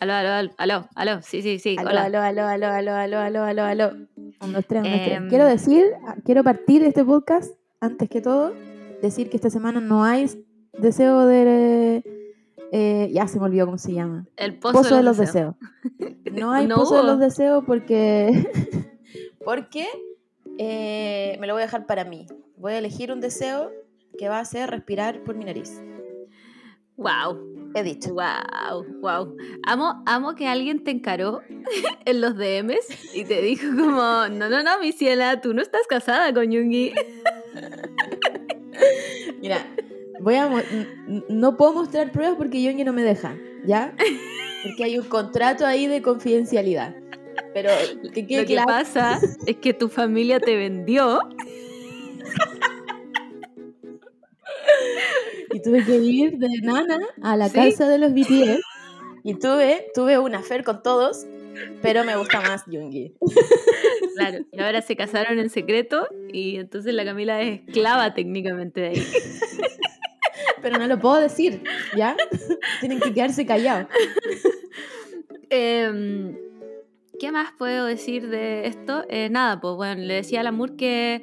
Aló, aló, aló, aló, aló, sí, sí, sí, Aló, hola. aló, aló, aló, aló, aló, aló, aló, aló. Un, dos, tres, un, dos, tres. Em. Quiero decir, quiero partir este podcast, antes que todo, decir que esta semana no hay deseo de... eh, ya se me olvidó cómo se llama. El pozo, Pozo, de los deseos. deseos. No hay No pozo de los deseos porque... porque eh, me lo voy a dejar para mí. Voy a elegir un deseo que va a ser respirar por mi nariz. Wow, He dicho. wow, wow. Amo, amo que alguien te encaró en los DMs y te dijo como, no, no, no, mi ciela, tú no estás casada con Yungi. Mira, voy a no puedo mostrar pruebas porque Yongi no me deja, ¿ya? Porque hay un contrato ahí de confidencialidad. Pero Lo que claro, pasa es que tu familia te vendió y tuve que ir de nana a la ¿Sí? casa de los BTS y tuve, tuve una affair con todos, pero me gusta más Yungi. Claro, y ahora se casaron en secreto y entonces la Camila es esclava técnicamente de ahí. Pero no lo puedo decir, ¿ya? Tienen que quedarse callados. Em, ¿Qué más puedo decir de esto? Eh, nada, pues bueno, le decía al Amur que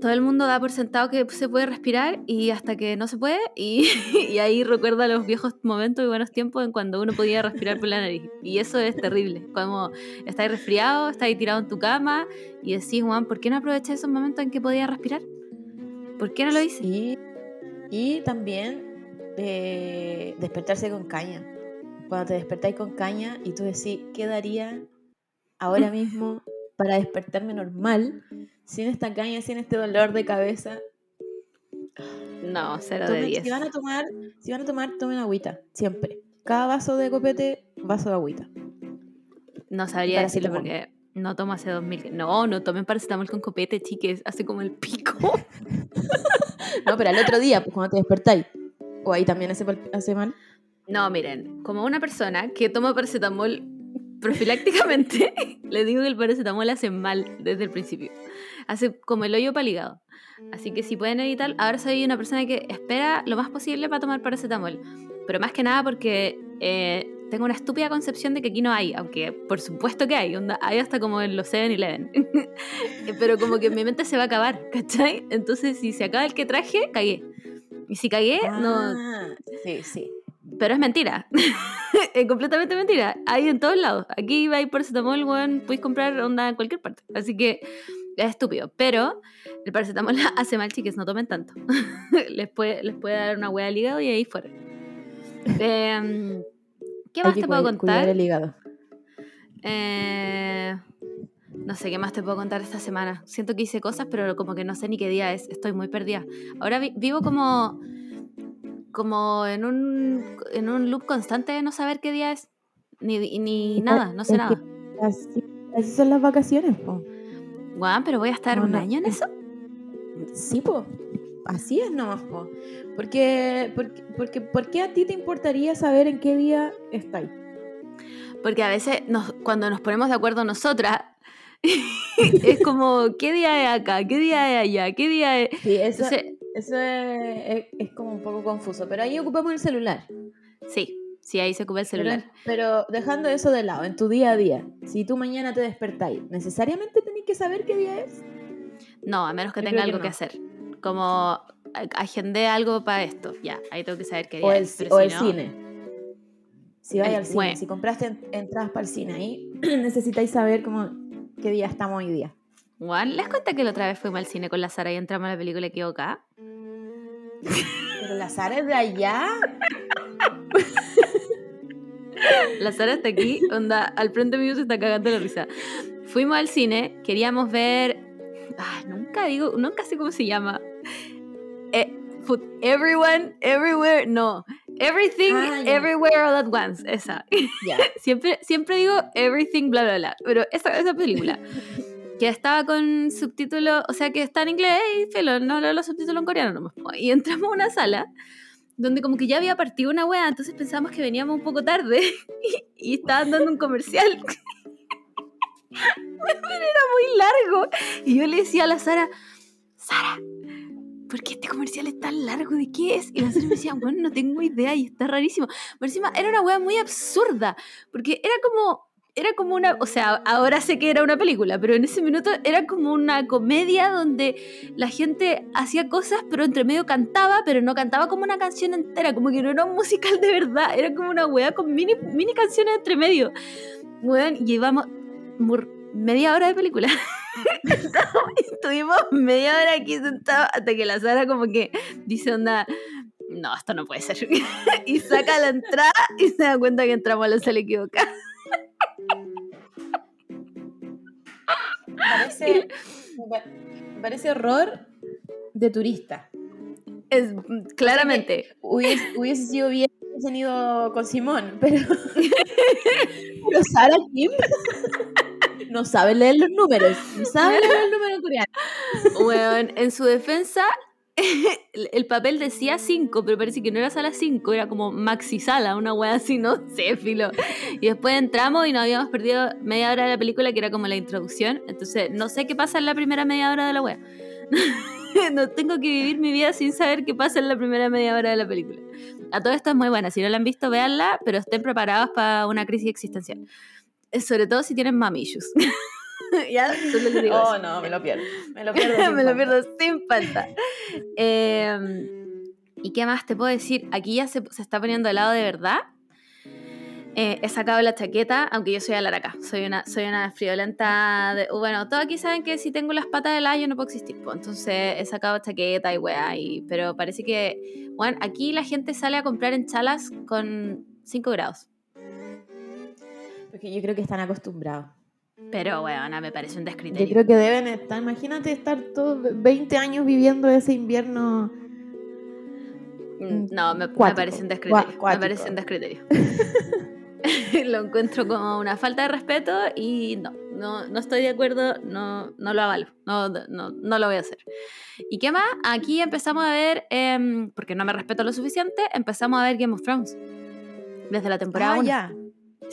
todo el mundo da por sentado que se puede respirar y hasta que no se puede y, y ahí recuerda los viejos momentos y buenos tiempos en cuando uno podía respirar por la nariz. Y eso es terrible, como estás resfriado, estás ahí tirado en tu cama y decís, Juan, ¿por qué no aproveché esos momentos en que podía respirar? ¿Por qué no lo hice? Y, y también eh, despertarse con caña. Cuando te despertáis con caña y tú decís, ¿qué daría ahora mismo para despertarme normal, sin esta caña, sin este dolor de cabeza? No, cero de Tomen- 10. si van a tomar, si van a tomar, tomen agüita, siempre. Cada vaso de copete, vaso de agüita. No sabría decirlo porque no tomo hace 2000. No, no tomen paracetamol con copete, chiques. Hace como el pico. No, pero al otro día, pues cuando te despertáis. O ahí también hace, hace mal. No, miren, como una persona que toma paracetamol profilácticamente, le digo que el paracetamol hace mal desde el principio. Hace como el hoyo para el hígado. Así que si pueden evitar, ahora soy una persona que espera lo más posible para tomar paracetamol. Pero más que nada porque eh, tengo una estúpida concepción de que aquí no hay, aunque por supuesto que hay, onda, hay hasta como en los 7-Eleven. Pero como que mi mente se va a acabar, ¿cachai? Entonces si se acaba el que traje, cagué. Y si cagué, no, Ah, Sí, sí. Pero es mentira. es completamente mentira. Hay en todos lados. Aquí hay paracetamol, weón, podéis comprar onda en cualquier parte. Así que es estúpido. Pero el paracetamol hace mal, chiques, no tomen tanto. les, puede, les puede dar una hueá al hígado y ahí fuera. Em, ¿Qué Hay más que te puedo contar? el hígado. Eh, no sé qué más te puedo contar esta semana. Siento que hice cosas, pero como que no sé ni qué día es. Estoy muy perdida. Ahora vi- vivo como, como en, un, en un loop constante de no saber qué día es. Ni, ni nada, no sé nada. Así, así son las vacaciones, po. Guau, pero voy a estar No, un no. año en eso. Sí, po. Así es nomás, po. Porque, porque, porque, ¿por qué a ti te importaría saber en qué día estáis? Porque a veces nos- cuando nos ponemos de acuerdo nosotras, es como, ¿qué día es acá? ¿Qué día es allá? ¿Qué día es...? Sí, eso, Entonces, eso es, es- es como un poco confuso. Pero ahí ocupamos el celular. sí, sí, ahí se ocupa el celular. pero dejando eso de lado, en tu día a día, si tú mañana te despertáis, ¿necesariamente tenés que saber qué día es? No, a menos que Yo tenga que algo que hacer. Como agendé algo para esto. Ya, ahí tengo que saber qué día O el, es, pero o si el no- cine. Si vais El- al cine, bueno. si compraste en- entradas para el cine, ahí necesitáis saber cómo, qué día estamos hoy día. Juan, ¿les conté que la otra vez fuimos al cine con la Sara y entramos a la película equivocada? Pero la Sara es de allá. La Sara está aquí, onda, al frente mío se está cagando la risa. Fuimos al cine, queríamos ver. Nunca digo, nunca sé cómo se llama. Eh, everyone, everywhere, no. Everything, Ah, everywhere all at once, esa. Siempre, siempre digo everything, bla, bla, bla. Pero esa, esa película, que estaba con subtítulos, o sea, que está en inglés y filo, no leo los subtítulos en coreano nomás. Y entramos a una sala donde como que ya había partido una wea, entonces pensamos que veníamos un poco tarde y, y estaban dando un comercial. Era muy largo. Y yo le decía a la Sara, Sara, ¿por qué este comercial es tan largo? ¿De qué es? Y las otras me decían, bueno, no tengo idea y está rarísimo. Pero encima era una wea muy absurda, porque era como, era como una, o sea, ahora sé que era una película, pero en ese minuto era como una comedia donde la gente hacía cosas, pero entre medio cantaba, pero no cantaba como una canción entera, como que no era un musical de verdad, era como una wea con mini, mini canciones entre medio. Bueno, llevamos media hora de película. Estuvimos media hora aquí sentados hasta que la Sara como que dice onda, no, esto no puede ser. y saca la entrada y se da cuenta que entramos a la sala equivocada. Parece, parece horror de turista. Es, claramente. Hubiese, hubiese sido bien hubiesen ido con Simón, pero. pero Sara Kim no sabe leer los números. No sabe leer el número coreano. Bueno, en su defensa, el papel decía 5, pero parece que no era sala 5, era como maxi sala, una wea así, no sé, filo. Y después entramos y nos habíamos perdido media hora de la película, que era como la introducción. Entonces, no sé qué pasa en la primera media hora de la wea. no tengo que vivir mi vida sin saber qué pasa en la primera media hora de la película. A todo esto es muy buena. Si no la han visto, véanla, pero estén preparados para una crisis existencial. Eh, sobre todo si tienen mami issues. ya, solo les digo. Oh, no, me lo pierdo. Me lo pierdo sin, me lo pierdo sin falta. Em, ¿Y qué más te puedo decir? Aquí ya se, se está poniendo de lado de verdad. Eh, he sacado la chaqueta, aunque yo soy alaraca, soy una, soy una friolenta. De, bueno, todos aquí saben que si tengo las patas del ayo no puedo existir, pues, entonces he sacado chaqueta y weá, y, pero parece que, bueno, aquí la gente sale a comprar en chalas con 5 grados. Porque yo creo que están acostumbrados. Pero, bueno, me parece un descriterio. Yo creo que deben estar, imagínate estar todos 20 años viviendo ese invierno. Mm, no, me, parece un descriterio. Me parece un descriterio. lo encuentro como una falta de respeto y no, no, no estoy de acuerdo, no, no lo avalo, no, no, no, lo voy a hacer. ¿Y qué más? Aquí empezamos a ver, em, porque no me respeto lo suficiente, empezamos a ver Game of Thrones desde la temporada 1. Ah.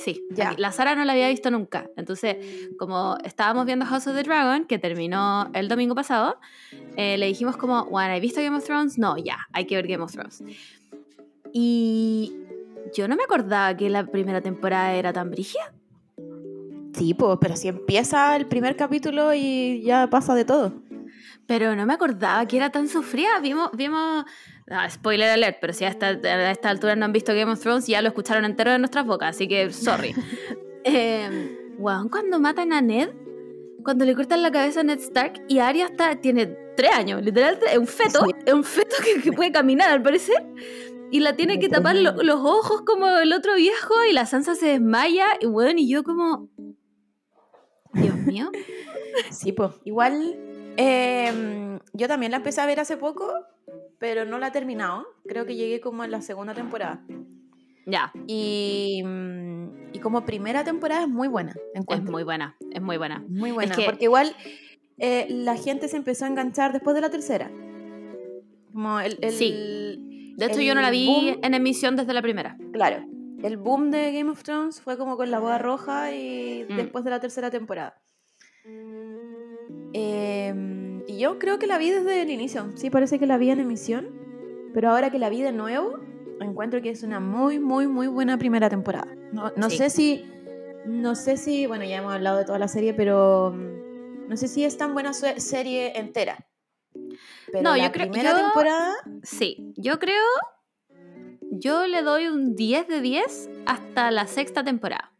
Sí, ya. la Sara no la había visto nunca. Entonces, como estábamos viendo House of the Dragon, que terminó el domingo pasado, eh, le dijimos como, bueno, ¿he visto Game of Thrones? No, ya, hay que ver Game of Thrones. Y yo no me acordaba que la primera temporada era tan brígida. Sí, pues, pero si empieza el primer capítulo y ya pasa de todo. Pero no me acordaba que era tan sufrida. Vimos, vimos, spoiler alert, pero si a esta, a esta altura no han visto Game of Thrones, ya lo escucharon entero de nuestras bocas, así que sorry. eh, cuando matan a Ned, cuando le cortan la cabeza a Ned Stark y Arya está, tiene tres años, literal, es un feto, es un feto que, que puede caminar al parecer y la tiene que tapar los ojos como el otro viejo y la Sansa se desmaya y bueno, y yo como... Dios mío. Sí, pues igual em, yo también la empecé a ver hace poco, pero no la he terminado. Creo que llegué como en la segunda temporada. Ya. Y, y como primera temporada es muy buena. Es muy buena, es muy buena. Muy buena, porque igual eh, la gente se empezó a enganchar después de la tercera. Como el, el sí de hecho, yo no la vi en emisión desde la primera. Claro. El boom de Game of Thrones fue como con la boda roja y mm. después de la tercera temporada. Em, y yo creo que la vi desde el inicio. Sí, parece que la vi en emisión. Pero ahora que la vi de nuevo, encuentro que es una muy, muy, muy buena primera temporada. No, no sé si. No sé si. Bueno, ya hemos hablado de toda la serie, pero. Mm, no sé si es tan buena serie entera no, yo creo primera temporada. Sí, yo creo. Yo le doy un 10 de 10 hasta la sexta temporada.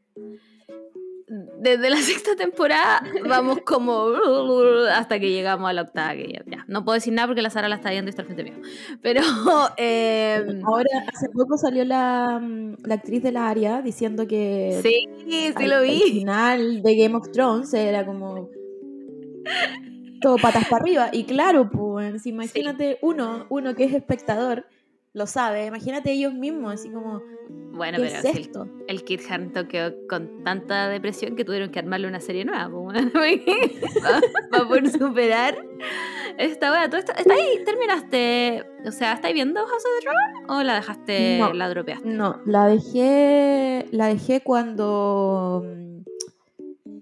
Desde la sexta temporada vamos como hasta que llegamos a la octava. Que ya, no puedo decir nada porque la Sara la está viendo y está al frente mío. Pero. Em, Ahora, hace poco salió la, mm, la, actriz de la área diciendo que. Sí, sí lo vi. El final de Game of Thrones era como todo patas para arriba. Y claro, pues, imagínate uno, uno que es espectador, lo sabe, imagínate ellos mismos, así como. Bueno, pero es esto? El, Kit Harington quedó con tanta depresión que tuvieron que armarle una serie nueva, para poder superar esta wea. ¿Está ahí? ¿Terminaste? O sea, ¿estáis viendo House of the Dragon o la dejaste, la dropeaste? No, la dejé, la dejé cuando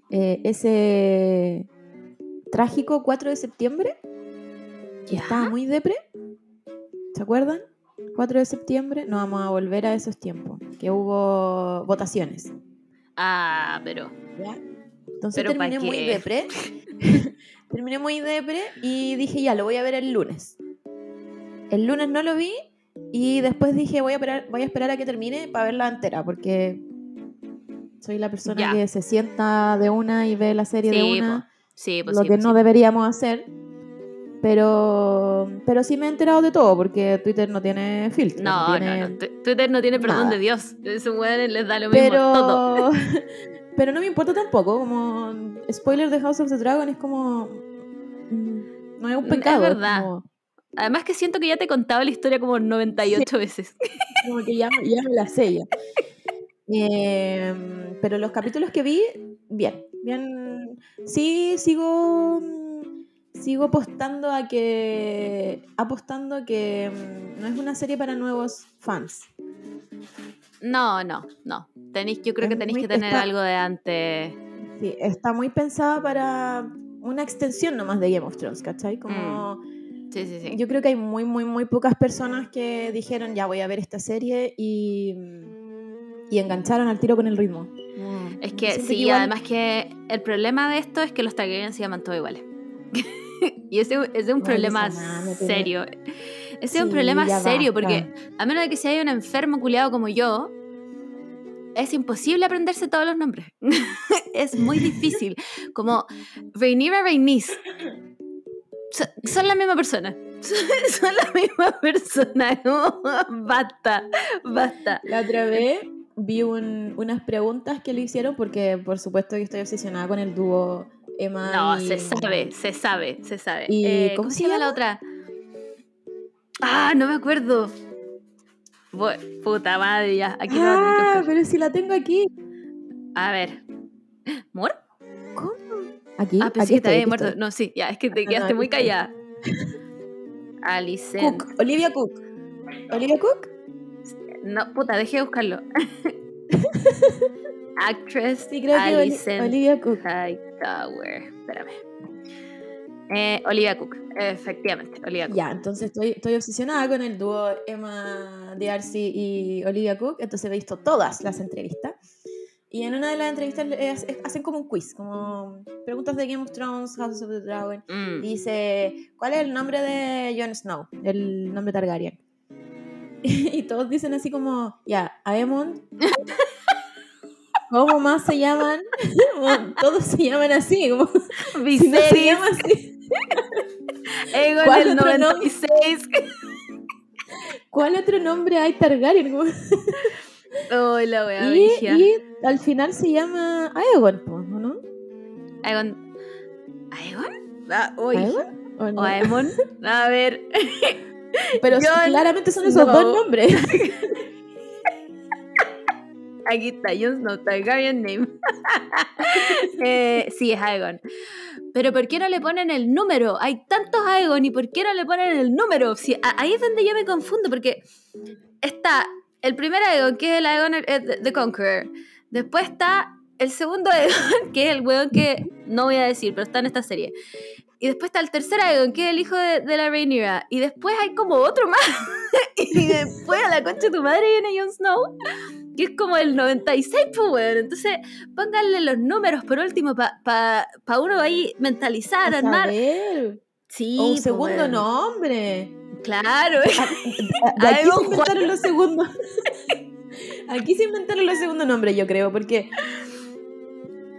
eh, ese trágico 4 de septiembre. y estaba muy depre. ¿Se acuerdan? 4 de septiembre, no vamos a volver a esos tiempos, que hubo votaciones. Ah, pero. ¿ya? Entonces ¿Pero terminé muy depre. terminé muy depre y dije, ya, lo voy a ver el lunes. El lunes no lo vi y después dije, voy a esperar, voy a, esperar a que termine para verla entera, porque soy la persona Ya. que se sienta de una y ve la serie de Sí, una, Sí, pues lo sí, que pues no deberíamos hacer. Pero, pero sí me he enterado de todo, porque Twitter no tiene filtro. No, tiene- no, no. Twitter no tiene perdón nada. de Dios. Weones les da lo mismo todo. Pero, pero no me importa tampoco, como spoiler de House of the Dragon es como... mm, No es un pecado. es verdad. como- Además que siento que ya te he contado la historia como 98 veces. como que ya, ya me la sé ya. Em, pero los capítulos que vi, bien, bien. Sí, sigo sigo apostando a que apostando a que mm, no es una serie para nuevos fans. No, no, no. Tenéis, yo creo Es que tenéis que tener está- algo de antes. Sí, está muy pensada para una extensión nomás de Game of Thrones, ¿cachai? Como Sí, sí, sí. yo creo que hay muy, muy, muy pocas personas que dijeron ya voy a ver esta serie y, y engancharon al tiro con el ritmo. Mm, Es que sí, igual- además que el problema de esto es que los Targaryen se llaman todos iguales. y ese, es un Ay, problema serio. Ese es un Sí, problema ya serio basta. porque a menos de que se haya un enfermo culiado como yo, es imposible aprenderse todos los nombres. es muy difícil. Como Rhaenyra Rhaenys. So- Son la misma persona. Son la misma persona. No, basta, basta. La otra vez vi un- unas preguntas que le hicieron porque por supuesto que estoy obsesionada con el dúo Emma No, y... se sabe, se sabe, se sabe. ¿Y Eh, cómo ¿Cómo se llama la otra? Ah, no me acuerdo. Puta madre, ya. Aquí Ah, pero si la tengo aquí. A ver. ¿Mor? ¿Cómo? Aquí. Ah, aquí pensé que te había aquí muerto. estoy. No, sí, ya, es que te no, quedaste aquí muy callada. Alicent. Cook, Olivia Cook. Olivia Cook. No, puta, dejé de buscarlo. Actress Sí, creo que Olivia Cook. Hightower. Espérame. Eh, Olivia Cook, efectivamente, Olivia Cook. Ya, entonces estoy, estoy obsesionada con el dúo Emma D'Arcy y Olivia Cook. Entonces he visto todas las entrevistas. Y en una de las entrevistas es- es- hacen como un quiz, como preguntas de Game of Thrones, House of the Dragon. Mm. Dice, ¿cuál es el nombre de Jon Snow? El nombre Targaryen. Y todos dicen así como, ya, Aemond. ¿Cómo más se llaman? Todos se llaman así, como, si no se llama así. Aegon ¿Cuál otro nombre? 96. ¿Cuál otro nombre hay Targaryen? Oh, la wea Y, y al final se llama Aegon, po, ¿o ¿no? Aegon. ¿Aegon? Ah, uy. ¿Aegon? ¿O no? O Aemon. A ver. Pero claramente son esos Snow. dos nombres. Aquí está, Jon Snow, Targaryen name. eh, sí, es Aegon. Pero ¿por qué no le ponen el número? Hay tantos Aegon y ¿por qué no le ponen el número? Sí, ahí es donde yo me confundo porque está el primer Aegon, que es el Aegon eh, the, the Conqueror. Después está el segundo Aegon, que es el weón que no voy a decir, pero está en esta serie. Y después está el tercer Aegon, que es el hijo de, de la Rhaenyra. Y después hay como otro más. y después a la concha de tu madre viene Jon Snow que es como el 96, pues, weón. Entonces, pónganle los números por último para pa, pa uno ahí mentalizar, A armar. saber. Sí, o un pues, segundo nombre. Claro, aquí se inventaron los segundos. Aquí se inventaron los segundos nombres, yo creo, porque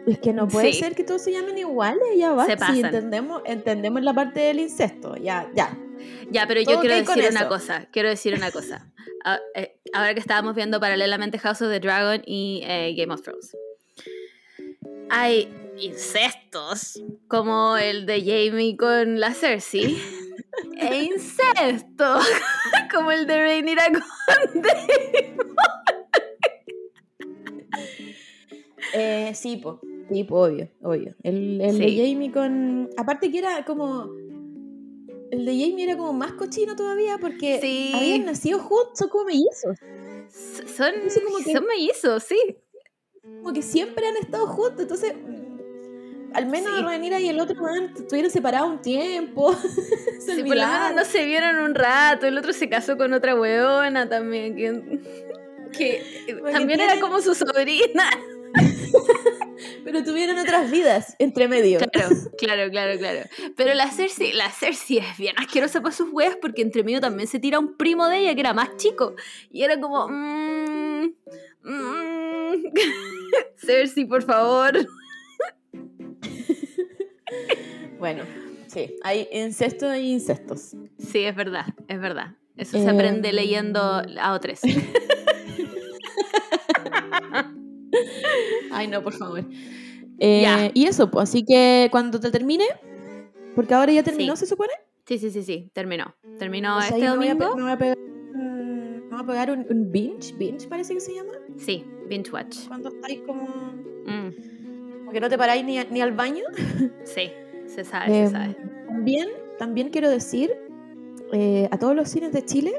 es que no puede Sí. ser que todos se llamen iguales, ya va. Se Si pasan. entendemos, entendemos la parte del incesto, ya, ya. ya, pero yo quiero decir una cosa. Quiero decir una cosa. Ah, eh, Ahora que estábamos viendo paralelamente House of the Dragon y eh, Game of Thrones. Hay incestos, como el de Jamie con la Cersei. e incestos, como el de Rhaenyra con Eh, sí, po. Sí, po, obvio, obvio. El, el de. Jamie con. Aparte que era como. El de Jamie era como más cochino todavía porque Sí. habían nacido juntos, son como mellizos. Son, Eso como que- son mellizos, sí. Como que siempre han estado juntos, entonces. al menos Sí. Rhaenyra y el otro weón estuvieron separados un tiempo. se Sí, por lo menos no se vieron un rato, el otro se casó con otra weona también, que, también era como su sobrina. Pero tuvieron otras vidas entre medio. Claro, claro, claro, claro. Pero la Cersei, la Cersei es bien asquerosa para sus weas porque entre medio también se tira un primo de ella que era más chico. Y era como... mm, mm, Cersei, por favor. Bueno, sí, hay incestos e incestos. Sí, es verdad, es verdad. Eso se Em. aprende leyendo a O3. Ay, no, por favor. Eh. Y eso, pues, así que cuando te termine, porque ahora ya terminó, Sí. se supone. Sí, sí, sí, sí, terminó. Terminó Pues ahí este me voy a pe- domingo. me voy a pegar, un- me voy a pegar un, un binge, binge parece que se llama. Sí, binge watch. Cuando estáis como, Mm, como que no te paráis ni, a- ni al baño. sí, se sabe, se Em, sabe. También, también quiero decir eh, a todos los cines de Chile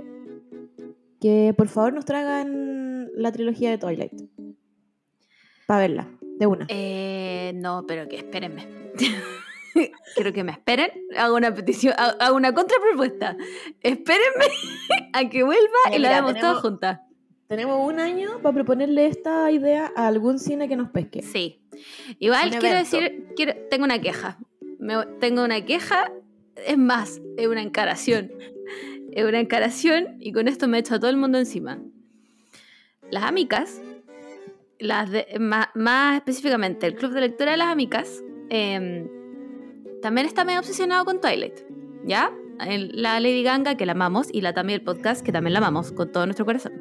que por favor nos traigan la trilogía de Twilight. Para verla, de una. Eh, no, pero que espérenme. Quiero que me esperen. Hago una petición, ha- hago una contrapropuesta. Espérenme a que vuelva Eh, y la mira, vemos todas tenemos- juntas. Tenemos un año para proponerle esta idea a algún cine que nos pesque. Sí. Igual Un quiero evento. decir, quiero, tengo una queja. Me- tengo una queja, es más, es una encaración. Es una encaración y con esto me echo a todo el mundo encima. Las amicas, las de, más, más específicamente el club de lectura de las amicas, em, también está medio obsesionado con Twilight. ¿Ya? El- la Lady Ganga, que la amamos, y la también el podcast, que también la amamos con todo nuestro corazón.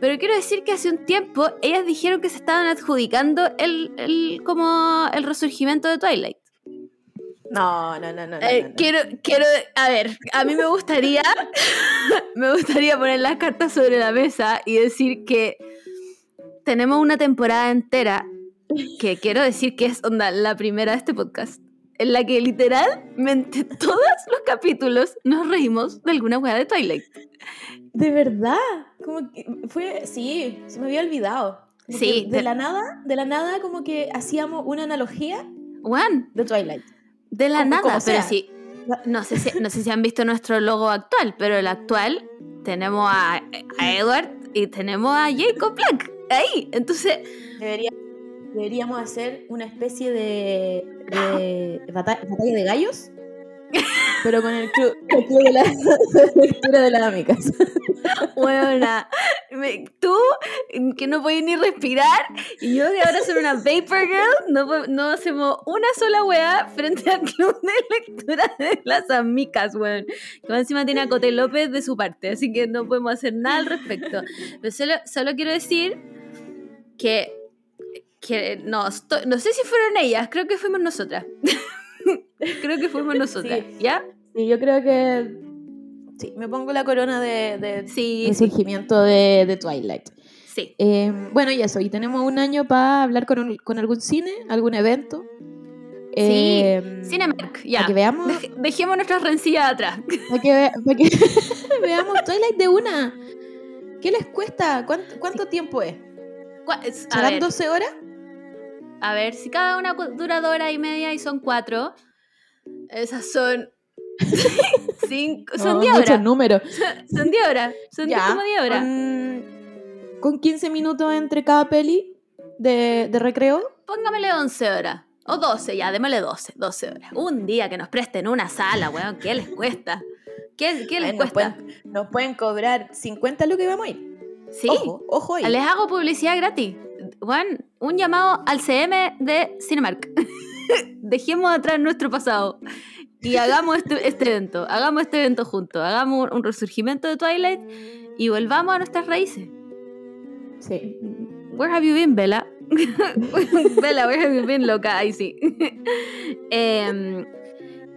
Pero quiero decir que hace un tiempo ellas dijeron que se estaban adjudicando el, el- como el resurgimiento de Twilight. No, no, no, no. no, Eh, no, no. Quiero, quiero, a ver, a mí me gustaría, me gustaría poner las cartas sobre la mesa y decir que tenemos una temporada entera que quiero decir que es onda la primera de este podcast, en la que literalmente todos los capítulos nos reímos de alguna weá de Twilight. De verdad. Como que fue. Sí, se me había olvidado. Como Sí, de de- la nada, de la nada, como que hacíamos una analogía de Twilight. de la Como- nada, como pero sí. No sé, si, no sé si han visto nuestro logo actual, pero el actual tenemos a, a Edward y tenemos a Jacob Black ahí. Entonces, Debería- deberíamos hacer una especie de, de bata- batalla de gallos, pero con el club, el club de la lectura de las amigas. Buena. Me- Tú, que no podías ni respirar, y yo que ahora soy una Vapor Girl, no, no hacemos una sola weá frente al club de lectura de las amigas, weón. Que encima tiene a Cote López de su parte, así que no podemos hacer nada al respecto. Pero solo, solo quiero decir que, que no, estoy- no sé si fueron ellas, creo que fuimos nosotras. creo que fuimos nosotras, Sí. ¿ya? Sí, yo creo que. Sí, me pongo la corona de, de Sí, sí, resurgimiento de, de Twilight. sí. Eh, bueno, y eso, y tenemos un año para hablar con, un- con algún cine, algún evento. Eh, Cinemark, ya. Para que veamos, Dej- dejemos nuestras rencillas atrás. para que, ve- para que veamos Twilight de una. ¿Qué les cuesta? ¿Cuánto, cuánto tiempo es? ¿Cuá- es- A ¿Serán ver, 12 horas? a ver, si cada una dura dos horas y media y son cuatro, esas son cinco, son No, 10 muchos horas. números. Son 10 horas. Son Ya, como 10 horas. Con, con 15 minutos entre cada peli de, de recreo. Póngamele 11 horas. O 12, ya, démosle 12, 12 horas. Un día que nos presten una sala, weón, ¿qué les cuesta? ¿Qué, qué les Ay, nos, cuesta? pueden, nos pueden cobrar 50 lo que vamos a ir. Sí, Ojo, ojo ahí. les hago publicidad gratis. Juan, un llamado al CM de Cinemark. Dejemos atrás nuestro pasado y hagamos este, este evento. Hagamos este evento juntos. Hagamos un, un resurgimiento de Twilight y volvamos a nuestras raíces. Sí. Where have you been, Bella? Bella, where have you been, loca? Ahí sí. Em,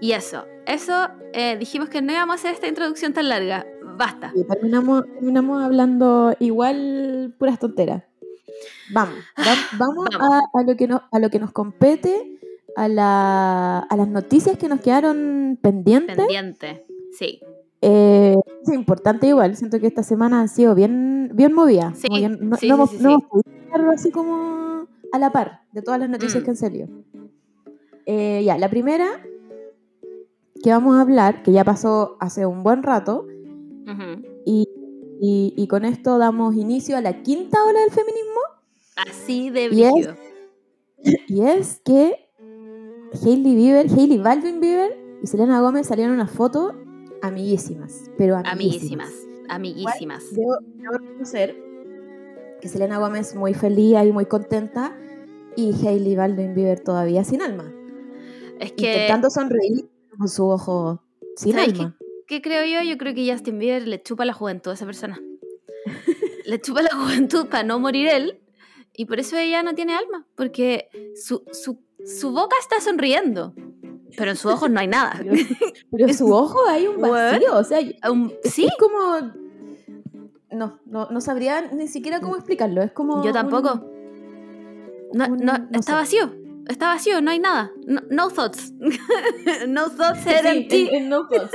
y eso. Eso, eh, dijimos que no íbamos a hacer esta introducción tan larga. Basta. Y terminamos, terminamos hablando igual puras tonteras. Vamos, va- vamos, Vamos. A, a lo que nos, a lo que nos compete, a, la, a las noticias que nos quedaron pendientes. Pendiente. Sí. Eh, es importante igual, siento que esta semana han sido bien, bien movidas. Sí, como que no, sí, no sí, no así como a la par de todas las noticias Mm. que han salido. Eh, ya, la primera que vamos a hablar, que ya pasó hace un buen rato. Y, y- y con esto damos inicio a la quinta ola del feminismo, Así de Y es- brígido. y es que Hailey Bieber, Hailey Baldwin Bieber y Selena Gómez salieron una foto amiguísimas, pero amiguísimas. Amiguísimas. Amiguísimas. Debo, debo reconocer que Selena Gómez muy feliz y muy contenta y Hailey Baldwin Bieber todavía sin alma. Es que, Intentando sonreír con su ojo sin ¿Sabes alma. ¿Qué creo yo? Yo creo que Justin Bieber le chupa la juventud a esa persona. le chupa la juventud para no morir él. Y por eso ella no tiene alma. Porque su, su, su boca está sonriendo. Pero en sus ojos no hay nada. Pero, pero en su ojo hay un What? vacío, o sea, Um, sí, es como... No, no, no sabría ni siquiera cómo explicarlo, es como... yo tampoco. un- No, un- no, no está sé. vacío. Está vacío, no hay nada. No, no thoughts. no thoughts Sí, en- empty. en No Thoughts.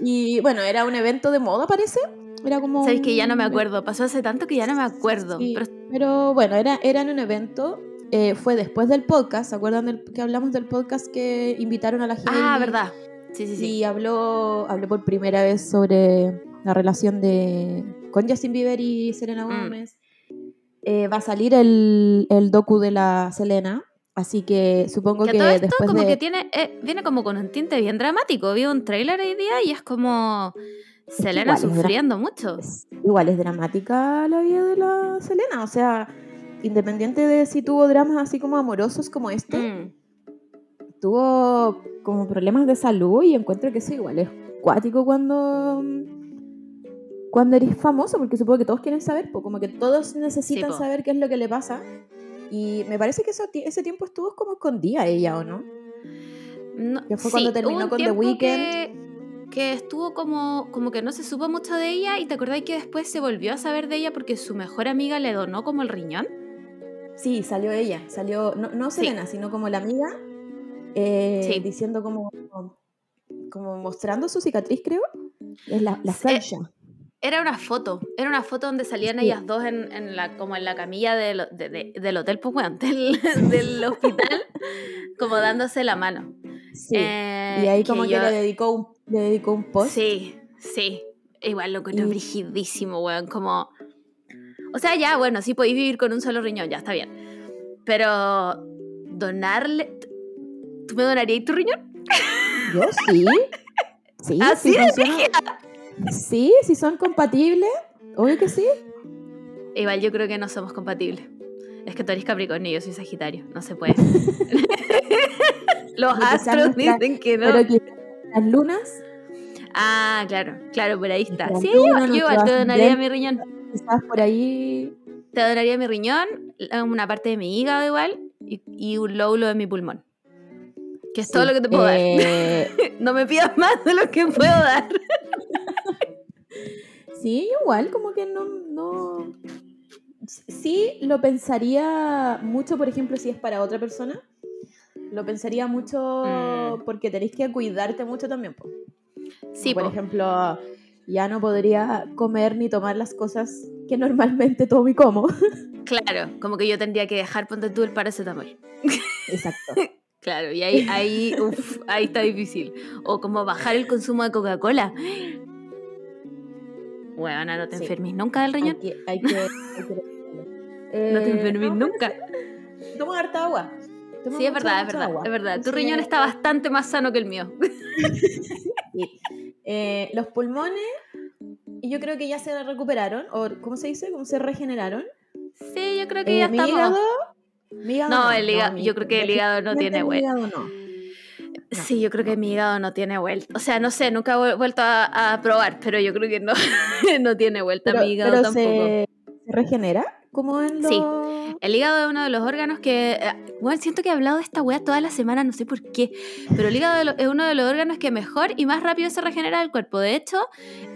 Y bueno, era un evento de moda, parece. Era como... Sabes que ya no me un- acuerdo. Pasó hace tanto que ya no me acuerdo. Sí, Pero pero bueno, era, era en un evento. eh, fue después del podcast. ¿Se acuerdan del, que hablamos del podcast que invitaron a la gente? Ah, verdad. Sí, sí, sí. Y habló, habló por primera vez sobre la relación de con Justin Bieber y Selena Mm. Gómez. Eh, va a salir el, el docu de la Selena. Así que supongo Que que, todo esto después como de... que tiene, eh, viene como con un tinte bien dramático. Vi un trailer hoy día y es como Selena igual es dra- sufriendo mucho. es- igual es dramática la vida de la Selena. O sea, independiente de si tuvo dramas así como amorosos como este, Mm. tuvo como problemas de salud y encuentro que eso igual es cuático cuando cuando eres famoso, porque supongo que todos quieren saber, pues como que todos necesitan saber qué es lo que le pasa. Y me parece que eso, ese tiempo estuvo como escondida ella, ¿o no? No, Que fue cuando terminó con The Weeknd. Que, que estuvo como, como que no se supo mucho de ella y te acordás que después se volvió a saber de ella porque su mejor amiga le donó como el riñón. Sí, salió ella, salió, no, no Sí. Selena, sino como la amiga, eh, Sí. diciendo como, como mostrando su cicatriz, creo. Es la, la Francia. Era una foto, era una foto donde salían Sí. ellas dos en, en la, como en la camilla del, de- de- del hotel, pues weón, del, del hospital, como dándose la mano. Sí. Eh, y ahí como que, yo- le, dedicó un, le dedicó un post. Sí, sí. Igual lo encuentro Y- brigidísimo, weón. Como. O sea, ya, bueno, sí podéis vivir con un solo riñón, ya está bien. Pero. Donarle. ¿Tú me donarías tu riñón? Yo sí. Sí, Así sí de. Sí, si son compatibles. Obvio que sí. Igual yo creo que no somos compatibles. Es que tú eres Capricornio y yo soy Sagitario. No se puede. Los Pero astros nuestra- dicen que no. Pero que las lunas, Ah, claro, claro, por ahí está. Sí, yo, igual te donaría mi riñón. quizás por ahí. Te donaría mi riñón, una parte de mi hígado igual y, y un lóbulo de mi pulmón. Que es todo lo que te puedo dar. eh, No me pidas más de lo que puedo dar. Sí, igual, como que no, no. Sí, lo pensaría mucho, por ejemplo, si es para otra persona. Lo pensaría mucho Mm. porque tenéis que cuidarte mucho también. po. Sí, por po. ejemplo, ya no podría comer ni tomar las cosas que normalmente tomo y como. claro, como que yo tendría que dejar ponte tú el paracetamol. Exacto. Claro, y ahí, ahí, uf, ahí está difícil. O como bajar el consumo de Coca-Cola. Bueno, no te Sí. enfermes nunca del Hay riñón. que, hay que- hay que- No te Eh, enfermes no, nunca. Toma harta agua. Toma Sí, es verdad, es verdad, agua. es verdad. Tu riñón está bastante más sano que el mío. sí. Eh, los pulmones, y yo creo que ya se recuperaron, o ¿cómo se dice? ¿Cómo se regeneraron? Sí, yo creo que Eh, ya mi estamos. hígado, mi hígado No, el hígado- mi- yo creo que el hígado no tiene hígado no. Sí, yo creo que mi hígado no tiene vuelta. O sea, no sé, nunca he vuelto a, a probar, pero yo creo que no, no tiene vuelta Pero, mi hígado pero tampoco. se, se regenera como en los... Sí. El hígado es uno de los órganos que. eh, Bueno, siento que he hablado de esta weá toda la semana, no sé por qué. Pero el hígado es uno de los órganos que mejor y más rápido se regenera del cuerpo. De hecho,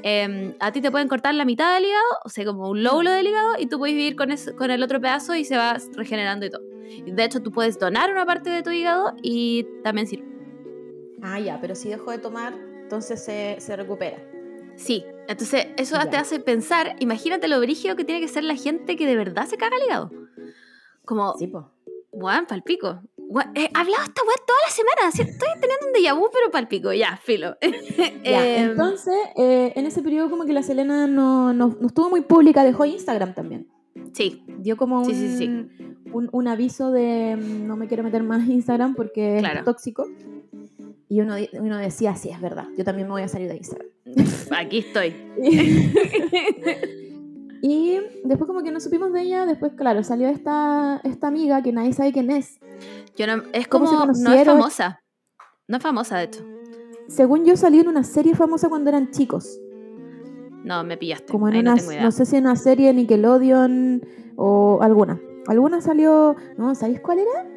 em, a ti te pueden cortar la mitad del hígado, o sea, como un lóbulo del hígado, y tú puedes vivir con, eso- con el otro pedazo y se va regenerando y todo. De hecho, tú puedes donar una parte de tu hígado y también sirve. Ah, ya, pero si dejo de tomar, entonces se, se recupera. Sí, entonces eso Ya. te hace pensar, imagínate lo brígido que tiene que ser la gente que de verdad se caga el hígado. Como, Sí, pues. Juan, palpico. Gua- He hablado esta weá toda la semana. ¿sí? Estoy teniendo un déjà vu, pero palpico. Ya, filo. Ya, Em, entonces, eh, en ese periodo como que la Selena no, no, no estuvo muy pública, dejó Instagram también. Sí, Dio como un, Sí, sí, sí. un, un aviso de mm, no me quiero meter más Instagram porque Claro. es tóxico. Y uno, uno decía, sí, es verdad, yo también me voy a salir de Instagram. aquí estoy. y después como que no supimos de ella, después claro, salió esta, esta amiga que nadie sabe quién es. Yo no, es ¿Cómo se como. No es famosa. No es famosa, de hecho. Según yo salió en una serie famosa cuando eran chicos. No, me pillaste. Como en Ahí una, no tengo idea. no sé si en una serie de Nickelodeon o alguna. Alguna salió, no, ¿sabéis cuál era?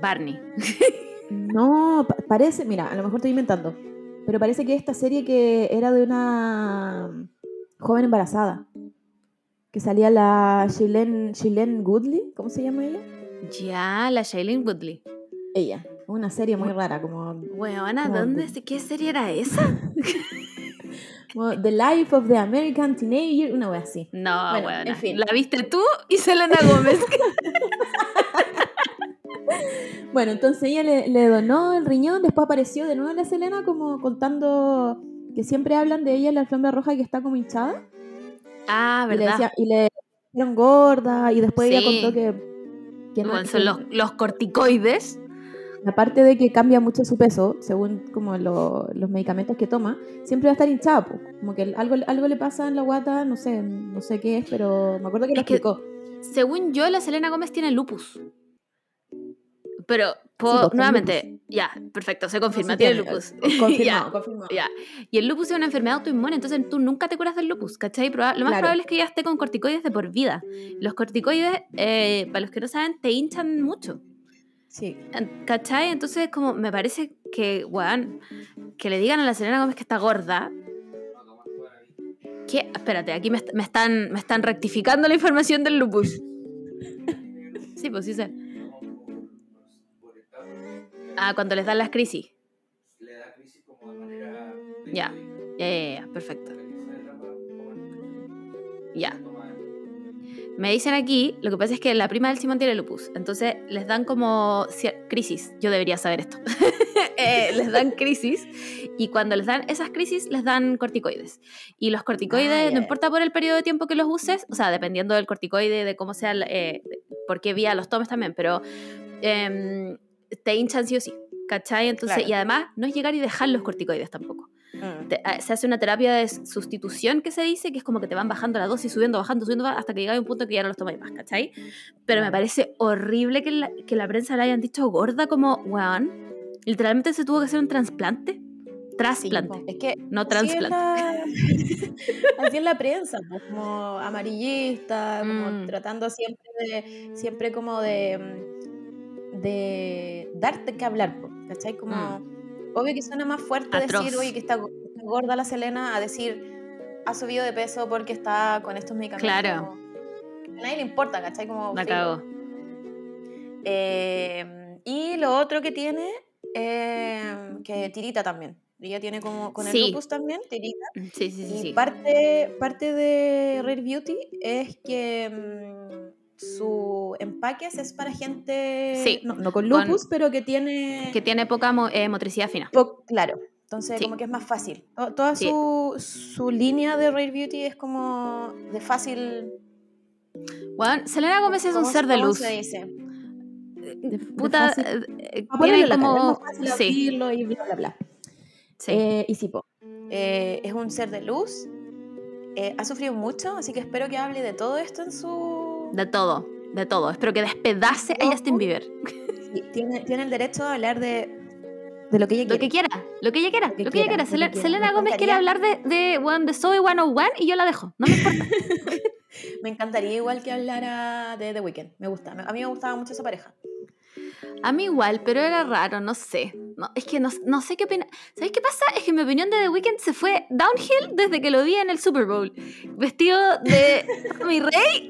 Barney. No, pa- parece, mira, a lo mejor estoy inventando, pero parece que esta serie que era de una joven embarazada, que salía la Shailene, Shailene Woodley, ¿cómo se llama ella? Ya, la Shailene Woodley. Ella, una serie muy rara, como, Weona, Como ¿dónde? de- ¿Qué serie era esa? The Life of the American Teenager, una wea así. No, Bueno, weona. en fin. La viste tú y Selena Gómez. Bueno, entonces ella le, le donó el riñón, después apareció de nuevo la Selena como contando que siempre hablan de ella en la alfombra roja que está como hinchada. ah, Y le, ¿verdad? decía, y le dijeron gorda y después Sí. ella contó que, que no- Bueno, son que- los, los corticoides. aparte de que cambia mucho su peso según como lo- los medicamentos que toma, siempre va a estar hinchada, po. como que algo, algo le pasa en la guata, no sé, no sé qué es, pero me acuerdo que lo que- explicó. Según yo, la Selena Gómez tiene lupus. Pero, con nuevamente, ya, perfecto, se confirma, No, sí tiene lupus. eh, Confirmado, Ya, confirmado. ya. Y el lupus es una enfermedad autoinmune, entonces tú nunca te curas del lupus, ¿cachai? Proba- lo más Claro. probable es que ya esté con corticoides de por vida. Los corticoides, eh, para los que no saben, te hinchan mucho. Sí. ¿Cachai? Entonces, como me parece que, weón, que le digan a la Selena Gómez que está gorda. ¿Qué? Espérate, aquí me, me están, me están rectificando la información del lupus. Sí, pues sí sé. Ah, cuando les dan las crisis. le da crisis como de manera Ya. Ya, ya, ya, perfecto. Ya. Me dicen aquí, lo que pasa es que la prima del Simón tiene lupus, entonces les dan como crisis. Yo debería saber esto. Eh, les dan crisis y cuando les dan esas crisis les dan corticoides. Y los corticoides, Ah, no importa por el periodo de tiempo que los uses, o sea, dependiendo del corticoide, de cómo sea, eh, por qué vía los tomes también, pero em, te hinchan sí o sí. ¿Cachai? Entonces, Claro. y además no es llegar y dejar los corticoides tampoco Mm. te- ah, se hace una terapia de sustitución que se dice, que es como que te van bajando la dosis, subiendo, bajando, subiendo, hasta que llega a un punto que ya no los tomáis más, ¿cachai? Pero me parece horrible que la, que la prensa le hayan dicho gorda como, weón, literalmente se tuvo que hacer un trasplante. Trasplante, es que no trasplante. la- así es la prensa, pues, como amarillista, como Mm. tratando siempre de, siempre como de, mm, de darte que hablar, ¿cachai? Como, obvio que suena más fuerte Mm. Atroz. decir, oye, que está, go- está gorda la Selena, a decir, ha subido de peso porque está con estos medicamentos. Claro. como- a nadie le importa, ¿cachai? Como, filo. cagó. Eh, y lo otro que tiene, eh, que tirita también. Ella tiene como con el Sí. lupus también, tirita. Sí, sí, sí. Y sí. parte, parte de Rare Beauty es que mm, su empaques es para gente Sí, no, no con con- lupus, pero que tiene Que tiene poca mo- eh, motricidad fina. po- claro. Entonces Sí. como que es más fácil. To- Toda Sí. su, su línea de Rare Beauty es como de fácil. Weón, Selena Gómez es un ¿cómo- ser de luz. se dice? Eh, de Puta, eh, tiene cara, como... fácil Sí, y bla bla bla. sí. Eh, y eh, es un ser de luz. eh, ha sufrido mucho, así que espero que hable de todo esto en su... De todo, de todo. Espero que despedace a. Justin Bieber. Sí, tiene, tiene el derecho a hablar de, de lo que ella Lo quiere. que quiera, lo que ella quiera, lo que, ella quiera. quiera, lo que Sele- quiera. Selena Me Gómez quiere hablar de, de, one, de Zoe 101 y yo la dejo. No me importa. Me encantaría igual que hablara de The Weeknd. Me gusta. A mí me gustaba mucho esa pareja. A mí igual, pero era raro, no sé. No, es que no, no sé qué opinar. ¿Sabéis qué pasa? Es que mi opinión de The Weeknd se fue downhill desde que lo vi en el Super Bowl. Vestido de mi rey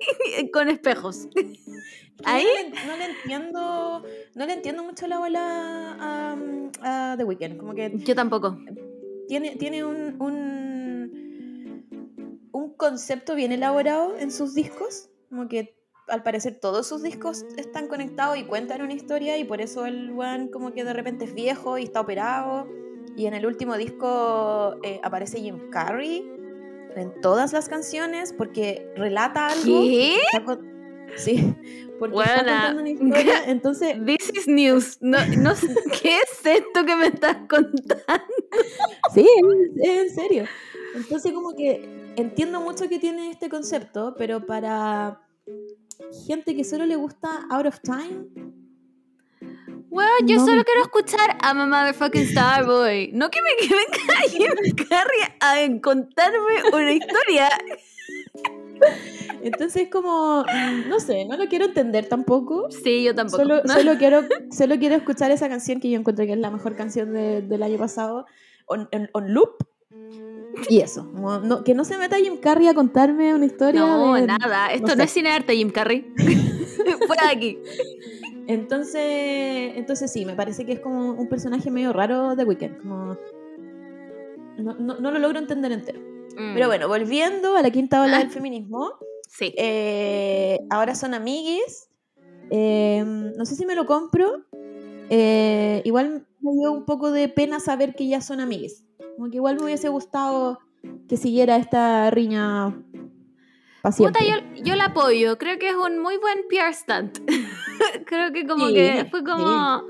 con espejos. Ahí No le, no le entiendo. No le entiendo mucho la bola a, a The Weeknd. Como que yo tampoco. tiene, tiene un, un, un concepto bien elaborado en sus discos. Como que al parecer todos sus discos están conectados y cuentan una historia y por eso el weón como que de repente es viejo y está operado. Y en el último disco eh, aparece Jim Carrey en todas las canciones porque relata algo. Sí, porque está Buena. contando una historia. Entonces, This is news. No, no, sé- ¿Qué es esto que me estás contando? Sí, es, es en serio. Entonces como que entiendo mucho que tiene este concepto, pero para gente que solo le gusta Out of Time, Bueno, yo No solo me- quiero escuchar I'm a motherfucking Starboy. No que me que Jim Carrey a contarme una historia. entonces como, no sé, no lo quiero entender tampoco. Sí, yo tampoco. Solo, No. solo, quiero, solo quiero escuchar esa canción que yo encuentro que es la mejor canción de- del año pasado, on, en- on loop. Y eso, como no- que no se meta Jim Carrey a contarme una historia. No, de- nada. Esto no, sé. es cinearte, Jim Carrey. Fuera de aquí. Entonces, entonces sí, me parece que es como un personaje medio raro de Weekend. Como... No, no- no lo logro entender entero. Mm, Pero bueno, volviendo a la quinta ola Ah. del feminismo, Sí. eh, ahora son amiguis. Eh, no sé si me lo compro. Eh, igual me dio un poco de pena saber que ya son amiguis. Como que igual me hubiese gustado que siguiera esta riña para Puta, siempre. yo, yo la apoyo. Creo que es un muy buen PR stunt. Creo que como Sí, que fue como... sí.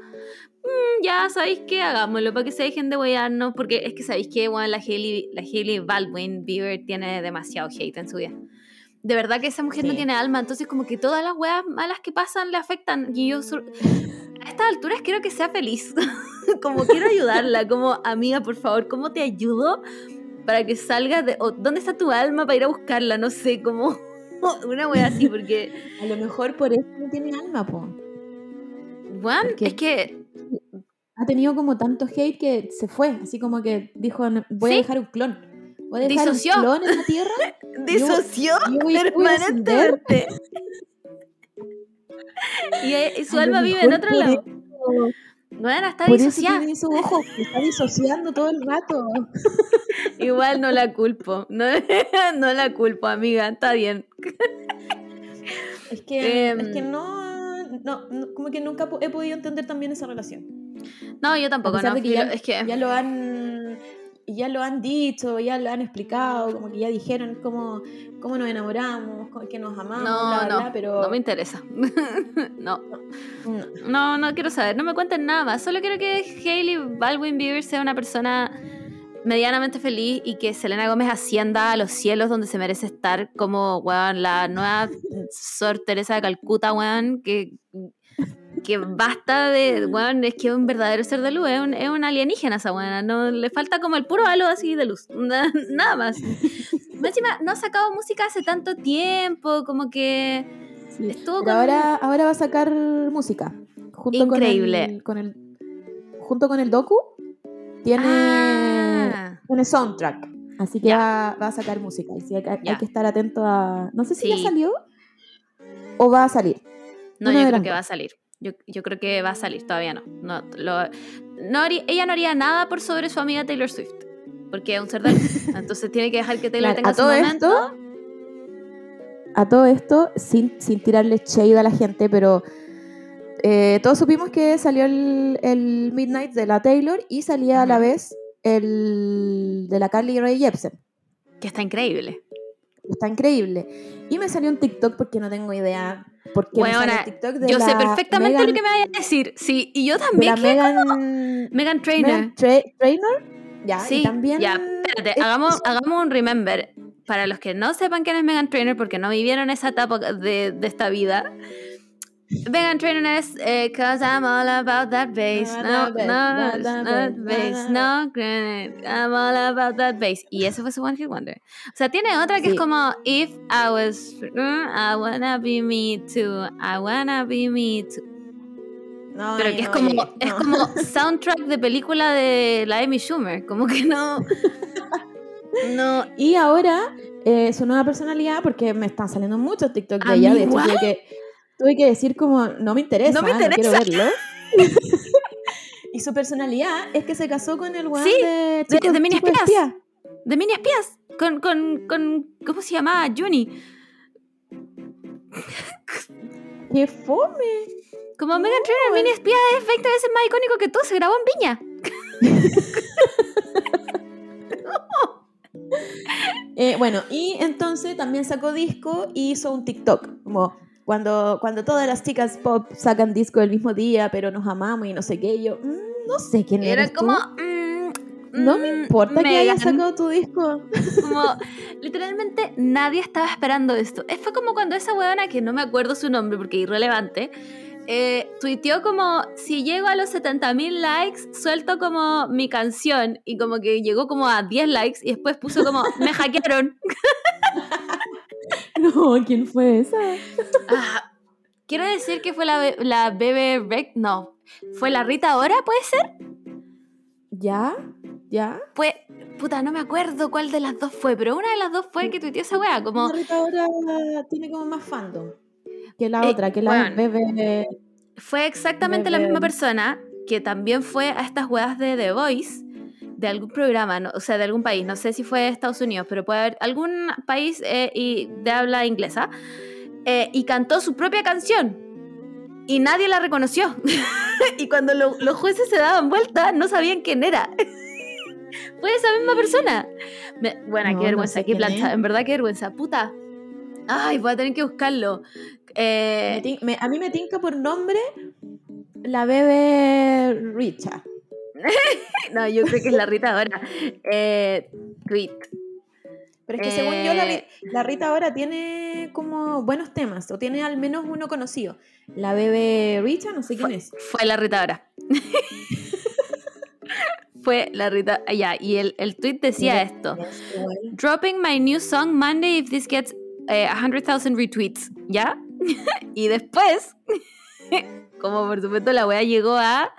"Mm, ya, ¿sabéis qué? Hagámoslo para que se dejen de wearnos. Porque es que sabéis que bueno, la Hailey, la Hailey Baldwin Bieber tiene demasiado hate en su vida. De verdad que esa mujer no Sí. tiene alma. Entonces como que todas las weas malas que pasan le afectan. Y yo... sur- A estas alturas quiero que sea feliz. como quiero ayudarla. Como, amiga, por favor, ¿cómo te ayudo? Para que salgas de... o, ¿Dónde está tu alma para ir a buscarla? No sé, como... Una wea así, porque... A lo mejor por eso no tiene alma, po. Juan, es que... ha tenido como tanto hate que se fue, así como que dijo, "No, voy Sí. a dejar un clon. Voy a dejar Disoció. un clon en la Tierra. Disoció yo permanentemente. Y, eh, y su alma vive en otro lado. eso- Bueno, está Por eso disociada. tiene esos ojos, está disociando todo el rato. Igual no la culpo. No, no la culpo, amiga. Está bien. Es que, Em. es que no, no, no, como que nunca he podido entender también esa relación. No, yo tampoco. No, que ya, es que... ya lo han ya lo han dicho, ya lo han explicado, como que ya dijeron cómo, cómo nos enamoramos, que nos amamos, No, bla, bla, no, bla, pero no me interesa. no, no. no, no quiero saber. No me cuenten nada más. Solo quiero que Hailey Baldwin Bieber sea una persona medianamente feliz y que Selena Gómez ascienda a los cielos donde se merece estar como, weón, la nueva Sor Teresa de Calcuta, weón, que, que basta de, weón, es que es un verdadero ser de luz, es un, es un alienígena esa weona, no, le falta como el puro halo así de luz, na- nada más. Encima, no ha sacado música hace tanto tiempo, como que Sí, estuvo con... ahora, ahora va a sacar música. Junto Increíble. Con el, con el, junto con el docu, tiene, Ah, tiene soundtrack. Así que Ya. va, va a sacar música. Así que hay, Ya. hay que estar atento a. No sé si Sí. ya salió o va a salir. No, una yo creo que va a salir. Yo, yo creo que va a salir, todavía no. no, lo- no haría- ella no haría nada por sobre su amiga Taylor Swift. Porque es un luz. Entonces tiene que dejar que Taylor Claro, tenga a su todo momento. esto, a todo esto, sin, sin tirarle shade a la gente, pero eh, todos supimos que salió el, el Midnight de la Taylor y salía a la vez el de la Carly Rae Jepsen. Que está increíble. Está increíble. Y me salió un TikTok porque no tengo idea por qué me sale Weona, un TikTok de Yo sé perfectamente lo que me vaya a decir. Sí, y yo de también. Megan, Megan Trainer. Megan Tra- Trainor. Ya, sí, y también ya, espérate, es- hagamos, hagamos un remember. Para los que no sepan quién es Megan Trainer, porque no vivieron esa etapa de, de esta vida. Megan Trainer es eh, Cause I'm all about that bass. No, About that no, bass, no. I'm all about that bass. Y eso fue su One Hit Wonder. O sea, tiene otra que Sí. es como If I was, mm, I wanna be me too. I wanna be me too. No, Pero que es no como, es no. como soundtrack de película de la Amy Schumer. Como que no. No. Y ahora eh, su nueva personalidad, porque me están saliendo muchos TikTok de ¿A ella, de hecho que, tuve que decir como, no me interesa, No me quiero interesa. verlo. y su personalidad es que se casó con el weón Sí, de, de- Chico- de Mini Espías. Espía. De mini espías. Con, con, con. ¿Cómo se llamaba? Juni. ¡Qué fome! Como Megan Trainor, mini espía es 20 veces más icónico que tú, se grabó en Viña. Eh, bueno, y entonces también sacó disco y hizo un TikTok. Como cuando, cuando todas las chicas pop sacan disco el mismo día, pero nos amamos y no sé qué. yo, "Mm, no sé quién Era tú. como. mm, No me mm, importa que hayas sacado tu disco. Como, literalmente nadie estaba esperando esto. Eh, Fue como cuando esa huevona, que no me acuerdo su nombre porque es irrelevante, eh, tuiteó como, si llego a los 70.000 likes, suelto como mi canción. Y como que llegó como a 10 likes y después puso como, me hackearon. No, ¿quién fue esa? Ah, quiero decir que fue la, la bebé Rec, no. ¿Fue la Rita ahora, puede ser? ¿Ya? ¿Ya? Pues, puta, no me acuerdo cuál de las dos fue, pero una de las dos fue que tuiteó esa wea, como... La Rita ahora tiene como más fandom que la Eh, otra, que la bebé. Fue exactamente la misma persona que también fue a estas weas de The Voice, de algún programa, no- o sea, de algún país, no sé si fue de Estados Unidos, pero puede haber algún país eh, y de habla inglesa, eh, y cantó su propia canción. Y nadie la reconoció. y cuando lo- los jueces se daban vuelta, no sabían quién era. fue esa misma persona. Me- bueno, No, qué no vergüenza, sé qué en verdad qué vergüenza. Puta. Ay, voy a tener que buscarlo. Eh, me- a mí me tinca por nombre la bebé Richa. No, yo creo que es la Rita ahora. Eh, tweet. Pero es que según yo, la, Eh. La Rita ahora tiene como buenos temas, o tiene al menos uno conocido. La bebé Richa, no sé quién es. Fue la Rita ahora. Fue la Rita. ah, Ya, y el, el tweet decía esto. Dropping my new song Monday if this gets eh, 100,000 retweets. ¿Ya? y después, como por supuesto la wea llegó a.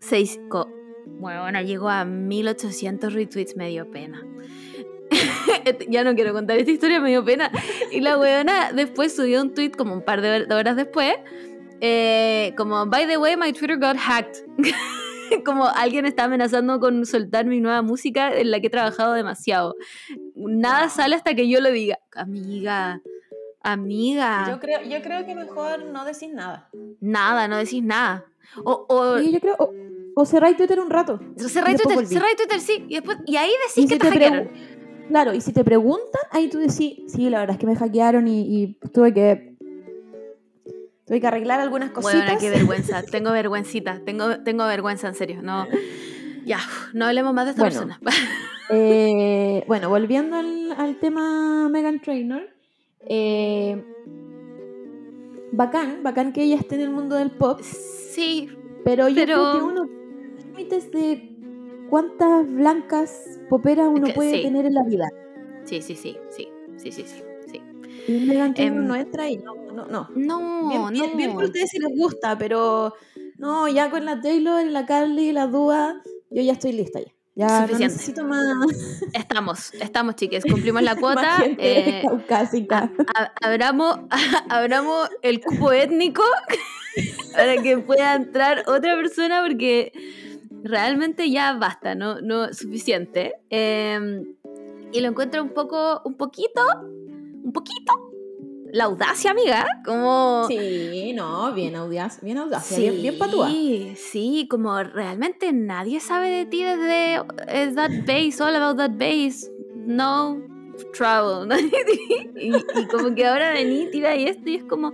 Seis, co- bueno, llegó a 1800 retweets, me dio pena. ya no quiero contar esta historia, me dio pena. Y la weona después subió un tweet como un par de horas después. eh, como, by the way, my Twitter got hacked. como alguien está amenazando con soltar mi nueva música en la que he trabajado demasiado. Nada sale hasta que yo lo diga. Amiga, amiga. Yo creo, yo creo que mejor no decís nada. Nada, no decís nada. O, o Sí, yo creo, o, o cerráis Twitter un rato. cerráis Twitter, cerráis Twitter, sí. Y, después, y ahí decís Y que si te hackearon. Claro, y si te preguntan, ahí tú decís, sí, la verdad es que me hackearon y, y tuve que tuve que arreglar algunas cositas. Bueno, qué vergüenza. Tengo vergüencita. Tengo, tengo vergüenza, en serio. No. Ya, no hablemos más de esta Bueno. persona. Eh, bueno, volviendo al, al tema Megan Trainor. eh, bacán, bacán que ella esté en el mundo del pop, Sí, pero yo Pero- creo que uno límites de cuántas blancas poperas uno puede sí. tener en la vida. sí, sí, sí, sí, sí, sí, sí. sí. Y Megan Em, no entra ahí, no, no, no. No, Bien, bien- no. bien por ustedes si les gusta, pero no, ya con la Taylor, la Carly, la Dua, yo ya estoy lista ya. Ya no Suficiente. necesito más, Estamos, estamos, chiques. Cumplimos la cuota. eh, caucásica. abramos, abramos el cupo étnico para que pueda entrar otra persona porque realmente ya basta, no, no suficiente. Eh, y lo encuentro un poco, un poquito, un poquito, la audacia, amiga, como... Sí, no, bien audacia, bien audacia, bien, bien patúa. Sí, sí, como realmente nadie sabe de ti desde eh, That Bass, All About That Bass, No Trouble. y, y como que ahora vení, tira y esto y es como...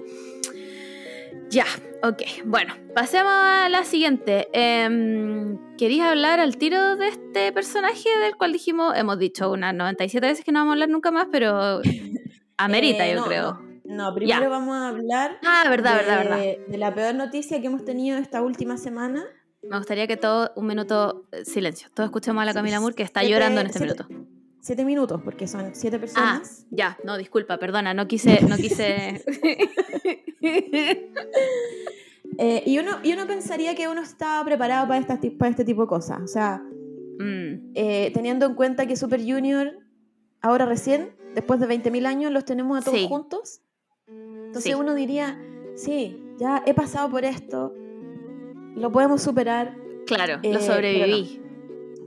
Ya, ok. Bueno, pasemos a la siguiente. Em, ¿Querías hablar al tiro de este personaje del cual dijimos, hemos dicho unas 97 veces que no vamos a hablar nunca más, pero amerita, Eh, yo no, creo. No, primero Ya. vamos a hablar Ah, verdad, de, verdad, verdad. de la peor noticia que hemos tenido esta última semana. Me gustaría que todo, un minuto, eh, silencio, todos escuchemos a la Camila Moore que está siete- llorando en este siete- minuto. Siete minutos, porque son siete Ah, personas. ya, no, disculpa, perdona, no quise, no quise. Eh, y, uno, y uno pensaría que uno estaba preparado para, estas ti- para este tipo de cosas. O sea, Mm, eh, teniendo en cuenta que Super Junior, ahora recién, después de 20.000 años, los tenemos a todos Sí. juntos. Entonces Sí. uno diría, sí, ya he pasado por esto, lo podemos superar, claro, Eh, lo sobreviví.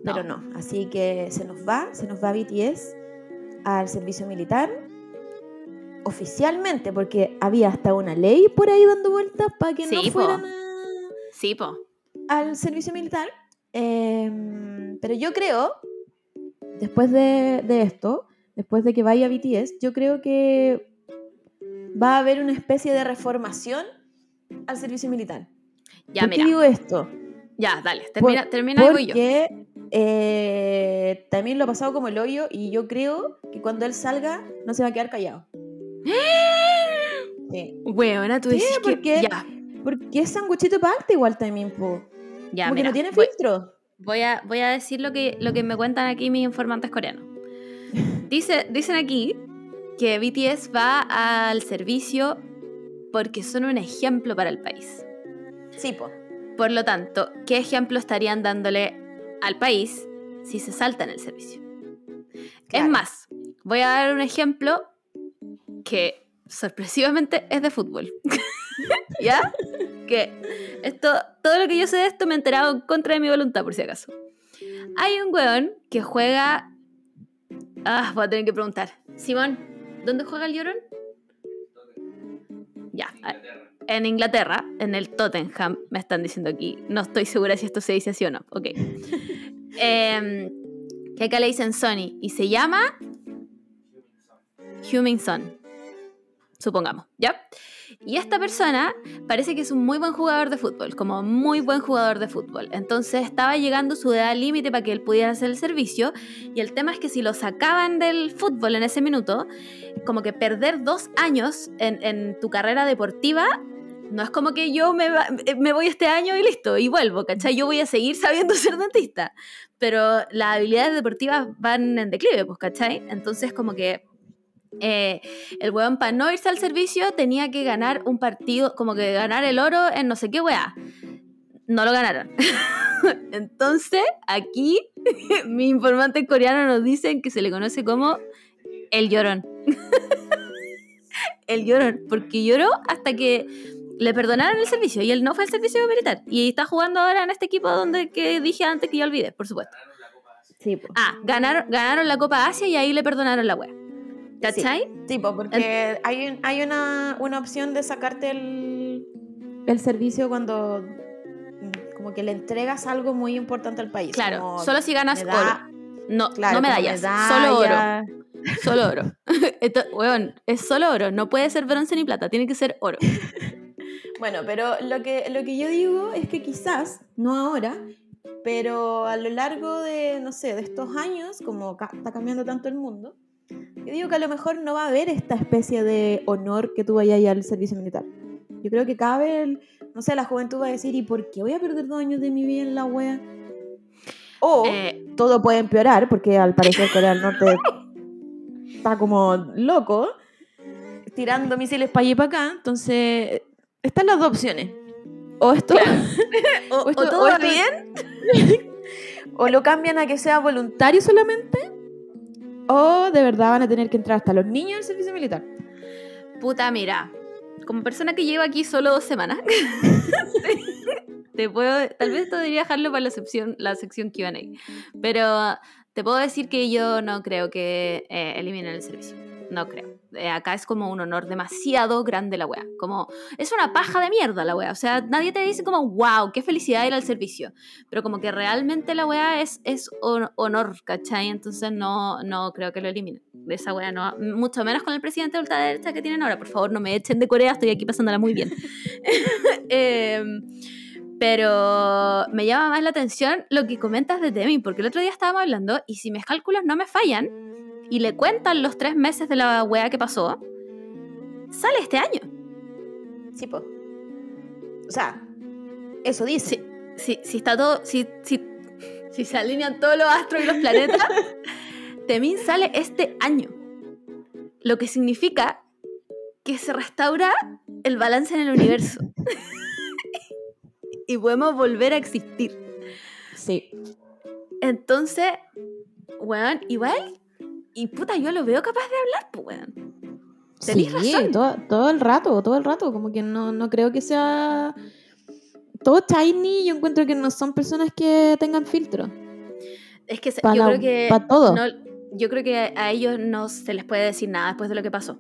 pero no. Así que se nos va, se nos va BTS al servicio militar. oficialmente, porque había hasta una ley por ahí dando vueltas para que no Sí, po. fueran a- Sí, po. al servicio militar. Em, pero yo creo, después de, de esto, después de que vaya BTS, yo creo que va a haber una especie de reformación al servicio militar. Ya, ¿Por qué mira. digo esto? Ya, dale. Termina, Por- termina y voy yo. Porque eh, también lo ha pasado como el hoyo y yo creo que cuando él salga no se va a quedar callado. Sí. Weona, tú Sí, dices que... porque- Ya, Porque es sanguchito parte igual también, po. ya, como mira. que no tiene voy, filtro. voy a, voy a decir lo que, lo que me cuentan aquí mis informantes coreanos. Dice, dicen aquí que BTS va al servicio porque son un ejemplo para el país. Sí, po. Por lo tanto, ¿qué ejemplo estarían dándole al país si se saltan el servicio? Claro. Es más, voy a dar un ejemplo que sorpresivamente es de fútbol. ¿Ya? Que esto, todo lo que yo sé de esto me he enterado en contra de mi voluntad, por si acaso. Hay un weón que juega. Ah, voy a tener que preguntar. Simón, ¿dónde juega el llorón? Ya, Inglaterra. en Inglaterra, en el Tottenham, me están diciendo aquí. No estoy segura si esto se dice así o no. Ok. Em, que acá le dicen Sony. Y se llama Humming Son. Supongamos, ¿ya? Y esta persona parece que es un muy buen jugador de fútbol, como muy buen jugador de fútbol. Entonces estaba llegando su edad límite para que él pudiera hacer el servicio. Y el tema es que si lo sacaban del fútbol en ese minuto, como que perder dos años en, tu carrera deportiva no es como que yo me, va- me voy este año y listo, y vuelvo, ¿cachai? Yo voy a seguir sabiendo ser dentista, pero las habilidades deportivas van en declive, pues, ¿cachai? Entonces como que eh, el weón para no irse al servicio tenía que ganar un partido, como que ganar el oro en no sé qué weá. No lo ganaron. Entonces, aquí mis informantes coreanos nos dicen que se le conoce como el llorón. el llorón, porque lloró hasta que le perdonaron el servicio y él no fue al servicio militar. Y está jugando ahora en este equipo donde que dije antes que ya olvidé, por supuesto. Sí. Ah, ganaron, ganaron la Copa Asia y ahí le perdonaron la wea. ¿Cachai? Sí, po, porque hay, hay una, una opción de sacarte el, el servicio cuando mm, como que le entregas algo muy importante al país. Claro, como solo si ganas oro. No, claro, no medallas, solo oro. Solo oro. Esto, weón, es solo oro. No puede ser bronce ni plata, tiene que ser oro. Bueno, pero lo que, lo que yo digo es que quizás, no ahora, pero a lo largo de, no sé, de estos años, como ca- está cambiando tanto el mundo, yo digo que a lo mejor no va a haber esta especie de honor que tú vayas al servicio militar. Yo creo que cada vez, no sé, la juventud va a decir, ¿y por qué voy a perder dos años de mi vida en la wea? O Eh, todo puede empeorar, porque al parecer Corea del Norte está como loco, tirando misiles para allá y para acá. Entonces, están las dos opciones. O esto, o, o esto- o todo o esto- bien, o lo cambian a que sea voluntario solamente, o de verdad van a tener que entrar hasta los niños al servicio militar. puta, mira. Como persona que lleva aquí solo dos semanas, te puedo, tal vez esto debería dejarlo para la sección, la sección Q&A. Pero te puedo decir que yo no creo que eh, eliminen el servicio. No creo. Eh, acá es como un honor demasiado grande la wea. Como, es una paja de mierda la wea. O sea, nadie te dice como, wow, qué felicidad ir al servicio. Pero como que realmente la wea es, es hon- honor, ¿cachai? Entonces no, no creo que lo eliminen. De esa wea no. Mucho menos con el presidente de ultraderecha que tienen ahora. Por favor, no me echen de Corea, estoy aquí pasándola muy bien. Em, pero me llama más la atención lo que comentas de Demi, porque el otro día estábamos hablando y si mis cálculos no me fallan y le cuentan los tres meses de la wea que pasó, sale este año. Sí, po. O sea, eso dice. Si, si está todo, si, si, si se alinean todos los astros y los planetas, Temin sale este año. Lo que significa que se restaura el balance en el universo. y podemos volver a existir. Sí. Entonces, weón, igual, y puta, yo lo veo capaz de hablar, pues, weón. Tenís sí, razón. Todo, todo el rato, todo el rato. Como que no, no creo que sea. Todo Tiny, yo encuentro que no son personas que tengan filtro. Es que se- yo la- creo que. pa' todo. no- yo creo que a ellos no se les puede decir nada después de lo que pasó.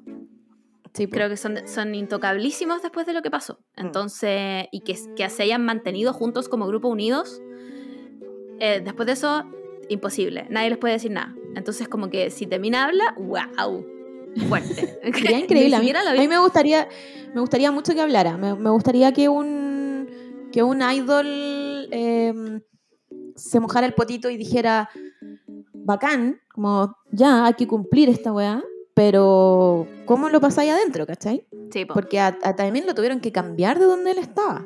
Sí, creo que son, son intocablísimos después de lo que pasó. Mm. Entonces, y que, que se hayan mantenido juntos como grupo unidos, eh, después de eso, imposible. Nadie les puede decir nada. Entonces, como que si Temina habla, wow, fuerte. Sería increíble. A mí, a me gustaría, me gustaría mucho que hablara. Me, me gustaría que un que un idol eh, se mojara el potito y dijera bacán, como ya hay que cumplir esta weá, pero ¿cómo lo pasáis adentro, cachai? Sí, po. Porque a, a Taemin lo tuvieron que cambiar de donde él estaba.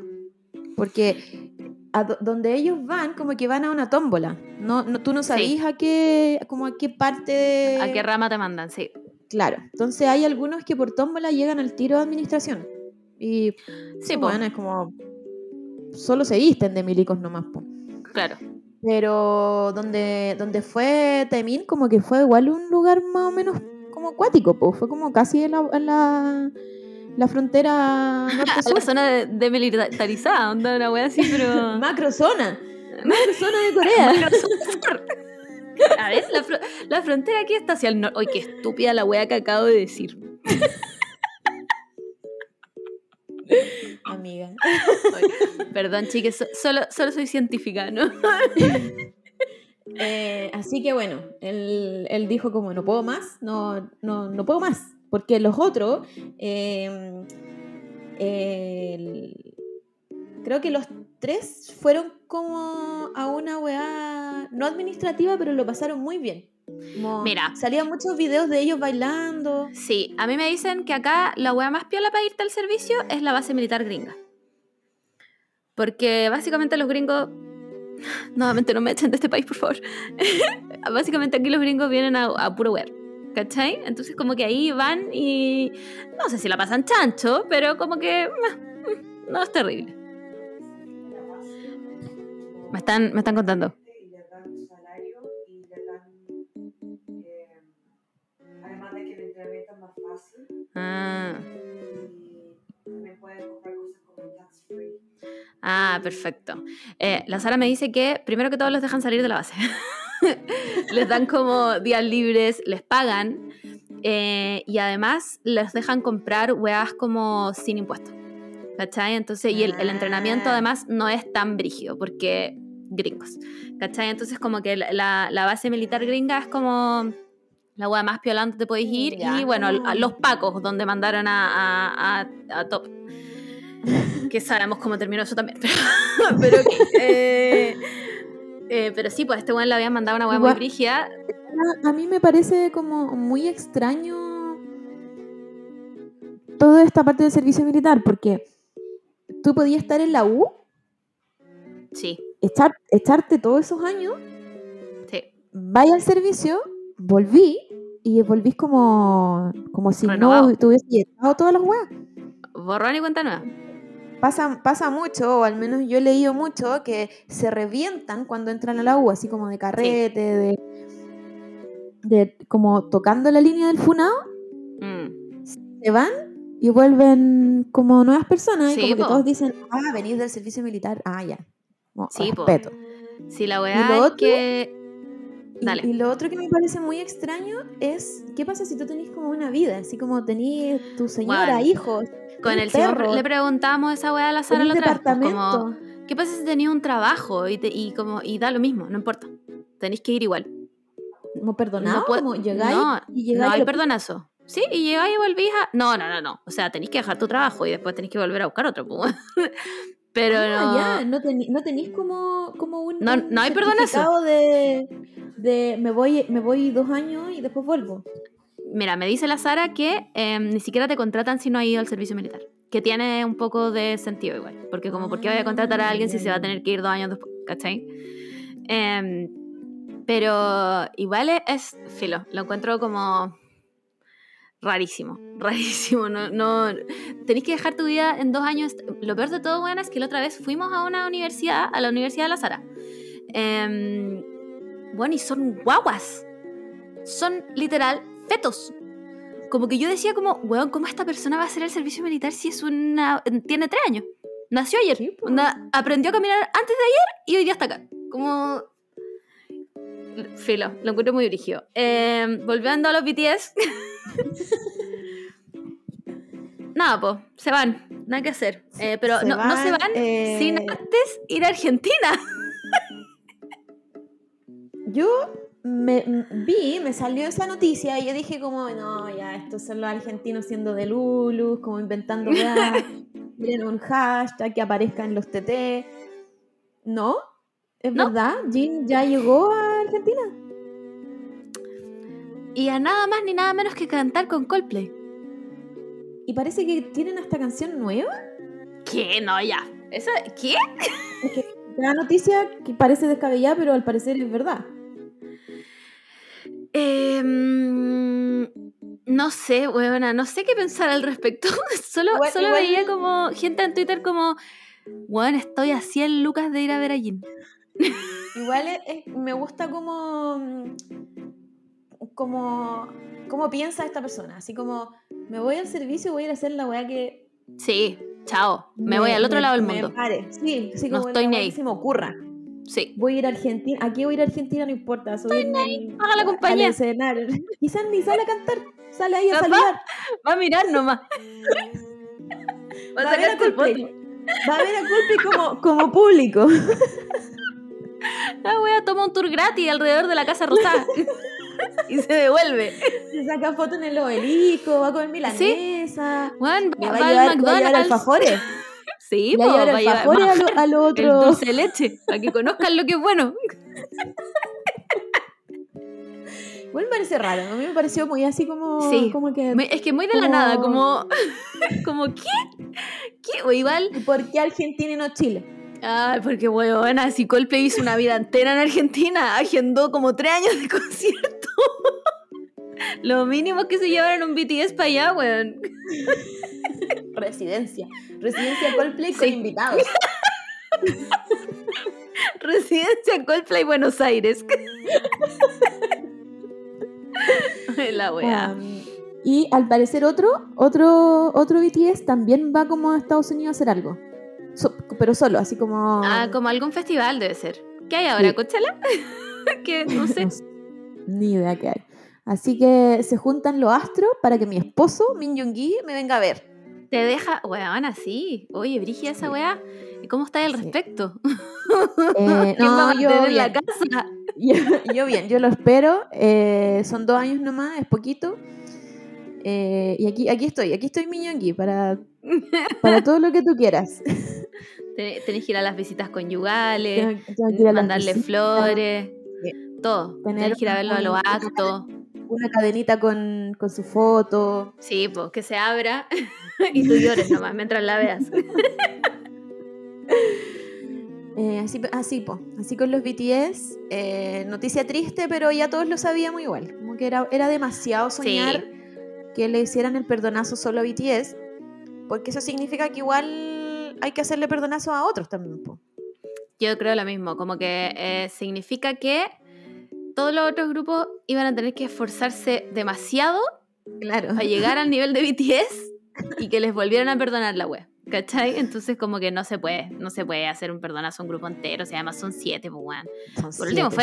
Porque a do- donde ellos van, como que van a una tómbola. No, no, tú no sabís a qué, como a qué parte de... ¿A qué rama te mandan? Sí. Claro. Entonces hay algunos que por tómbola llegan al tiro de administración. Y Sí, po. bueno, es como... Solo se visten de milicos nomás, po. Claro. Pero donde, donde fue Taemin, como que fue igual un lugar más o menos como acuático, po. Fue como casi en la, en la, la frontera la zona de- demilitarizada, onda una wea así, pero. Macrozona. Macrozona de Corea. A ver, la, fro- la frontera aquí está hacia el norte. Uy, qué estúpida la wea que acabo de decir. Amiga. Perdón, chiques, so- solo, solo soy científica, ¿no? Eh, así que bueno, él, él dijo como no puedo más, no, no, no puedo más. Porque los otros, eh, el- creo que los tres fueron como a una weá no administrativa, pero lo pasaron muy bien. Como Mira. Salían muchos videos de ellos bailando. Sí, a mí me dicen que acá la wea más piola para irte al servicio es la base militar gringa. Porque básicamente los gringos. Nuevamente no me echen de este país, por favor. básicamente aquí los gringos vienen a, a puro wear. ¿Cachai? Entonces, como que ahí van y. No sé si la pasan chancho, pero como que. No es terrible. Me están, me están contando. y le dan salario y le dan además de que el entrenamiento es más fácil Ah, y también pueden comprar cosas como tax free ah, perfecto. Eh, la Sara me dice que primero que todo los dejan salir de la base. les dan como días libres, les pagan eh, y además les dejan comprar weas como sin impuestos. ¿Cachai? Entonces, y el, el entrenamiento Ah. además no es tan brígido porque gringos. ¿Cachai? Entonces, como que la, la- la base militar gringa es como la wea más piolante te podéis ir Ya. y bueno, a los pacos donde mandaron a, a, a- a Top. Que sabemos cómo terminó eso también. Pero. Eh, eh, pero sí, pues este weón le habían mandado una wea muy brígida. A, a mí me parece como muy extraño toda esta parte del servicio militar, porque tú podías estar en la U, Sí, echar, echarte todos esos años, sí. vaya al servicio, volví y volvís como, como si Renovado. no tuviese estado todas las weas. Borrón y cuenta nueva. Pasa, pasa mucho, o al menos yo he leído mucho, que se revientan cuando entran a la U, así como de carrete, de, de como tocando la línea del funado, Mm. se van y vuelven como nuevas personas Sí, y como que todos dicen, ah, venís del servicio militar, ah, ya. Como, Sí, po. respeto. Sí, la weá es que. Y- Dale. Y, lo otro que me parece muy extraño es, ¿qué pasa si tú tenés como una vida? Así como tenés tu señora, Bueno, hijos, Con el perro, le preguntamos esa weá a la Sara la otra departamento. como, ¿qué pasa si tenías un trabajo y, te- y como, y da lo mismo? No importa. Tenéis que ir igual. Como perdonado, No puede- como llegáis no, y no hay lo- perdonazo. Sí, y llegáis y volvís a. No, no, no, no. O sea, tenéis que dejar tu trabajo y después tenéis que volver a buscar otro. Pero Ah, no. ya, no, tení- no tenéis como, como un, No- no hay certificado de, de me voy me voy dos años y después vuelvo. Mira, me dice la Sara que em, ni siquiera te contratan si no has ido al servicio militar. Que tiene un poco de sentido igual. Porque como, ¿por qué voy a contratar a alguien si se va a tener que ir dos años después? ¿Cachai? Em, pero igual es filo. Lo encuentro como rarísimo. Rarísimo. No, no, tenéis que dejar tu vida en dos años. Lo peor de todo, bueno, es que la otra vez fuimos a una universidad, a la Universidad de la Sara. Em, bueno, y son guaguas. Son literal fetos. Como que yo decía como, weón, ¿cómo esta persona va a hacer el servicio militar si es una... tiene tres años? Nació ayer. Sí, aprendió a caminar antes de ayer y hoy día está acá. Como... Filo, lo encuentro muy brígido. Eh, volviendo a los BTS. nada, pues, se van, nada que hacer. Eh, pero Se no, no se van, eh, sin antes ir a Argentina. Yo me vi, me salió esa noticia y yo dije como, no, ya, estos son los argentinos siendo de Lulus, como inventando miren un hashtag que aparezca en los TT. ¿No? ¿Es No. verdad? ¿Jin ya llegó a? Y a nada más ni nada menos que cantar con Coldplay. Y parece que tienen hasta canción nueva. ¿Qué? No, ya. ¿Eso? ¿Qué? Es que la noticia que parece descabellada, pero al parecer es verdad. Em, no sé, weona, no sé qué pensar al respecto. solo Igual- solo igual- veía como gente en Twitter como, weón, estoy a 100 lucas de ir a ver a Jin. Igual es- es- me gusta como, como, como piensa esta persona. Así como, me voy al servicio, voy a ir a hacer la weá que... Sí, chao. Me, voy al otro me- lado del me mundo. pare. Sí, sí, No estoy ni se me ocurra. Sí. Voy a ir a Argentina. Aquí voy a ir a Argentina, no importa. Soy haga la compañía. Al escenario. Quizás ni sale a cantar. Sale ahí a Capaz. saludar. Va a mirar nomás. Va Va a a a Coldplay. foto. Va a ver a Coldplay como, como público. La wea toma un tour gratis alrededor de la Casa Rosada. y se devuelve. Se saca foto en el obelisco, va a comer milanesa. Weón, Le va, va va a al llevar, va a alfafores. Sí, Le po, va a llevar va a llevar alfafores a lo, a lo el otro. dulce de leche, para que conozcan lo que es bueno. Igual me parece raro. A mí me pareció muy así como, Sí. como que... Muy- Es que muy de la nada, como. como, ¿qué? ¿Qué? O igual. ¿Y ¿Por qué Argentina y no Chile? Ay, porque weona, si Coldplay hizo una vida entera en Argentina, agendó como tres años de concierto. Lo mínimo es que se llevaron un BTS para allá, weón. Residencia. Residencia Coldplay con Sí. invitados. Residencia Coldplay Buenos Aires. La wea. Um, y al parecer otro, otro, otro BTS también va como a Estados Unidos a hacer algo. So- pero solo, así como... Ah, como algún festival debe ser. ¿Qué hay ahora, Sí. Coachella? que no sé. No sé, Ni idea qué hay. Así que se juntan los astros para que mi esposo, Min Young-gi, me venga a ver. Te deja, weón, así. Oye, Brigia esa weá. ¿Y cómo está al Sí. respecto? Eh, ¿Quién va a no, yo mantener la bien. casa? Yo, yo bien, yo lo espero. eh, son dos años nomás, es poquito. Eh, y aquí, aquí estoy, aquí estoy Min Young-gi para, para todo lo que tú quieras. Ten- Tenés que ir a las visitas conyugales, Tengo- tengo que ir a las mandarle visitas, flores, todo. Tener Tenés que ir a verlo a los actos. Una cadenita con, con su foto. Sí, pues que se abra y tú llores nomás mientras la veas. Eh, así, así, po, así con los BTS. eh, noticia triste, pero ya todos lo sabíamos igual. Como que era, era demasiado soñar que le hicieran el perdonazo solo a BTS. Porque eso significa que igual hay que hacerle perdonazo a otros también. po. Yo creo lo mismo, como que eh, significa que todos los otros grupos iban a tener que esforzarse demasiado Claro. para llegar al nivel de BTS y que les volvieran a perdonar la web. ¿Cachai? Entonces como que no se puede, no se puede hacer un perdonazo a un grupo entero, o sea, además son siete, pues weón. Son por último, sí,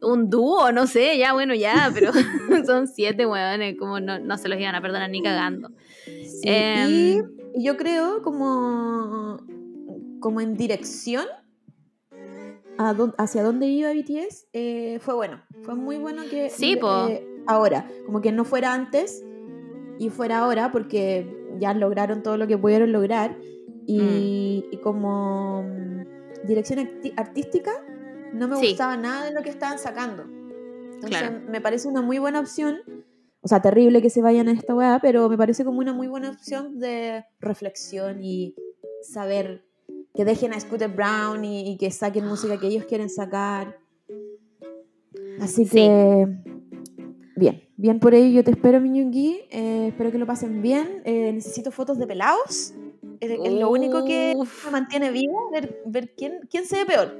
po. Un dúo, no sé, ya bueno, ya, pero son siete weones, como no, no se los iban a perdonar ni cagando. Sí, Em, y, yo creo como, como en dirección a hacia dónde iba BTS eh, fue bueno. Fue muy bueno que Sí, eh, ahora, como que no fuera antes y fuera ahora porque ya lograron todo lo que pudieron lograr y, Mm. y como mm, dirección artística no me Sí. gustaba nada de lo que estaban sacando. Entonces Claro. me parece una muy buena opción o sea, terrible que se vayan a esta weá, pero me parece como una muy buena opción de reflexión y saber que dejen a Scooter Brown y, y que saquen música que ellos quieren sacar. Así Sí. que, bien por ello. Yo te espero, Miñungui. Eh, espero que lo pasen bien. Eh, necesito fotos de pelados. Es, es lo único que me mantiene viva, ver, ver quién, quién se ve peor.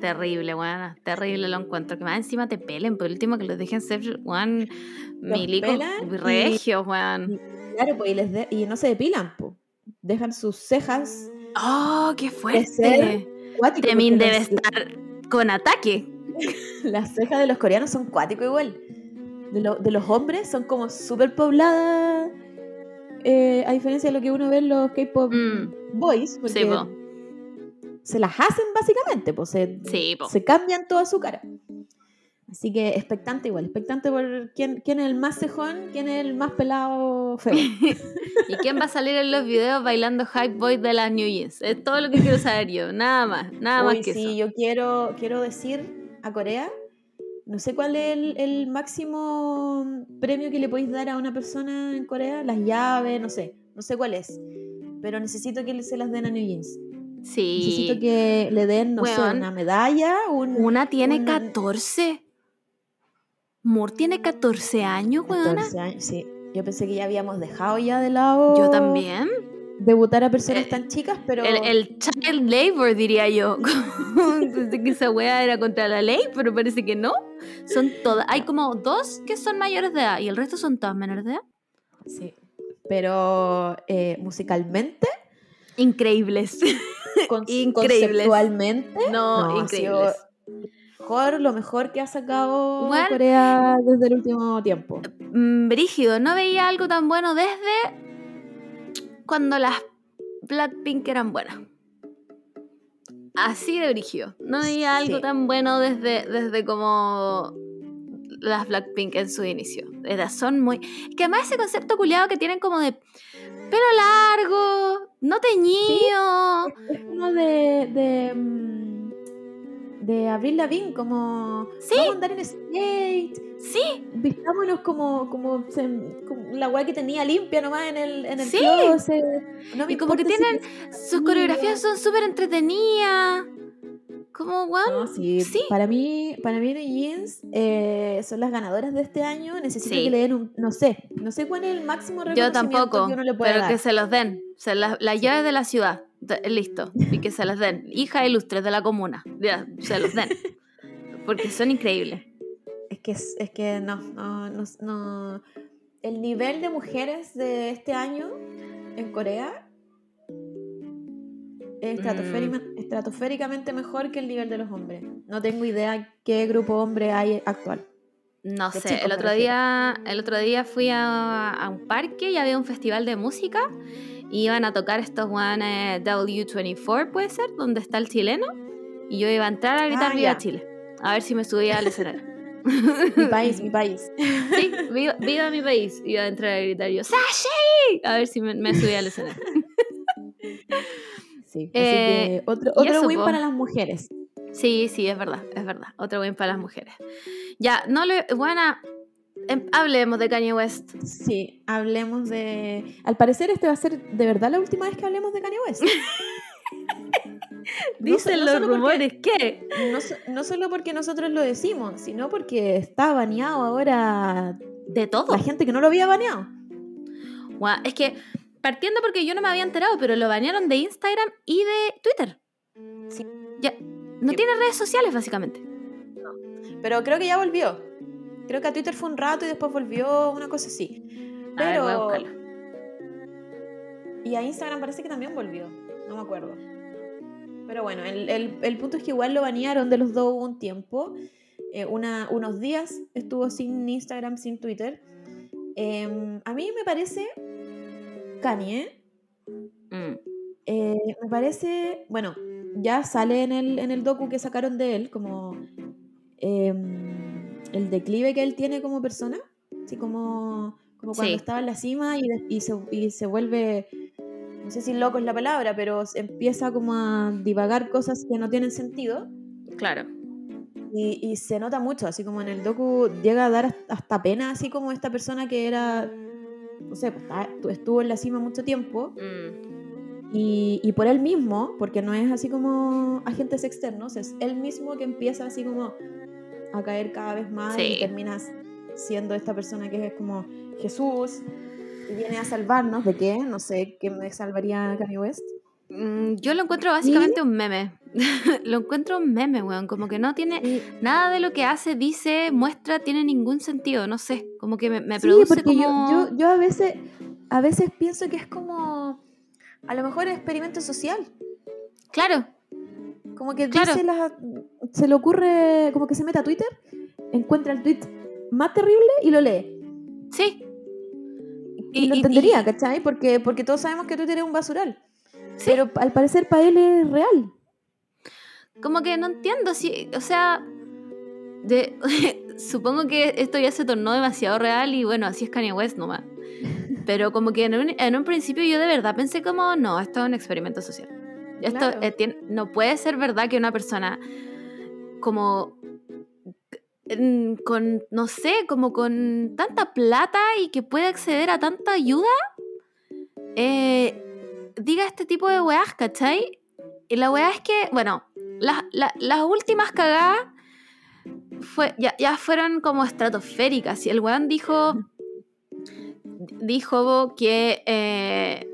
Terrible, weón. Terrible lo encuentro. Que más encima te pelen. Por último, que los dejen ser, weón, milicos regios, weón. Claro, pues, y, les de- y no se depilan, pues. Dejan sus cejas ¡Oh, qué fuerte! cuático, Temin debe las- estar con ataque. Las cejas de los coreanos son cuáticos igual. De, lo- de los hombres son como súper pobladas eh, a diferencia de lo que uno ve en los K-pop Mm, boys, porque sí, po. se las hacen básicamente, pues se, Sí, se cambian toda su cara. Así que expectante igual, expectante por quién, quién es el más cejón, quién es el más pelado feo. ¿Y quién va a salir en los videos bailando Hype Boy de las New Jeans? Es todo lo que quiero saber yo. Nada más, nada Uy, más que sí, eso. yo quiero, quiero decir a Corea, no sé cuál es el, el máximo premio que le podéis dar a una persona en Corea, las llaves, no sé, no sé cuál es, pero necesito que se las den a New Jeans. Necesito Sí. que le den, no sé, una medalla, un... Una tiene una- 14. Moore tiene 14 años, weona. 14 años, sí. Yo pensé que ya habíamos dejado ya de lado Yo también. Debutar a personas Eh, tan chicas, pero El, el child labor, diría yo. Pensé que esa wea era contra la ley, pero parece que no. Son todas. Hay como dos que son mayores de edad y el resto son todas menores de edad. sí. Pero eh, musicalmente, Increíbles. con- Increíbles. conceptualmente, No, No, increíbles. mejor, lo mejor que ha sacado Corea desde el último tiempo. Mm, Brígido, no veía algo tan bueno desde cuando las Blackpink eran buenas. Así de brígido. No veía algo Sí. tan bueno desde, desde como las Blackpink en su inicio. Era- son muy... Que además ese concepto culiado que tienen como de pelo largo, no teñido. Es como de. de mm, de Avril Lavigne, como Sí. vamos a andar en skate, Sí, vistámonos como, como, la weá que tenía limpia nomás en el, en el Sí. closet. No me Y como que si tienen- sus coreografías son súper entretenidas. Como, weón. No, sí, Sí. Para mí, para mí New Jeans eh, son las ganadoras de este año. Necesito Sí. que le den un, no sé, no sé cuál es el máximo Yo tampoco, que uno le puede pero dar. que se los den. Se las las llaves de la ciudad, de- listo. Y que se las den. Hija ilustre de la comuna, ya, se los den. Porque son increíbles. Es que, es, que no, no, no, no. El nivel de mujeres de este año en Corea es Mm. estratosféricamente mejor que el nivel de los hombres. No tengo idea qué grupo hombre hay actual. No sé, el otro día, el otro día fui a, a un parque y había un festival de música y iban a tocar estos guanes W24, puede ser, donde está el chileno, y yo iba a entrar a gritar Ah, Viva. Chile, a ver si me subía al escenario. Mi país, mi país. Sí, viva, viva mi país, iba a entrar a gritar yo, ¡Sashi! A ver si me, me subía al escenario. Sí, así Eh, que otro, otro eso, win po. para las mujeres. Sí, sí, es verdad, es verdad. Otro win para las mujeres. Ya, no le. Buena. em, hablemos de Kanye West. Sí, hablemos de. Al parecer, este va a ser de verdad la última vez que hablemos de Kanye West. Dicen no los porque- rumores que. No, no solo porque nosotros lo decimos, sino porque está baneado ahora De todo. la gente que no lo había baneado. Guau, es que, partiendo porque yo no me había enterado, pero lo banearon de Instagram y de Twitter. Sí. Ya. No Sí. tiene redes sociales, básicamente. Pero creo que ya volvió. Creo que a Twitter fue un rato y después volvió, una cosa así. A ver, voy a Pero. buscarlo. y a Instagram parece que también volvió. No me acuerdo. Pero bueno, el, el- el punto es que igual lo banearon de los dos un tiempo. Eh, una- unos días estuvo sin Instagram, sin Twitter. Em, a mí me parece. Kanye. Mm. eh, me parece. Bueno, ya sale en el, en el docu que sacaron de él, como. em, el declive que él tiene como persona. Así como. Como cuando Sí. estaba en la cima y se, y se vuelve. No sé si loco es la palabra, pero empieza como a divagar cosas que no tienen sentido. Claro. Y, y se nota mucho, así como en el docu llega a dar hasta- pena, así como esta persona que era, no sé, pues, estaba- estuvo en la cima mucho tiempo Mm. y, y por él mismo, porque no es así como agentes externos, es él mismo que empieza así como a caer cada vez más Sí. y terminas siendo esta persona que es como Jesús viene a salvarnos de qué, no sé, ¿qué me salvaría Kanye West? Mm, Yo lo encuentro básicamente un meme. lo encuentro un meme, weón. Como que no tiene. Y- Nada de lo que hace, dice, muestra, tiene ningún sentido. No sé. Como que me, me Sí, produce porque yo- como. yo, yo, a veces a veces pienso que es como a lo mejor experimento social. Claro. Como que Claro. dice se le ocurre, como que se mete a Twitter, encuentra el tweet más terrible y lo lee. Sí. Y, lo entendería, y- ¿cachai? Porque, porque todos sabemos que Twitter es un basural. Sí. Pero al parecer para él es real. Como que no entiendo si, o sea, de, supongo que esto ya se tornó demasiado real y bueno, así es Kanye West nomás. Pero como que en un, en un principio yo de verdad pensé como, no, esto es un experimento social. Esto Claro. eh, no puede ser verdad que una persona como con, no sé, como con tanta plata y que puede acceder a tanta ayuda, eh, diga este tipo de weas, ¿cachai? Y la wea es que, bueno, las, la- las últimas cagadas ya, fueron como estratosféricas. Y el weón dijo, dijo que eh,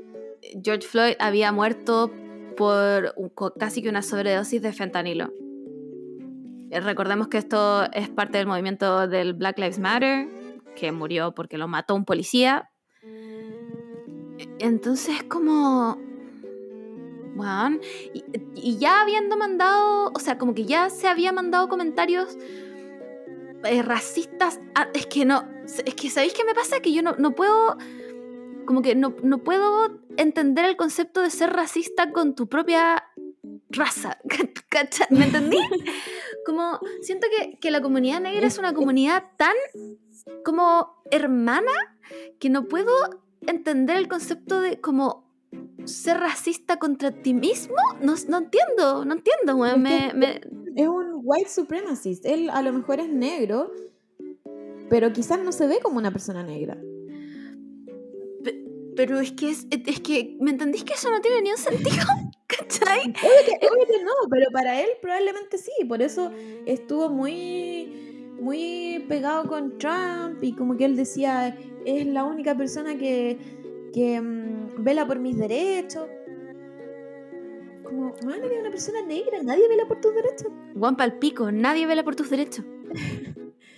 George Floyd había muerto por casi que una sobredosis de fentanilo. Eh, Recordemos que esto es parte del movimiento del Black Lives Matter, que murió porque lo mató un policía. Entonces, como. Weón. Y, ya habiendo mandado. O sea, como que ya se había mandado comentarios eh, racistas. Ah, es que no. Es que, ¿sabéis qué me pasa? Que yo no, no puedo. Como que no, no puedo entender el concepto de ser racista con tu propia raza. ¿Me entendí? Como siento que, que la comunidad negra es una comunidad tan como hermana que no puedo entender el concepto de como ser racista contra ti mismo. No, no entiendo, no entiendo, weón. Es Me, que- me- Es un white supremacist. Él a lo mejor es negro, pero quizás no se ve como una persona negra. Pero es que es, es que, ¿me entendís que eso no tiene ni un sentido? ¿Cachai? Obvio que, obvio que no, pero para él probablemente sí. Por eso estuvo muy, muy pegado con Trump y como que él decía, es la única persona que, que mm, vela por mis derechos. Como, man, eres una persona negra, nadie vela por tus derechos. Juan Palpico, nadie vela por tus derechos.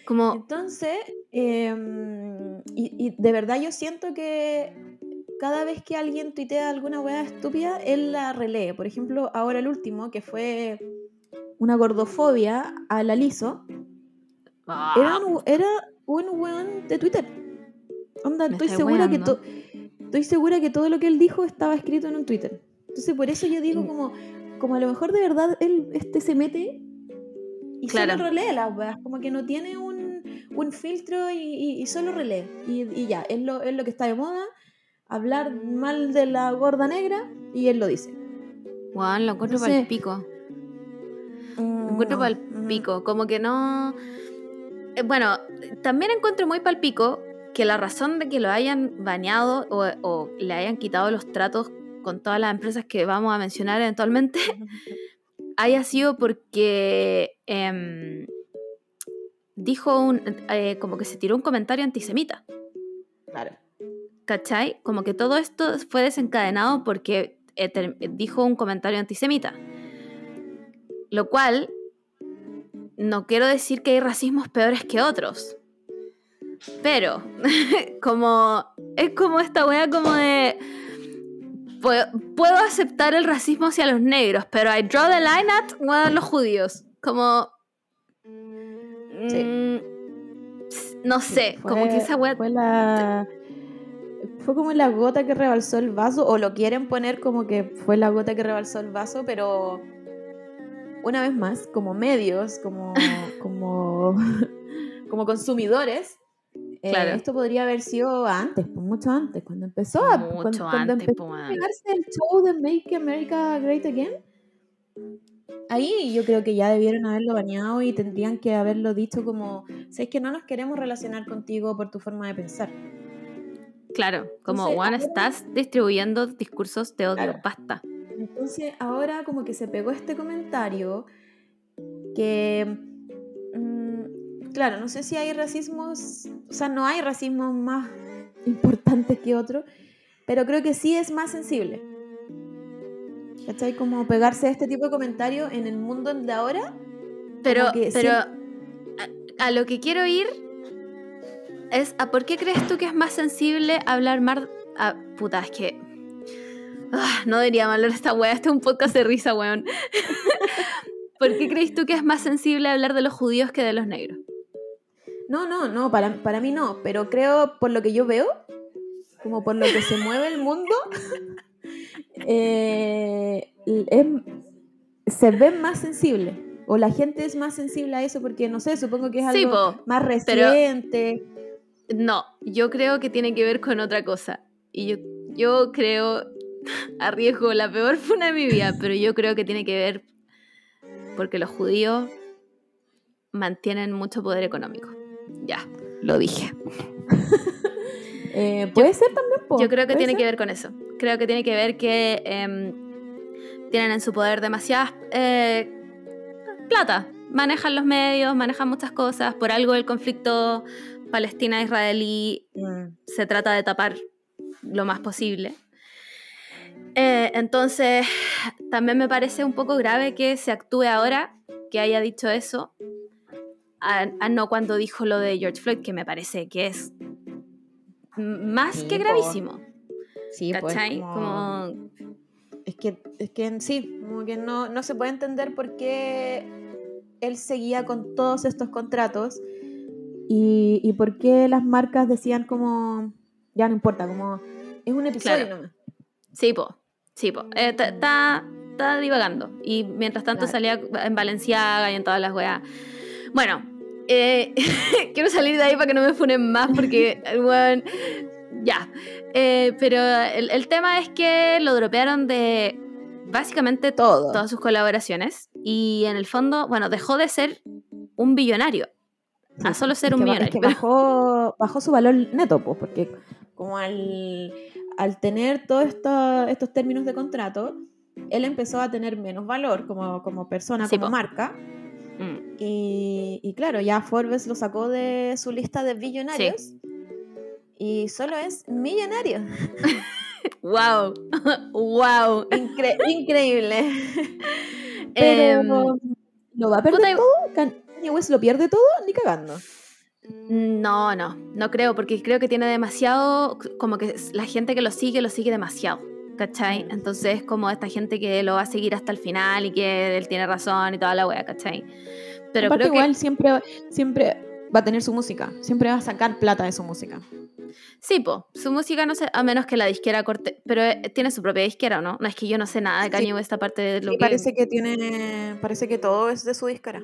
Como, Entonces, em, y, y de verdad yo siento que cada vez que alguien tuitea alguna weá estúpida, él la relee. Por ejemplo, ahora el último, que fue una gordofobia a la liso, ah, era un, era un weón de Twitter. Onda, Me estoy segura, que to- estoy segura que todo lo que él dijo estaba escrito en un Twitter. Entonces, por eso yo digo Y- como, como a lo mejor de verdad él este, se mete y Claro. solo relee las weas, como que no tiene un, un filtro y, y- y solo relee. Y, y ya, es lo, es lo que está de moda, hablar mal de la gorda negra y él lo dice. Juan, lo encuentro para el pico. Lo encuentro No, para el mm, pico. Como que no. Eh, Bueno, también encuentro muy pal pico que la razón de que lo hayan baneado o, o le hayan quitado los tratos con todas las empresas que vamos a mencionar eventualmente haya sido porque em, dijo un. eh, como que se tiró un comentario antisemita. Claro. ¿Cachai? Como que todo esto fue desencadenado porque eh, dijo un comentario antisemita. Lo cual, no quiero decir que hay racismos peores que otros. Pero, como, es como esta wea como de... Puedo, puedo aceptar el racismo hacia los negros, pero I draw the line at bueno, los judíos. Como... Sí. mm, no sé, Fue- como que esa wea... Fue la. Fue como la gota que rebalsó el vaso, o lo quieren poner como que fue la gota que rebalsó el vaso, pero una vez más, como medios, como, como, como consumidores, eh, Claro. esto podría haber sido antes, pues, mucho antes, cuando empezó, a- Mucho cuando, cuando antes, empezó po, a pegarse el show de Make America Great Again. Ahí yo creo que ya debieron haberlo bañado y tendrían que haberlo dicho como, si es que no nos queremos relacionar contigo por tu forma de pensar. Claro, como Entonces, Juan, ahora- estás distribuyendo discursos de odio, Claro. basta. Entonces ahora como que se pegó este comentario que, mm, claro, no sé si hay racismos, o sea, no hay racismos más importantes que otros, pero creo que sí es más sensible. ¿Cachai? Como pegarse a este tipo de comentarios en el mundo de ahora. Pero, pero a, a lo que quiero ir es a por qué crees tú que es más sensible hablar más... ah, puta, es que... ah, no deberíamos hablar de esta wea, este es un podcast de risa, weón. ¿Por qué crees tú que es más sensible hablar de los judíos que de los negros? No, no, no, para, para mí no, pero creo, por lo que yo veo, como por lo que se mueve el mundo, eh, es- se ven más sensibles. O la gente es más sensible a eso porque, no sé, supongo que es Sí, algo po, más reciente. No, yo creo que tiene que ver con otra cosa. Y yo, yo creo, arriesgo la peor funa de mi vida, pero yo creo que tiene que ver porque los judíos mantienen mucho poder económico. Ya, lo dije. Eh, puede ser también, po, Yo creo que tiene ser. que ver con eso. Creo que tiene que ver que em, tienen en su poder demasiadas eh, plata. Manejan los medios, manejan muchas cosas. Por algo el conflicto palestina-israelí Mm, se trata de tapar lo más posible. Eh, entonces, también me parece un poco grave que se actúe ahora, que haya dicho eso, a, a no cuando dijo lo de George Floyd, que me parece que es más Sí, que po. gravísimo. Sí, pues, ¿Cachai? como- Como... Es que, es que sí, como que no, no se puede entender por qué él seguía con todos estos contratos y, y por qué las marcas decían como, ya no importa, como es un episodio Claro. nomás. Sí, po. Sí, po. Eh, Está está divagando. Y mientras tanto Claro. salía en Valenciaga y en todas las weas. Bueno, eh, quiero salir de ahí para que no me funen más porque, bueno, ya. Eh, pero el, el tema es que lo dropearon de básicamente Todo. todas sus colaboraciones. Y en el fondo, bueno, dejó de ser un billonario a solo ser un millonario. Es que bajó, bajó su valor neto, pues, porque como al, al tener todos esto- estos términos de contrato, él empezó a tener menos valor como, como persona, Sí, como po. marca. Mm. Y, y claro, ya Forbes lo sacó de su lista de billonarios. Y solo es millonario. ¡Wow! ¡Wow! Incre- increíble. Pero Em, ¿lo va a perder puta, todo? Kan- ¿Kanye West lo pierde todo? Ni cagando. No, no, no creo, porque creo que tiene demasiado, como que la gente que lo sigue, lo sigue demasiado, ¿cachai? Mm. Entonces, como esta gente que lo va a seguir hasta el final y que él tiene razón y toda la wea, ¿cachai? Pero Aparte creo igual siempre, siempre va a tener su música. Siempre va a sacar plata de su música. que, sí, po, su música no sé, a menos que la disquera corte, pero eh, tiene su propia disquera, ¿o ¿no? No es que yo no sé nada de Sí. Kanye West aparte de lo Sí, que... parece que tiene. Parece que todo es de su discara.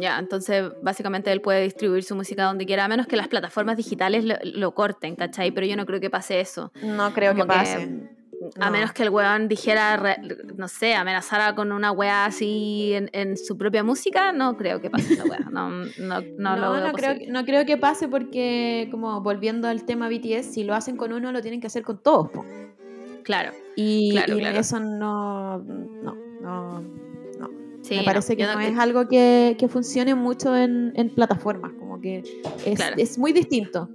Ya, entonces básicamente él puede distribuir su música donde quiera, a menos que las plataformas digitales lo, lo corten, ¿cachai? Pero yo no creo que pase eso. No creo Como que pase. A No. menos que el weón dijera, re- no sé, amenazara con una weá así en, en su propia música, no creo que pase esa weá. No, no, no, No, lo veo no, creo, no creo que pase porque, como volviendo al tema BTS, si lo hacen con uno, lo tienen que hacer con todos. po. Claro, Y, Claro, y claro. eso no. No, no. Sí. Me no, parece que no, no- es algo que, que funcione mucho en, en plataformas. Como que es, Claro. es muy distinto.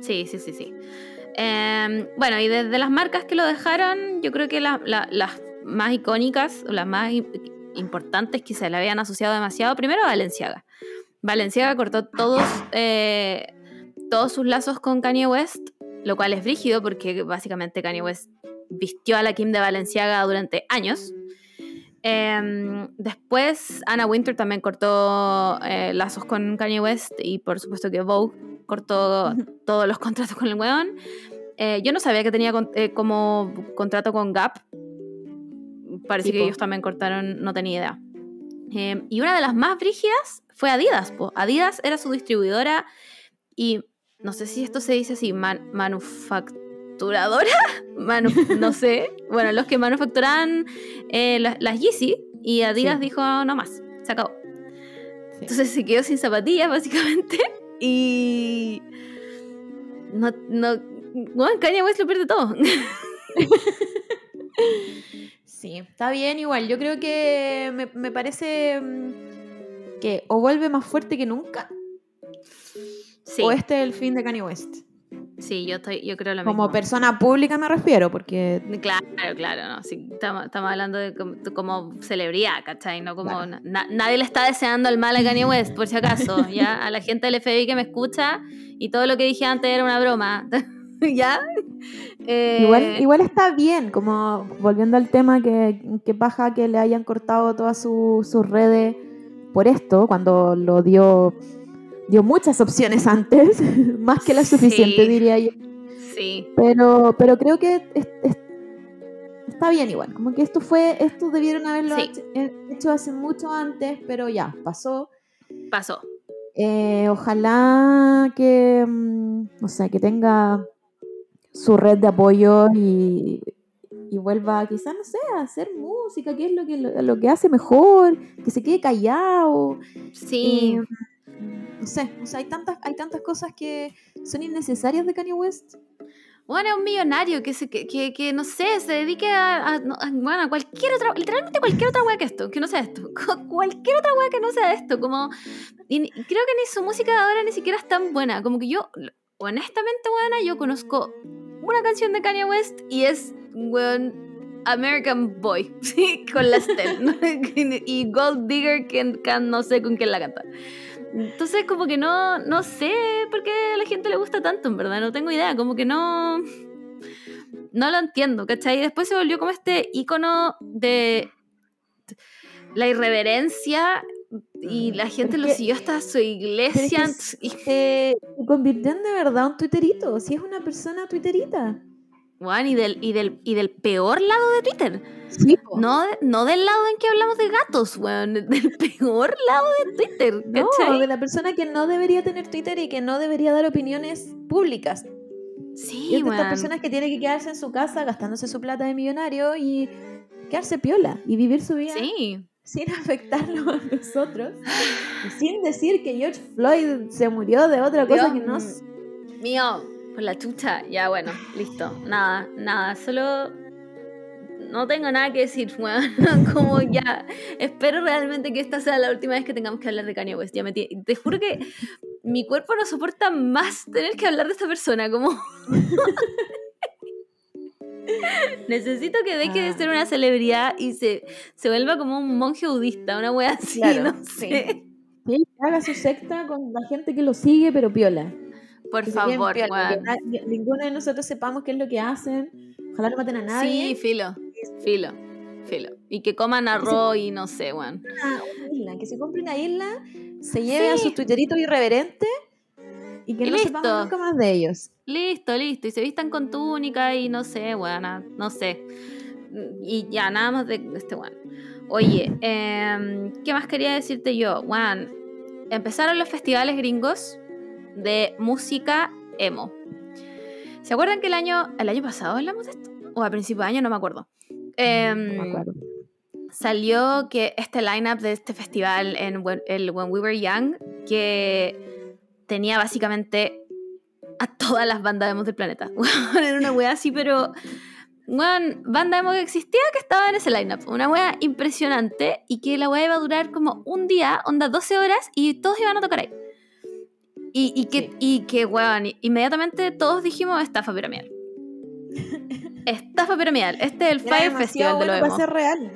Sí, sí, sí, sí. Em, bueno, y desde las marcas que lo dejaron, yo creo que la- la- las más icónicas o las más importantes que se le habían asociado demasiado, primero Valenciaga. Valenciaga cortó todos, eh, todos sus lazos con Kanye West, lo cual es brígido porque básicamente Kanye West vistió a la Kim de Valenciaga durante años. Em, después, Anna Winter también cortó eh, lazos con Kanye West y por supuesto que Vogue cortó todos los contratos con el weón. Eh, yo no sabía que tenía con- eh, como contrato con Gap. Parece que ellos también cortaron, no tenía idea. Eh, y una de las más brígidas fue Adidas. po. Adidas era su distribuidora y no sé si esto se dice así, man- manufacturadora, Manu- no sé. Bueno, los que manufacturaban eh, las, las Yeezy y Adidas Sí. dijo "Ah, no más, se acabó. Sí. Entonces se quedó sin zapatillas, básicamente. Y. No. no bueno, Kanye West lo pierde todo. Sí, está bien igual. Yo creo que me, me parece mm, que o vuelve más fuerte que nunca Sí, o este es el fin de Kanye West. Sí, yo, estoy, yo creo lo Como mismo. persona pública me refiero, porque Claro, claro, no. Sí, estamos, estamos hablando de como, de como celebridad, ¿cachai? No como. Claro. na- nadie le está deseando el mal a Kanye West, por si acaso. Ya, a la gente del FBI que me escucha y todo lo que dije antes era una broma. ¿Ya? Eh, igual, igual está bien, como volviendo al tema que, que paja que le hayan cortado todas su- sus redes por esto, cuando lo dio, dio muchas opciones antes, más que las suficientes Sí. diría yo. Sí. Pero, pero creo que es- es- está bien igual. Como que esto fue, esto debieron haberlo Sí. hecho, eh, hecho hace mucho antes, pero ya, pasó. Pasó. Eh, ojalá que, mm, no sé, que tenga su red de apoyo y, y vuelva quizás, no sé, a hacer música, que es lo que, lo, lo que hace mejor, que se quede callado. Sí. Eh, no sé, o sea, hay tantas, hay tantas cosas que son innecesarias de Kanye West. Bueno, es un millonario que, se, que, que, que, no sé, se dedique a, a- a- bueno, a cualquier otra, literalmente cualquier otra wea que esto, que no sea esto. Cualquier otra wea que no sea esto. Como, y creo que ni su música de ahora ni siquiera es tan buena. Como que yo, honestamente, buena, yo conozco una canción de Kanye West y es, weón, American Boy, sí, con la Steph. ¿no? y Gold Digger, que, que no sé con quién la canta. Entonces, como que no, no sé por qué a la gente le gusta tanto, en verdad, no tengo idea, como que no... No lo entiendo, ¿cachai? Y después se volvió como este icono de la irreverencia y la gente lo siguió hasta su iglesia. Pero es y- Se convirtió en de verdad un twitterito, si es una persona twitterita. Bueno, y, del, y, del, y del peor lado de Twitter. Sí. No, no del lado en que hablamos de gatos, weón. Del peor lado de Twitter, No, de la persona que no debería tener Twitter y que no debería dar opiniones públicas. Sí, Y es de estas personas que tiene que quedarse en su casa gastándose su plata de millonario y quedarse piola y vivir su vida Sí. sin afectarlo a nosotros. y sin decir que George Floyd se murió de otra cosa Dios que no... Mío, por la chucha. Ya, bueno, listo. Nada, nada. Solo no tengo nada que decir, weón. Como ya. Espero realmente que esta sea la última vez que tengamos que hablar de Kanye West. Ya me tie- Te juro que mi cuerpo no soporta más tener que hablar de esta persona. Como. Necesito que deje de Ah. ser una celebridad y se, se vuelva como un monje budista, una wea así, Claro, no sí. sé. Sí, que haga su secta con la gente que lo sigue, pero piola. Por favor, piola, que ninguno de nosotros sepamos qué es lo que hacen. Ojalá no maten a nadie. Sí, filo, filo, filo. Y que coman arroz y no sé, weón. isla, que se compre una isla, se lleve a sus tuiteritos irreverentes y que Y no listo. sepamos nunca más de ellos. Listo, listo. Y se vistan con túnica y no sé, weón, no sé. Y ya, nada más de este weón. Oye, em, ¿qué más quería decirte yo? Weón, empezaron los festivales gringos de música emo. ¿Se acuerdan que el año, el año pasado hablamos de esto? O a principio de año, no me acuerdo. Em, No me acuerdo. salió que este lineup de este festival en When, el When We Were Young que tenía básicamente a todas las bandas emo del planeta. Era una wea así, pero weón, banda emo que existía que estaba en ese lineup. Una wea impresionante y que la wea iba a durar como un día, onda 12 horas y todos iban a tocar ahí. Y, y que, Sí. y que, weón, inmediatamente todos dijimos estafa piramidal. Estafa piramidal. Este es el Era Fire Festival de lo emo. ser real.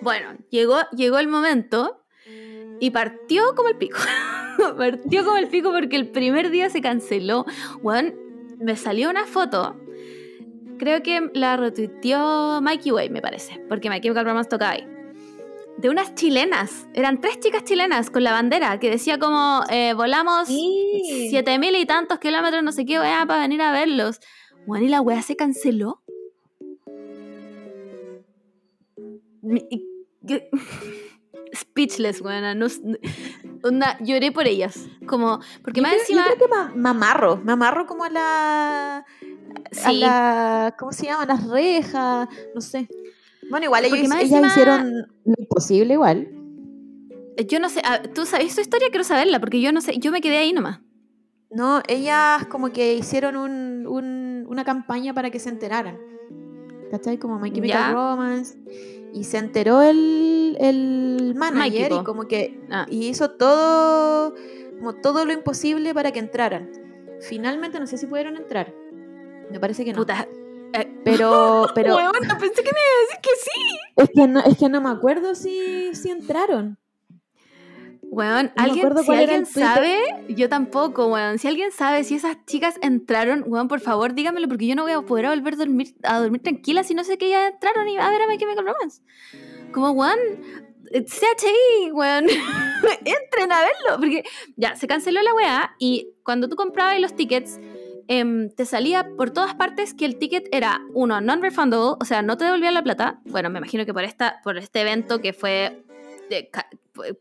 Bueno, llegó, llegó el momento y partió como el pico. partió como el pico porque el primer día se canceló. Weón, me salió una foto. Creo que la retuiteó Mikey Way, me parece. Porque Chemical Romance tocaba ahí. De unas chilenas. Eran tres chicas chilenas con la bandera que decía como eh, volamos Sí. siete mil y tantos kilómetros, no sé qué, weá, para venir a verlos. Weón, y la weá se canceló. Speechless, weón. No, onda, lloré por ellas. Como, porque Yo más creo, encima. yo creo que ma- me amarro, me amarro como a la, a sí, la, ¿cómo se llama? Las rejas, no sé. Bueno, igual ellos, ellas encima- hicieron lo imposible igual. yo no sé. ah, ¿Tú sabes su historia? Quiero saberla, porque yo no sé. Yo me quedé ahí nomás. No, ellas como que hicieron un, un- una campaña para que se enteraran. ¿Cachai? Como My Chemical. Romance. Y se enteró el, el manager y como que Ah, y hizo todo como todo lo imposible para que entraran. Finalmente no sé si pudieron entrar. Me parece que no. puta. Eh, Pero pero Weona, pensé que me iba a decir que sí. es que no es que no me acuerdo si, si entraron. Weón, No alguien, si alguien sabe, yo tampoco, weón. Si alguien sabe si esas chicas entraron, weón, por favor, dígamelo, porque yo no voy a poder volver a dormir, a dormir tranquila si no sé que ya entraron y a ver a My Chemical Romance. Como, weón, eh, CHI, weón, entren a verlo, porque ya, se canceló la weá y cuando tú comprabas los tickets, em, te salía por todas partes que el ticket era, uno, non-refundable, o sea, no te devolvían la plata. Bueno, me imagino que por, esta, por este evento que fue... de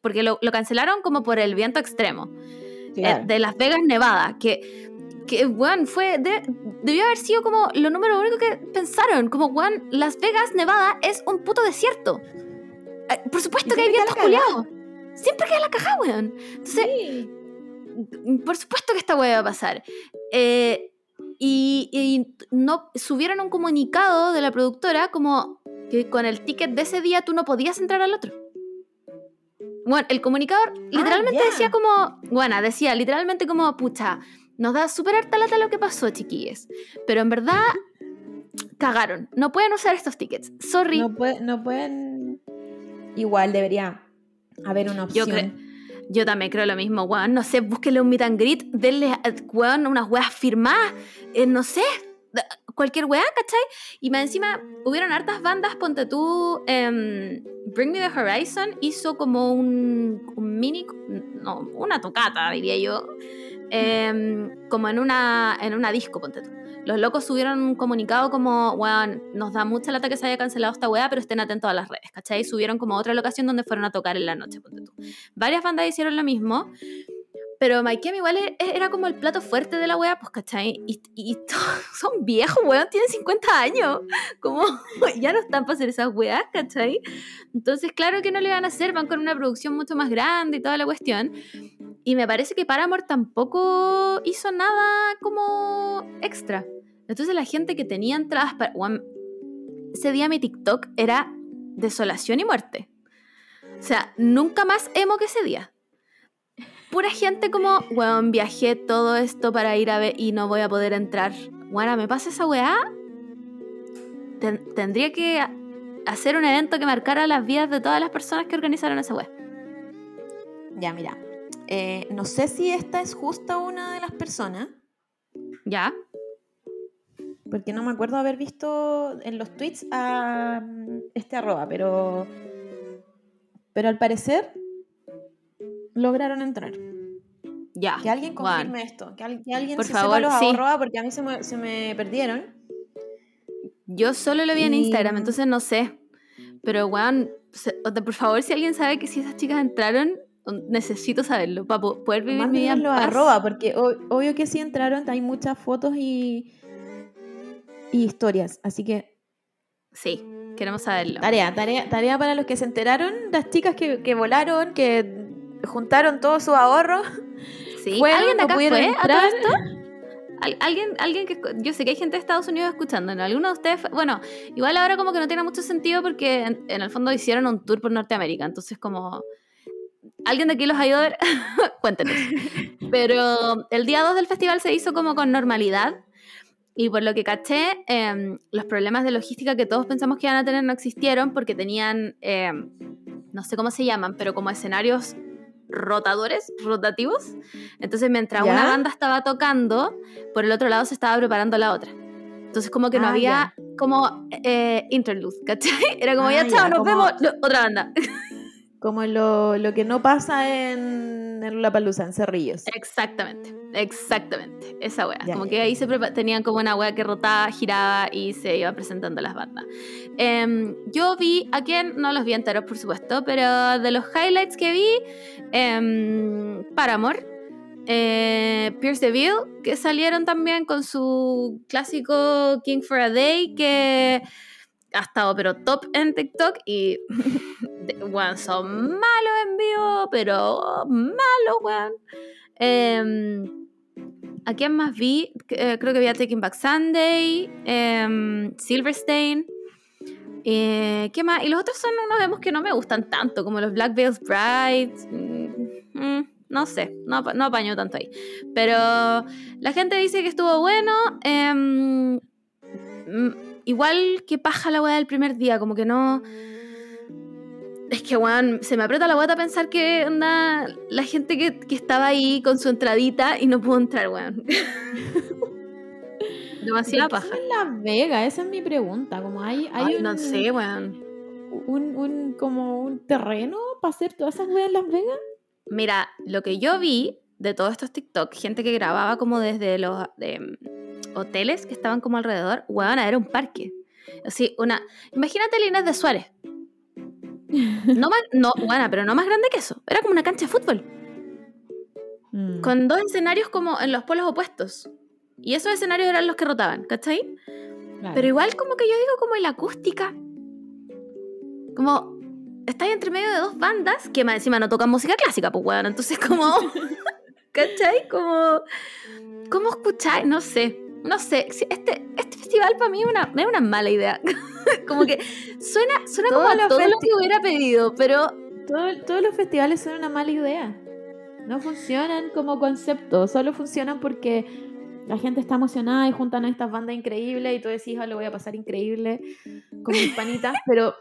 porque lo, lo cancelaron como por el viento extremo. eh, Claro. de Las Vegas, Nevada, que, que weón, fue, de- debió haber sido como lo número único que pensaron, como, weón, Las Vegas, Nevada es un puto desierto. Eh, por supuesto que hay vientos culiados. Siempre queda la caja, weón. Entonces, Sí. Por supuesto que esta weá va a pasar. Eh, y, y no subieron un comunicado de la productora como que con el ticket de ese día tú no podías entrar al otro. Bueno, el comunicador literalmente ya. decía como, bueno, decía literalmente como, pucha, nos da súper harta lata lo que pasó, chiquillos. Pero en verdad, cagaron. No pueden usar estos tickets. Sorry. No, pue- no pueden. Igual debería haber una Yo opción. creo. Yo también creo lo mismo, weón. No sé, búsquenle un meet and greet, denle, eh, weón, unas weas firmadas, eh, no sé, cualquier wea, ¿cachai? Y más encima, hubieron hartas bandas, ponte tú, em, Bring Me the Horizon hizo como un, un mini, no, una tocata, diría yo, em, como en una, en una disco, ponte tú. Los locos subieron un comunicado como, weón, nos da mucha lata que se haya cancelado esta weá, pero estén atentos a las redes, ¿cachai? Subieron como otra locación donde fueron a tocar en la noche, ponte tú. Varias bandas hicieron lo mismo, pero My Chem igual e- era como el plato fuerte de la weá, pues, ¿cachai? Y, y son viejos, weón, tienen 50 años. Como ya no están para hacer esas weas, ¿cachai? Entonces, claro que no le van a hacer, van con una producción mucho más grande y toda la cuestión. Y me parece que Paramore tampoco hizo nada como extra. Entonces, la gente que tenía entradas para. ese día mi TikTok era desolación y muerte. O sea, nunca más emo que ese día. Pura gente como, weón, viajé todo esto para ir a ver y no voy a poder entrar. Bueno, ¿me pasa esa weá? Ten- tendría que hacer un evento que marcara las vidas de todas las personas que organizaron esa weá. Ya, mira. eh, no sé si esta es justo una de las personas, ¿Ya? porque no me acuerdo haber visto en los tweets a mm, este arroba, pero. Pero al parecer lograron entrar. Ya. Que alguien confirme esto, que, al- que alguien Por se favor, sepa los sí. arroba porque a mí se me, se me perdieron. Yo solo lo vi en Y- Instagram, entonces no sé. Pero, weón, por favor, si alguien sabe que si esas chicas entraron, necesito saberlo para po- poder vivir mi vida en paz. arroba, porque obvio que sí entraron, hay muchas fotos y, y historias. Así que Sí, queremos saberlo. tarea, tarea, tarea para los que se enteraron, las chicas que, que volaron, que juntaron todos sus ahorros. Sí, fueron, ¿alguien de no acá pudieron fue a todo esto? Al- ¿Alguien, alguien que yo sé que hay gente de Estados Unidos escuchando, ¿no? ¿Alguno de ustedes? fue? Bueno, igual ahora como que no tiene mucho sentido porque en, en el fondo hicieron un tour por Norteamérica, entonces como alguien de aquí los ayudó a ver, cuéntenos. Pero el día 2 del festival se hizo como con normalidad y por lo que caché, em, los problemas de logística que todos pensamos que iban a tener no existieron porque tenían, em, no sé cómo se llaman, pero como escenarios rotadores, rotativos. Entonces, mientras ¿Ya? una banda estaba tocando, por el otro lado se estaba preparando la otra. Entonces, como que no Ah, había como eh, interlude, ¿cachai? Era como, Ah, ya, ya, chao, nos como- vemos, no, otra banda. Como lo, lo que no pasa en, en La Palusa, en Cerrillos. Exactamente, exactamente. Esa wea. Ya, como ya, que ahí se tenían como una wea que rotaba, giraba y se iba presentando las bandas. Em, yo vi, a quien no los vi enteros, por supuesto, pero de los highlights que vi, em, Paramore, eh, Pierce DeVille, que salieron también con su clásico King for a Day, que ha estado pero top en TikTok y weón, son malos en vivo, pero malos, weón. Em, ¿A quién más vi? Eh, creo que vi a Taking Back Sunday, em, Silverstein. Eh, ¿Qué más? Y los otros son unos demos que no me gustan tanto, como los Black Veils Bride. mm, mm, no sé, no, no apaño tanto ahí. Pero la gente dice que estuvo bueno. em, mm, igual que paja la weá del primer día, como que no. Es que, weón, se me aprieta la guata pensar que onda la gente que, que estaba ahí con su entradita y no pudo entrar, weón. Demasiada ¿Por qué paja. son en Las Vegas? Esa es mi pregunta. Como hay, hay Ay, un, no sé, weón. un, un- como un terreno para hacer todas esas weas en Las Vegas. Mira, lo que yo vi de todos estos TikTok, gente que grababa como desde los em, hoteles que estaban como alrededor, weón, era un parque. Así, una. Imagínate el Inés de Suárez. No más, no, bueno, pero no más grande que eso. Era como una cancha de fútbol. Mm. Con dos escenarios como en los polos opuestos. Y esos escenarios eran los que rotaban, ¿cachai? Claro. Pero igual como que yo digo como en la acústica. Como estáis entre medio de dos bandas que más encima no tocan música clásica, pues weón. Entonces como... ¿Cachai? Como... ¿Cómo escucháis? No sé. No sé. Este, este festival para mí es una, es una mala idea. como que suena, suena como a todo lo que hubiera pedido, pero... Todo- todos los festivales son una mala idea. No funcionan como concepto, solo funcionan porque la gente está emocionada y juntan a estas bandas increíbles y tú decís, "Ah, lo voy a pasar increíble con mis panitas, pero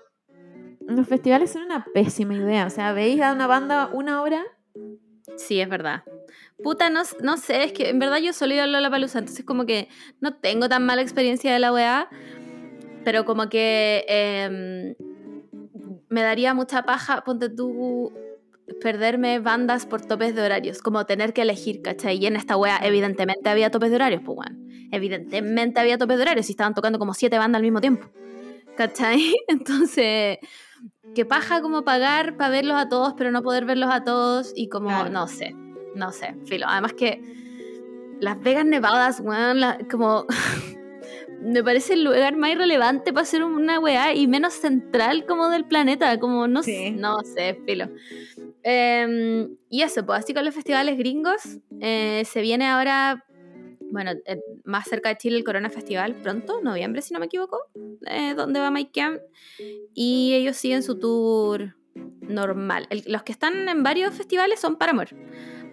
los festivales son una pésima idea. O sea, veis a una banda una hora, Sí, es verdad. Puta, no, no sé, es que en verdad yo solo he ido a Lollapalooza, entonces como que no tengo tan mala experiencia de la weá, pero como que em, me daría mucha paja, ponte tú, perderme bandas por topes de horarios, como tener que elegir, ¿cachai? Y en esta weá evidentemente había topes de horarios, pues weón. Evidentemente había topes de horarios y estaban tocando como siete bandas al mismo tiempo, ¿cachai? Entonces, qué paja como pagar para verlos a todos, pero no poder verlos a todos y como, Claro. no sé, no sé, filo. Además que Las Vegas Nevadas, weón, la- como... me parece el lugar más irrelevante para ser una weá y menos central como del planeta, como no, Sí. sé, no sé, filo. Em, y eso, pues así con los festivales gringos, eh, se viene ahora, bueno, eh, más cerca de Chile el Corona Festival pronto, noviembre si no me equivoco, eh, donde va Mike Camp, y ellos siguen su tour normal. El- los que están en varios festivales son Paramore.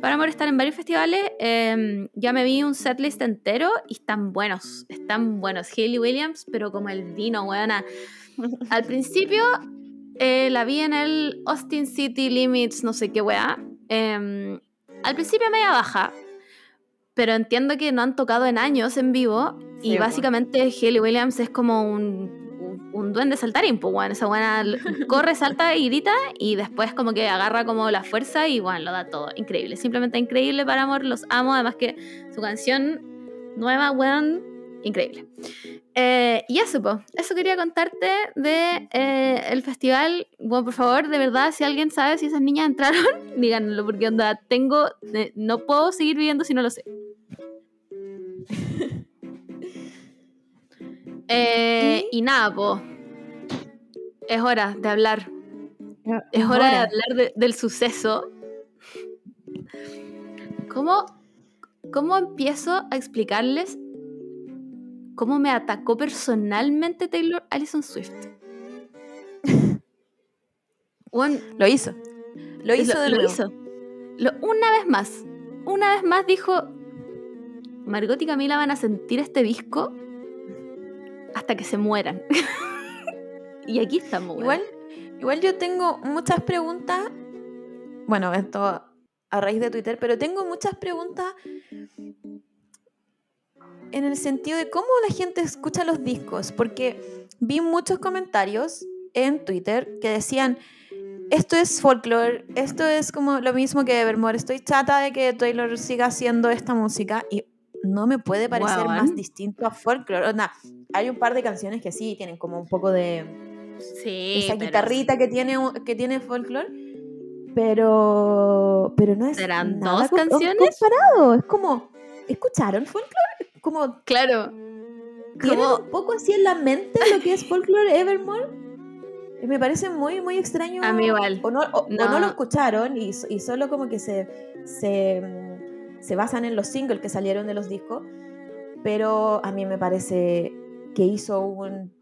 Paramore están en varios festivales, em, ya me vi un setlist entero y están buenos, están buenos. Hayley Williams, pero como el vino, weona. Al principio eh, la vi en el Austin City Limits, no sé qué weá. Em, al principio media baja, pero entiendo que no han tocado en años en vivo. Sí, y bueno. básicamente Hayley Williams es como un, un, duende saltarín, pues bueno, esa buena corre, salta y grita y después como que agarra como la fuerza y bueno, lo da todo. Increíble, simplemente increíble para amor, los amo. Además que su canción nueva, weón, increíble. Eh, y eso, po, eso quería contarte de eh, el festival. Bueno, por favor, de verdad, si alguien sabe si esas niñas entraron, díganlo, porque onda, tengo, eh, no puedo seguir viviendo si no lo sé. Y nada, po. Es hora de hablar. Es hora de hablar de- del suceso. ¿Cómo, ¿Cómo empiezo a explicarles cómo me atacó personalmente Taylor Allison Swift? Lo hizo. Lo hizo de lo hizo. Lo- una vez más. Una vez más dijo, Margot y Camila van a sentir este disco hasta que se mueran. y aquí estamos. Igual, igual yo tengo muchas preguntas. Bueno, esto a raíz de Twitter, pero tengo muchas preguntas en el sentido de cómo la gente escucha los discos, porque vi muchos comentarios en Twitter que decían, esto es folklore, esto es como lo mismo que Evermore, estoy chata de que Taylor siga haciendo esta música y no me puede parecer más distinto a folklore. Onda, hay un par de canciones que sí tienen como un poco de Sí, esa guitarrita que tiene que tiene folklore pero pero no es ¿Serán nada dos canciones? comparado es como escucharon folklore como Claro. tienen Como, un poco así en la mente lo que es folklore Evermore me parece muy muy extraño A mí igual. o no, o, o No. no lo escucharon y, solo como que se se, se basan en los singles que salieron de los discos pero a mí me parece que hizo un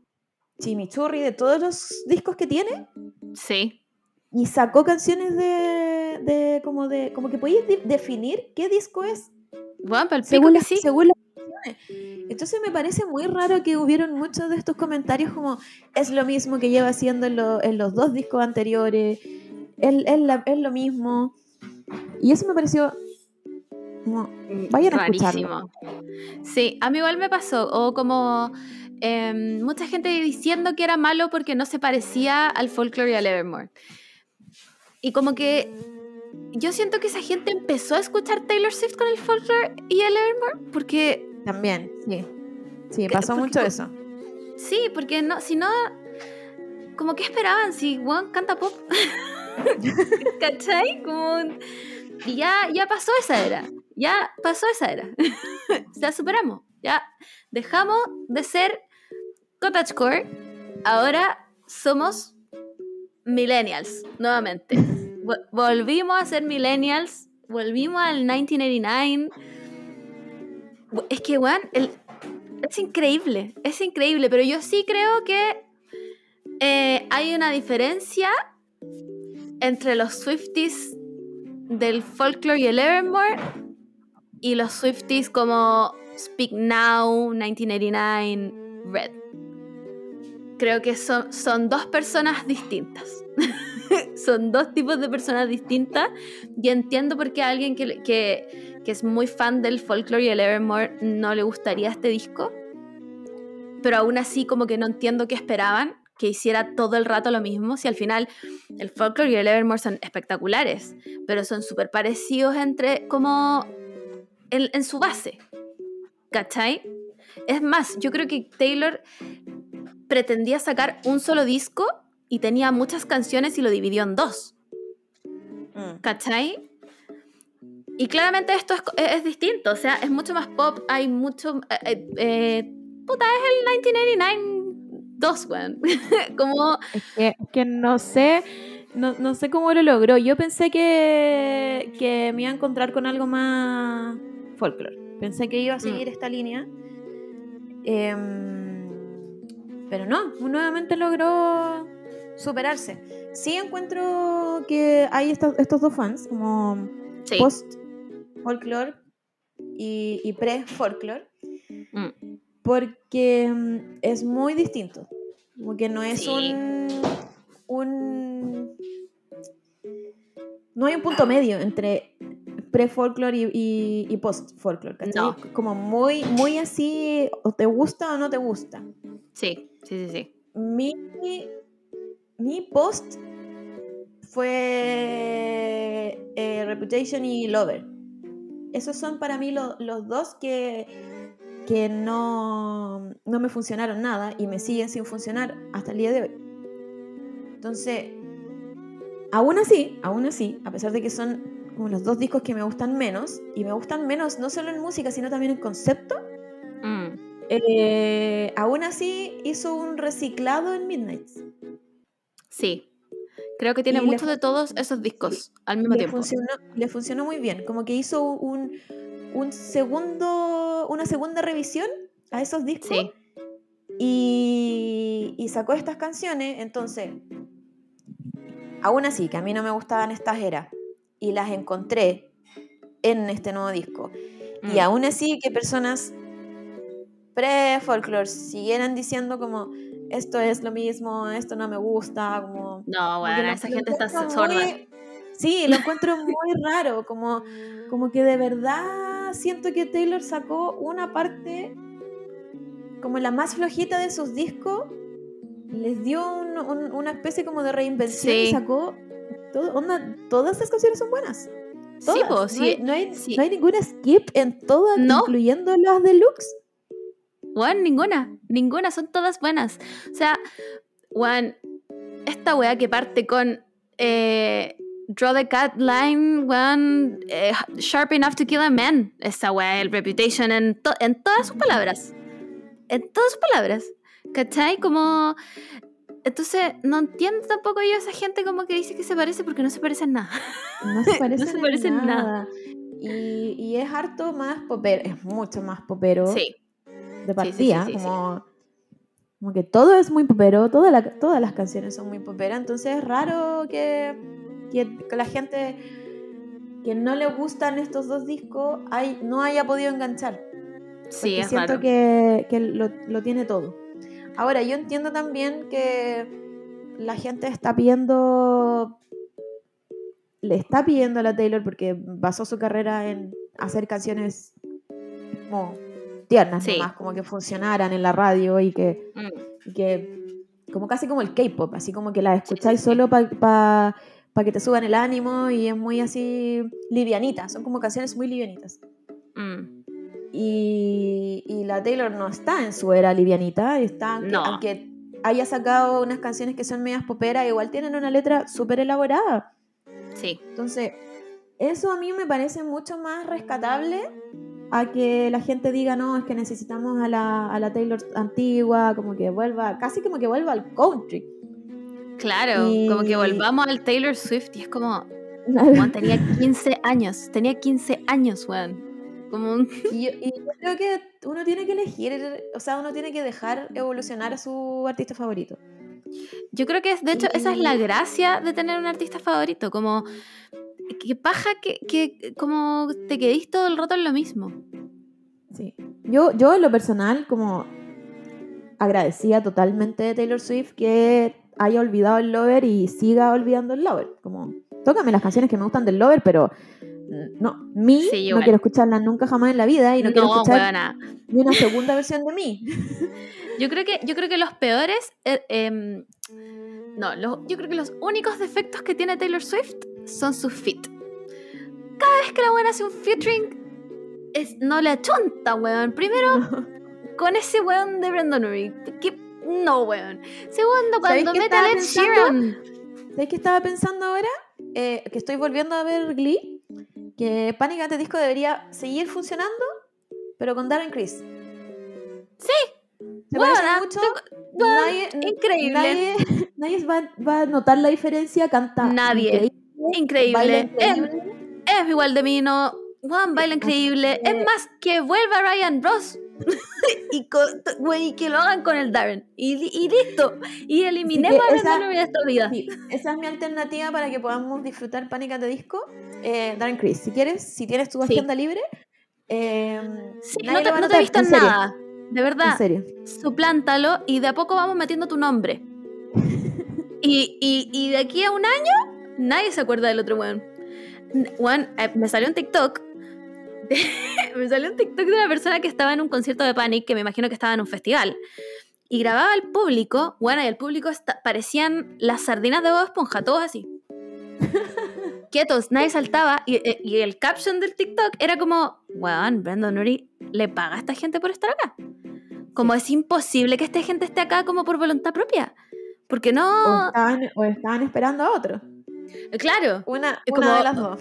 chimichurri de todos los discos que tiene sí. y sacó canciones de, de como de como que podías de- definir qué disco es Bueno, según, que las, sí. según canciones. Entonces me parece muy raro que hubieron muchos de estos comentarios como es lo mismo que lleva haciendo en, lo- en los dos discos anteriores, es, es la- es lo mismo. Y eso me pareció como, vayan a escucharlo. Sí, a mí igual me pasó. O como em, mucha gente diciendo que era malo porque no se parecía al folklore y al Evermore. Y como que yo siento que esa gente empezó a escuchar Taylor Swift con el folklore y el Evermore porque También, sí. Sí, pasó Porque mucho eso. sí, porque no, si no, como que esperaban si Juan canta pop, ¿cachai? Como y ya, ya pasó esa era, ya pasó esa era, ya superamos, ya dejamos de ser cottagecore, ahora somos millennials nuevamente. Vol- Volvimos a ser millennials, volvimos al 1989. Es que, weón, es increíble, es increíble, pero yo sí creo que eh, hay una diferencia entre los Swifties del folklore y el Evermore y los Swifties como Speak Now, 1989, Red. Creo que son, son dos personas distintas. son dos tipos de personas distintas y entiendo por qué alguien que, que es muy fan del folklore y el Evermore no le gustaría este disco. Pero aún así como que no entiendo qué esperaban, que hiciera todo el rato lo mismo, si al final el folklore y el Evermore son espectaculares, pero son súper parecidos entre como en, en su base. ¿Cachai? Es más, yo creo que Taylor pretendía sacar un solo disco y tenía muchas canciones y lo dividió en dos. Mm. ¿Cachai? Y claramente esto es, es distinto, o sea, es mucho más pop, hay mucho... eh, eh, eh, puta, es el 1989 2, weón. Como... Es que, es que no sé, no, no sé cómo lo logró. Yo pensé que, que me iba a encontrar con algo más folklore. Pensé que iba a seguir esta línea. Em, pero no, nuevamente logró superarse. Sí encuentro que hay estos, estos dos fans, como Sí. Post-folklore y, y pre-folklore, Mm. porque mm, es muy distinto. Como que no es Sí. un, un. No hay un punto medio entre pre-folklore y, y, y post-folklore. No. Como muy, muy así, o te gusta o no te gusta. Sí, sí, sí, sí. Mi, mi post fue eh, Reputation y Lover. Esos son para mí lo- los dos que, que no, no me funcionaron nada y me siguen sin funcionar hasta el día de hoy. Entonces, aún así, aún así, a pesar de que son como los dos discos que me gustan menos, y me gustan menos no solo en música, sino también en concepto, Mm. eh, aún así hizo un reciclado en Midnights. Sí. Creo que tiene Y le mucho fu- de todos esos discos al mismo le tiempo. funcionó, le funcionó muy bien. Como que hizo un, un segundo, una segunda revisión a esos discos Sí, y, y sacó estas canciones. Entonces, aún así, que a mí no me gustaban estas eras y las encontré en este nuevo disco. Y Mm. aún así, que personas pre-folklore siguieran diciendo como esto es lo mismo, esto no me gusta, como No, Como bueno, lo- esa gente está encuentro sorda. muy- Sí, lo encuentro muy raro, como, como que de verdad siento que Taylor sacó una parte como la más flojita de sus discos, les dio un- un- una especie como de reinvención y Sí. sacó todo, onda, todas estas canciones son buenas. Sí, Todas. po, no, sí. hay, no, hay, sí. no hay ninguna skip en todas, No. incluyendo las deluxe. Juan, ninguna, ninguna, son todas buenas. O sea, Juan, esta weá que parte con eh, Draw the Cat Line, Juan, eh, Sharp Enough to Kill a Man, esa weá, el Reputation en, to- en todas sus palabras. En todas sus palabras. ¿Cachai? Como. Entonces, no entiendo tampoco yo a esa gente como que dice que se parece porque no se parecen nada. No se parecen, se en parecen en nada. nada. Y, y es harto más popero, es mucho más popero. Sí, de partida, sí, sí, sí. como, como que todo es muy popero, toda la- todas las canciones son muy poperas, entonces es raro que, que, que la gente que no le gustan estos dos discos hay, no haya podido enganchar. sí, es siento raro. que, que lo, lo tiene todo. Ahora, yo entiendo también que la gente está pidiendo, le está pidiendo a la Taylor porque basó su carrera en hacer canciones como tiernas, Sí. nomás, como que funcionaran en la radio y que, Mm, y que como casi como el K-pop, así como que la escucháis solo para para que te suban el ánimo y es muy así livianita, son como canciones muy livianitas. Mm. Y, y la Taylor no está en su era livianita, está, aunque, No. aunque haya sacado unas canciones que son medias poperas, igual tienen una letra súper elaborada. Sí. Entonces, eso a mí me parece mucho más rescatable a que la gente diga, no, es que necesitamos a la, a la Taylor antigua, como que vuelva, casi como que vuelva al country. Claro, Y- como que volvamos al Taylor Swift y es como, tenía 15 años, tenía 15 años, weón. Como un... Y yo, y yo creo que uno tiene que elegir, o sea, uno tiene que dejar evolucionar a su artista favorito. Yo creo que es, de hecho esa es la gracia de tener un artista favorito, como que paja que, que como te quedís todo el rato en lo mismo. Sí. Yo, yo en lo personal, como agradecía totalmente de Taylor Swift que haya olvidado el Lover y siga olvidando el Lover. Como, tócame las canciones que me gustan del Lover, pero mm, no, mí Sí, no quiero escucharlas nunca jamás en la vida y no, quiero escuchar weona. ni una segunda versión de mí. Yo creo que, yo creo que los peores. eh, em, no, los- yo creo que los únicos defectos que tiene Taylor Swift son sus fit. Cada vez que la buena hace un featuring, es, no le achonta, weón. Primero, con ese weón de Brandon Urie. que- No, weón. Segundo, ¿Sabéis cuando mete a Ed? Sheeran. ¿Sabes qué estaba pensando ahora? Eh, que estoy volviendo a ver Glee. Que Panic! at the Disco debería seguir funcionando, pero con Darren Criss. Sí. ¿Se parece mucho? weón, Nadie, increíble. Nadie, nadie va, va a notar la diferencia. Canta Nadie. increíble, Increíble. Es, increíble. es igual de mí, no. Juan baila increíble. Es más, que vuelva Ryan Ross. y, co- güey, que lo hagan con el Darren. Y, li- y listo. Y eliminemos a esa- de esta vida. Sí, esa es mi alternativa para que podamos disfrutar Panic! at the Disco. Eh, Darren Criss, si quieres, si tienes tu Sí. agenda libre. eh, Sí, no te, a no te notar, he visto en serio, nada. De En verdad. serio. Suplántalo y de a poco vamos metiendo tu nombre. Y, y, y de aquí a un año, nadie se acuerda del otro weón. Weón, eh, me salió un TikTok. de- me salió un TikTok de una persona que estaba en un concierto de Panic, que me imagino que estaba en un festival. Y grababa al público, bueno, y el público parecían las sardinas de Bob Esponja, todos así. Quietos, nadie saltaba. Y, eh, y el caption del TikTok era como, weón, Brandon Urie le paga a esta gente por estar acá. Como es imposible que esta gente esté acá como por voluntad propia. Porque O, no. estaban, o estaban esperando a otro. Claro, Una, una como- de las dos.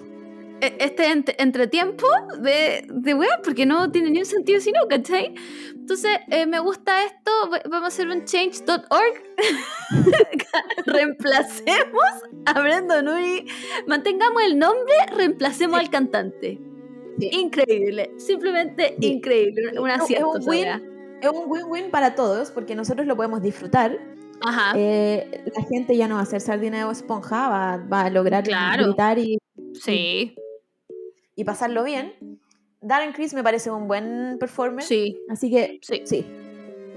e- este ent- entretiempo de, de weas, porque no tiene ni un sentido si no, ¿cachai? Entonces, eh, me gusta esto, va- vamos a hacer un change.org. reemplacemos a Brandon Urie, mantengamos el nombre, reemplacemos Sí. al cantante. Sí. Increíble, simplemente Sí. increíble, un- un Es un- acierto. es un esa win. wea. Es un win-win para todos porque nosotros lo podemos disfrutar. Ajá, Eh, la gente ya no va a ser sardina o esponja, va, va a lograr Claro. gritar y, sí, y pasarlo bien. Darren Criss me parece un buen performer. sí, Así que sí. sí.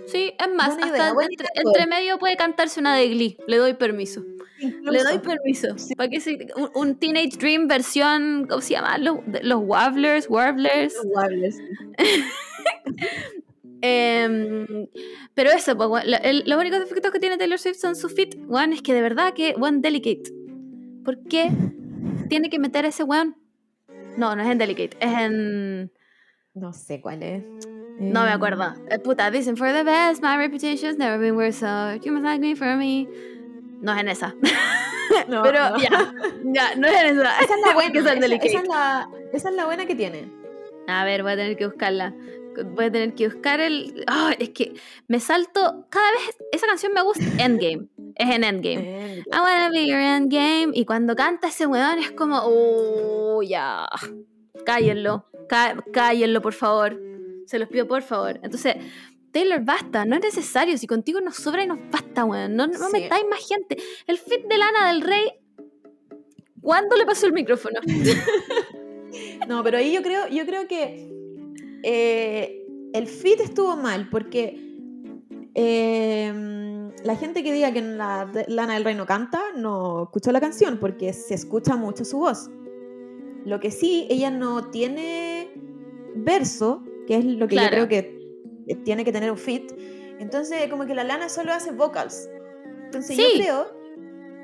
Sí, es más, Buena hasta idea, buena entre, entre medio puede cantarse una de Glee. Le doy permiso. Le doy permiso. Sí. ¿Para que se- un, un Teenage Dream versión, ¿cómo se llama? Los, de- los Wobblers, Warblers. Iguales. Em, pero eso, pues, lo- el- los únicos defectos que tiene Taylor Swift son su fit. One es que de verdad que One Delicate. ¿Por qué tiene que meter ese weón? No, no es en Delicate, es en. No sé cuál es. No me Eh, acuerdo. Eh, puta, dicen for the best, my reputation's never been worse, so you must like me for me. No es en esa. no, Pero no. ya, ya, no es en esa. Esa es la buena. Que es en esa, Delicate. esa es la, esa es la buena que tiene. A ver, voy a tener que buscarla. Voy a tener que buscar el. Es que me salto. Cada vez. Esa canción me gusta. Endgame. Es en Endgame. I wanna be your endgame. Y cuando canta ese weón es como. Oh, ya. Cállenlo. Cá- Cállenlo, por favor. Se los pido, por favor. Entonces. Taylor, basta, no es necesario. Si contigo nos sobra y nos basta, weón. No, no Sí. metáis más gente. El fit de Lana del Rey. ¿Cuándo le pasó el micrófono? No, pero ahí yo creo, yo creo que eh, el fit estuvo mal porque eh, la gente que diga que la Lana del Rey no canta no escuchó la canción porque se escucha mucho su voz. Lo que sí, ella no tiene verso, que es lo que Claro. yo creo que tiene que tener un fit. Entonces, como que la Lana solo hace vocals. Entonces, Sí. yo creo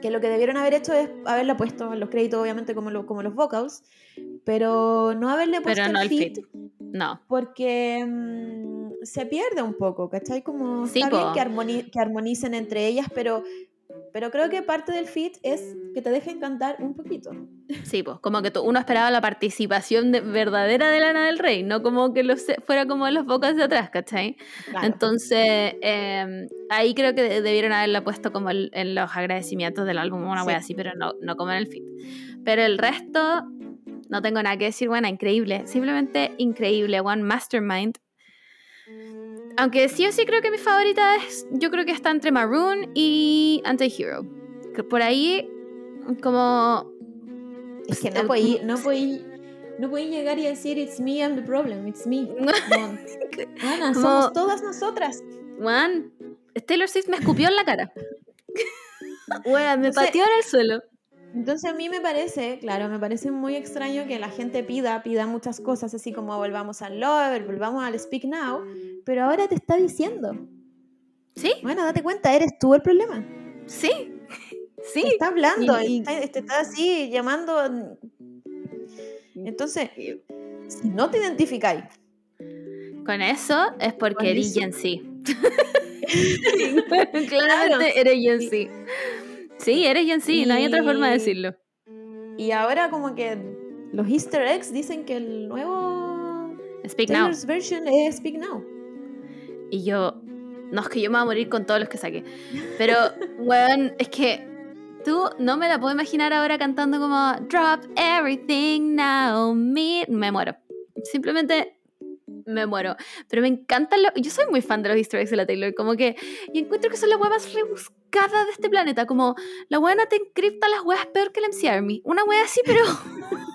que lo que debieron haber hecho es haberla puesto en los créditos, obviamente, como, lo- como los vocals, pero no haberle puesto Pero no el feat, fit. No. porque mm, se pierde un poco, ¿cachai? Como Sí, está bien po. que, armoni- que armonicen entre ellas, pero, pero creo que parte del fit es que te dejen cantar un poquito. Sí, pues, como que uno esperaba la participación de- verdadera de Lana del Rey, no como que lo fuera como los vocals de atrás, ¿cachai? Claro. Entonces, eh, ahí creo que de- debieron haberla puesto como el- en los agradecimientos del álbum, una Sí. wea así, pero no, no como en el feed. Pero el resto, no tengo nada que decir, buena, increíble, simplemente increíble, One Mastermind. Aunque sí o sí creo que mi favorita es, yo creo que está entre Maroon y Anti-Hero. Que por ahí, como... Es que no podí, no podí, no podí llegar y decir, it's me, I'm the problem, it's me. Ana, Como- somos todas nosotras. Juan, Taylor Swift me escupió en la cara. Wea, me sé. pateó en el suelo. Entonces a mí me parece, claro, me parece muy extraño que la gente pida, pida muchas cosas, así como volvamos al Lover, volvamos al Speak Now, pero ahora te está diciendo, ¿Sí? bueno, date cuenta, eres tú el problema. Sí. Te Sí. está hablando, Y- y- está- te está así llamando. Entonces, si no te identificáis, Con eso es porque eres. Gen Z. Claramente eres Gen Z. Sí, eres Gen Z, no hay otra forma de Y- decirlo. y ahora como que los easter eggs dicen que el nuevo Speak now. Taylor's version es Speak Now. Y yo, no es que yo me voy a morir con todos los que saqué. Pero, weón, es que tú no me la puedo imaginar ahora cantando como Drop everything now, me. Me muero. Simplemente me muero. Pero me encantan los. Yo soy muy fan de los easter eggs de la Taylor. Como que. Y encuentro que son las weas más de este planeta. Como la buena te encripta las weas peor que el MC Army. Una wea así, pero.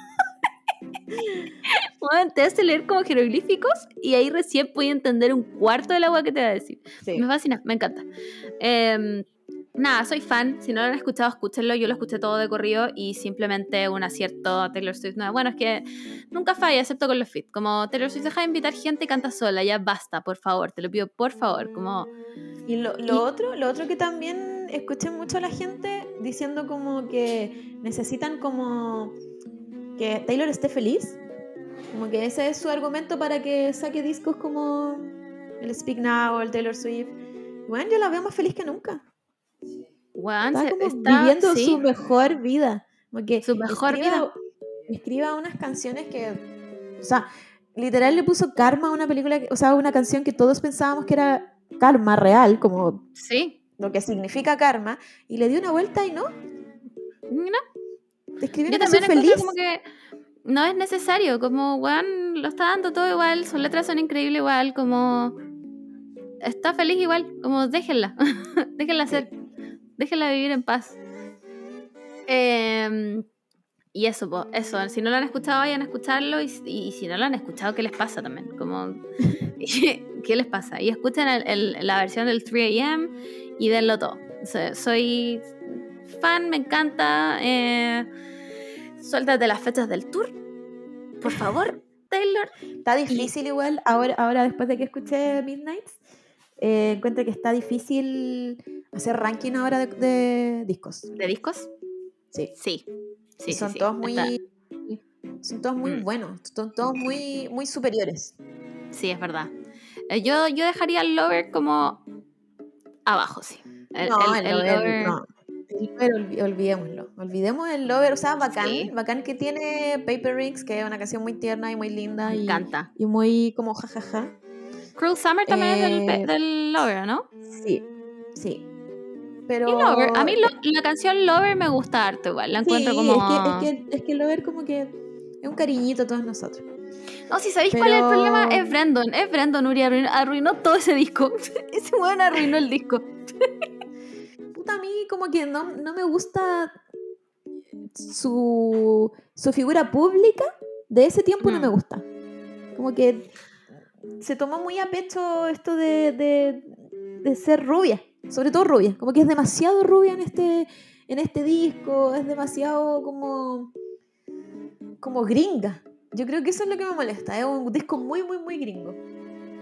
Weón, te hace leer como jeroglíficos y ahí recién pude entender un cuarto de la wea que te va a decir. Sí. Me fascina, me encanta. Em, nada, soy fan. Si no lo han escuchado, escúchenlo. Yo lo escuché todo de corrido y simplemente un acierto a Taylor Swift. No, bueno, es que nunca falla, excepto con los feats. Como Taylor Swift deja de invitar gente y canta sola. Ya basta, por favor. Te lo pido, por favor. Como, Y lo, lo Y- otro, lo otro que también escuché mucho a la gente diciendo como que necesitan como que Taylor esté feliz. Como que ese es su argumento para que saque discos como el Speak Now o el Taylor Swift. Bueno, yo la veo más feliz que nunca. Weón, Está se- como está- viviendo sí, su mejor vida. Como que Su mejor escriba- Escriba unas canciones que, o sea, literal le puso karma a una película, o sea, una canción que todos pensábamos que era karma real, como Sí. lo que significa karma, y le dio una vuelta y no, No, escribió Yo también feliz. como que no es necesario, como, weón, lo está dando todo igual, sus letras son increíbles igual, como... Está feliz igual, como déjenla, déjenla ser, déjenla vivir en paz. Em, y eso, po, eso, si no lo han escuchado, vayan a escucharlo, y, y si no lo han escuchado, ¿qué les pasa también? Como, ¿qué les pasa? Y escuchen el- el- la versión del 3am y denlo todo. So- soy fan, me encanta. Eh, suéltate las fechas del tour. Por favor, Taylor. Está difícil igual, ahora, ahora después de que escuché Midnights, eh, encuentro que está difícil hacer ranking ahora de, de discos. ¿De discos? Sí. Sí. Sí, Y sí, son sí, todos muy... está- Son todos muy Mm. buenos, son todos muy, muy superiores. sí, es verdad. Eh, yo, yo dejaría el Lover como abajo, sí. El, no, el- el, el Lover, no. Olvidémoslo. Olvidemos el Lover, o sea, bacán, Sí. bacán que tiene Paper Rings, que es una canción muy tierna y muy linda Me y, encanta. y muy como jajaja. Cruel Summer también es del, Eh, del Lover, ¿no? Sí, sí. Pero Y Lover. A mí lo- la canción Lover me gusta harto igual. La encuentro como. es, que, es, que, es que Lover como que es un cariñito a todos nosotros. No, si sabéis cuál es el problema, es Brandon. Es Brandon Uri arruinó, arruinó todo ese disco. Ese weón arruinó el disco. Puta, a mí como que no, no me gusta su, su figura pública de ese tiempo no Mm. me gusta. Como que se tomó muy a pecho esto de, de, de ser rubia, sobre todo rubia. Como que es demasiado rubia en este, en este disco, es demasiado como, como gringa. Yo creo que eso es lo que me molesta, es un disco muy, muy, muy gringo.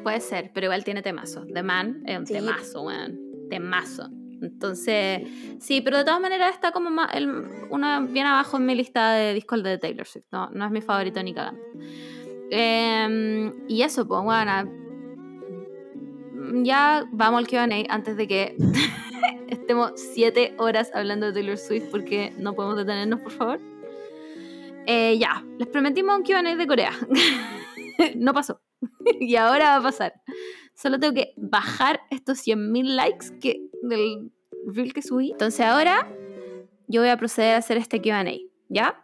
Puede ser, pero igual tiene temazo. The Man es un Sí. temazo, weón. Temazo. Entonces, sí, pero de todas maneras está como más, el, uno bien abajo en mi lista de discos de Taylor Swift. No, no es mi favorito ni cagando. Em, y eso, pues, bueno, ya vamos al QA antes de que estemos siete horas hablando de Taylor Swift porque no podemos detenernos, por favor. Eh, ya, les prometimos un QA de Corea. no pasó. y ahora va a pasar. Solo tengo que bajar estos 100.000 likes que, del reel que subí. Entonces ahora yo voy a proceder a hacer este QA. ¿Ya?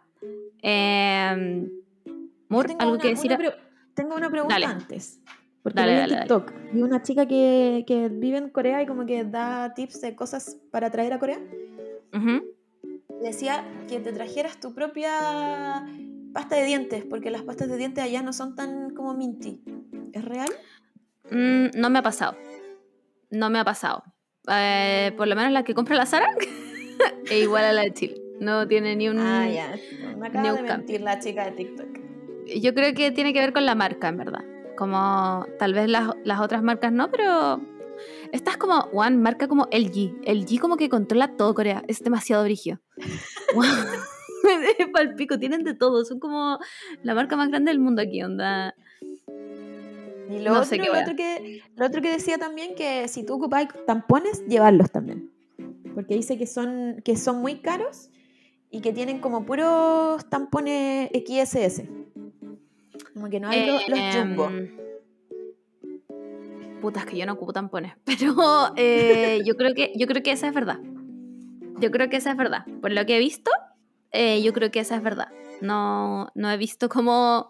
Eh, ¿algo que decir? tengo una pregunta antes. Porque dale, en TikTok y una chica que, que, vive en Corea y como que da tips de cosas para traer a Corea. Decía que te trajeras tu propia pasta de dientes, porque las pastas de dientes allá no son tan como minty. ¿Es real? Mm, no me ha pasado. No me ha pasado. Eh, por lo menos la que compra la Sara es igual a la de Chile. No tiene ni un. Ah, ya. Me acaba de mentir la chica de TikTok. Yo creo que tiene que ver con la marca, en verdad. Como tal vez las, las otras marcas no, pero esta es como, one marca como LG. LG como que controla todo Corea. Es demasiado brigio. palpico, tienen de todo. Son como la marca más grande del mundo aquí, onda. Y lo, otro, lo, otro que, lo otro que decía también que si tú ocupas tampones, llevarlos también. Porque dice que son, que son muy caros y que tienen como puros tampones XSS. Como que no hay los, los jumbo. Em, putas que yo no ocupo tampones. Pero eh, yo, creo que, yo creo que esa es verdad. Yo creo que esa es verdad. Por lo que he visto, eh, yo creo que esa es verdad. No, no he visto como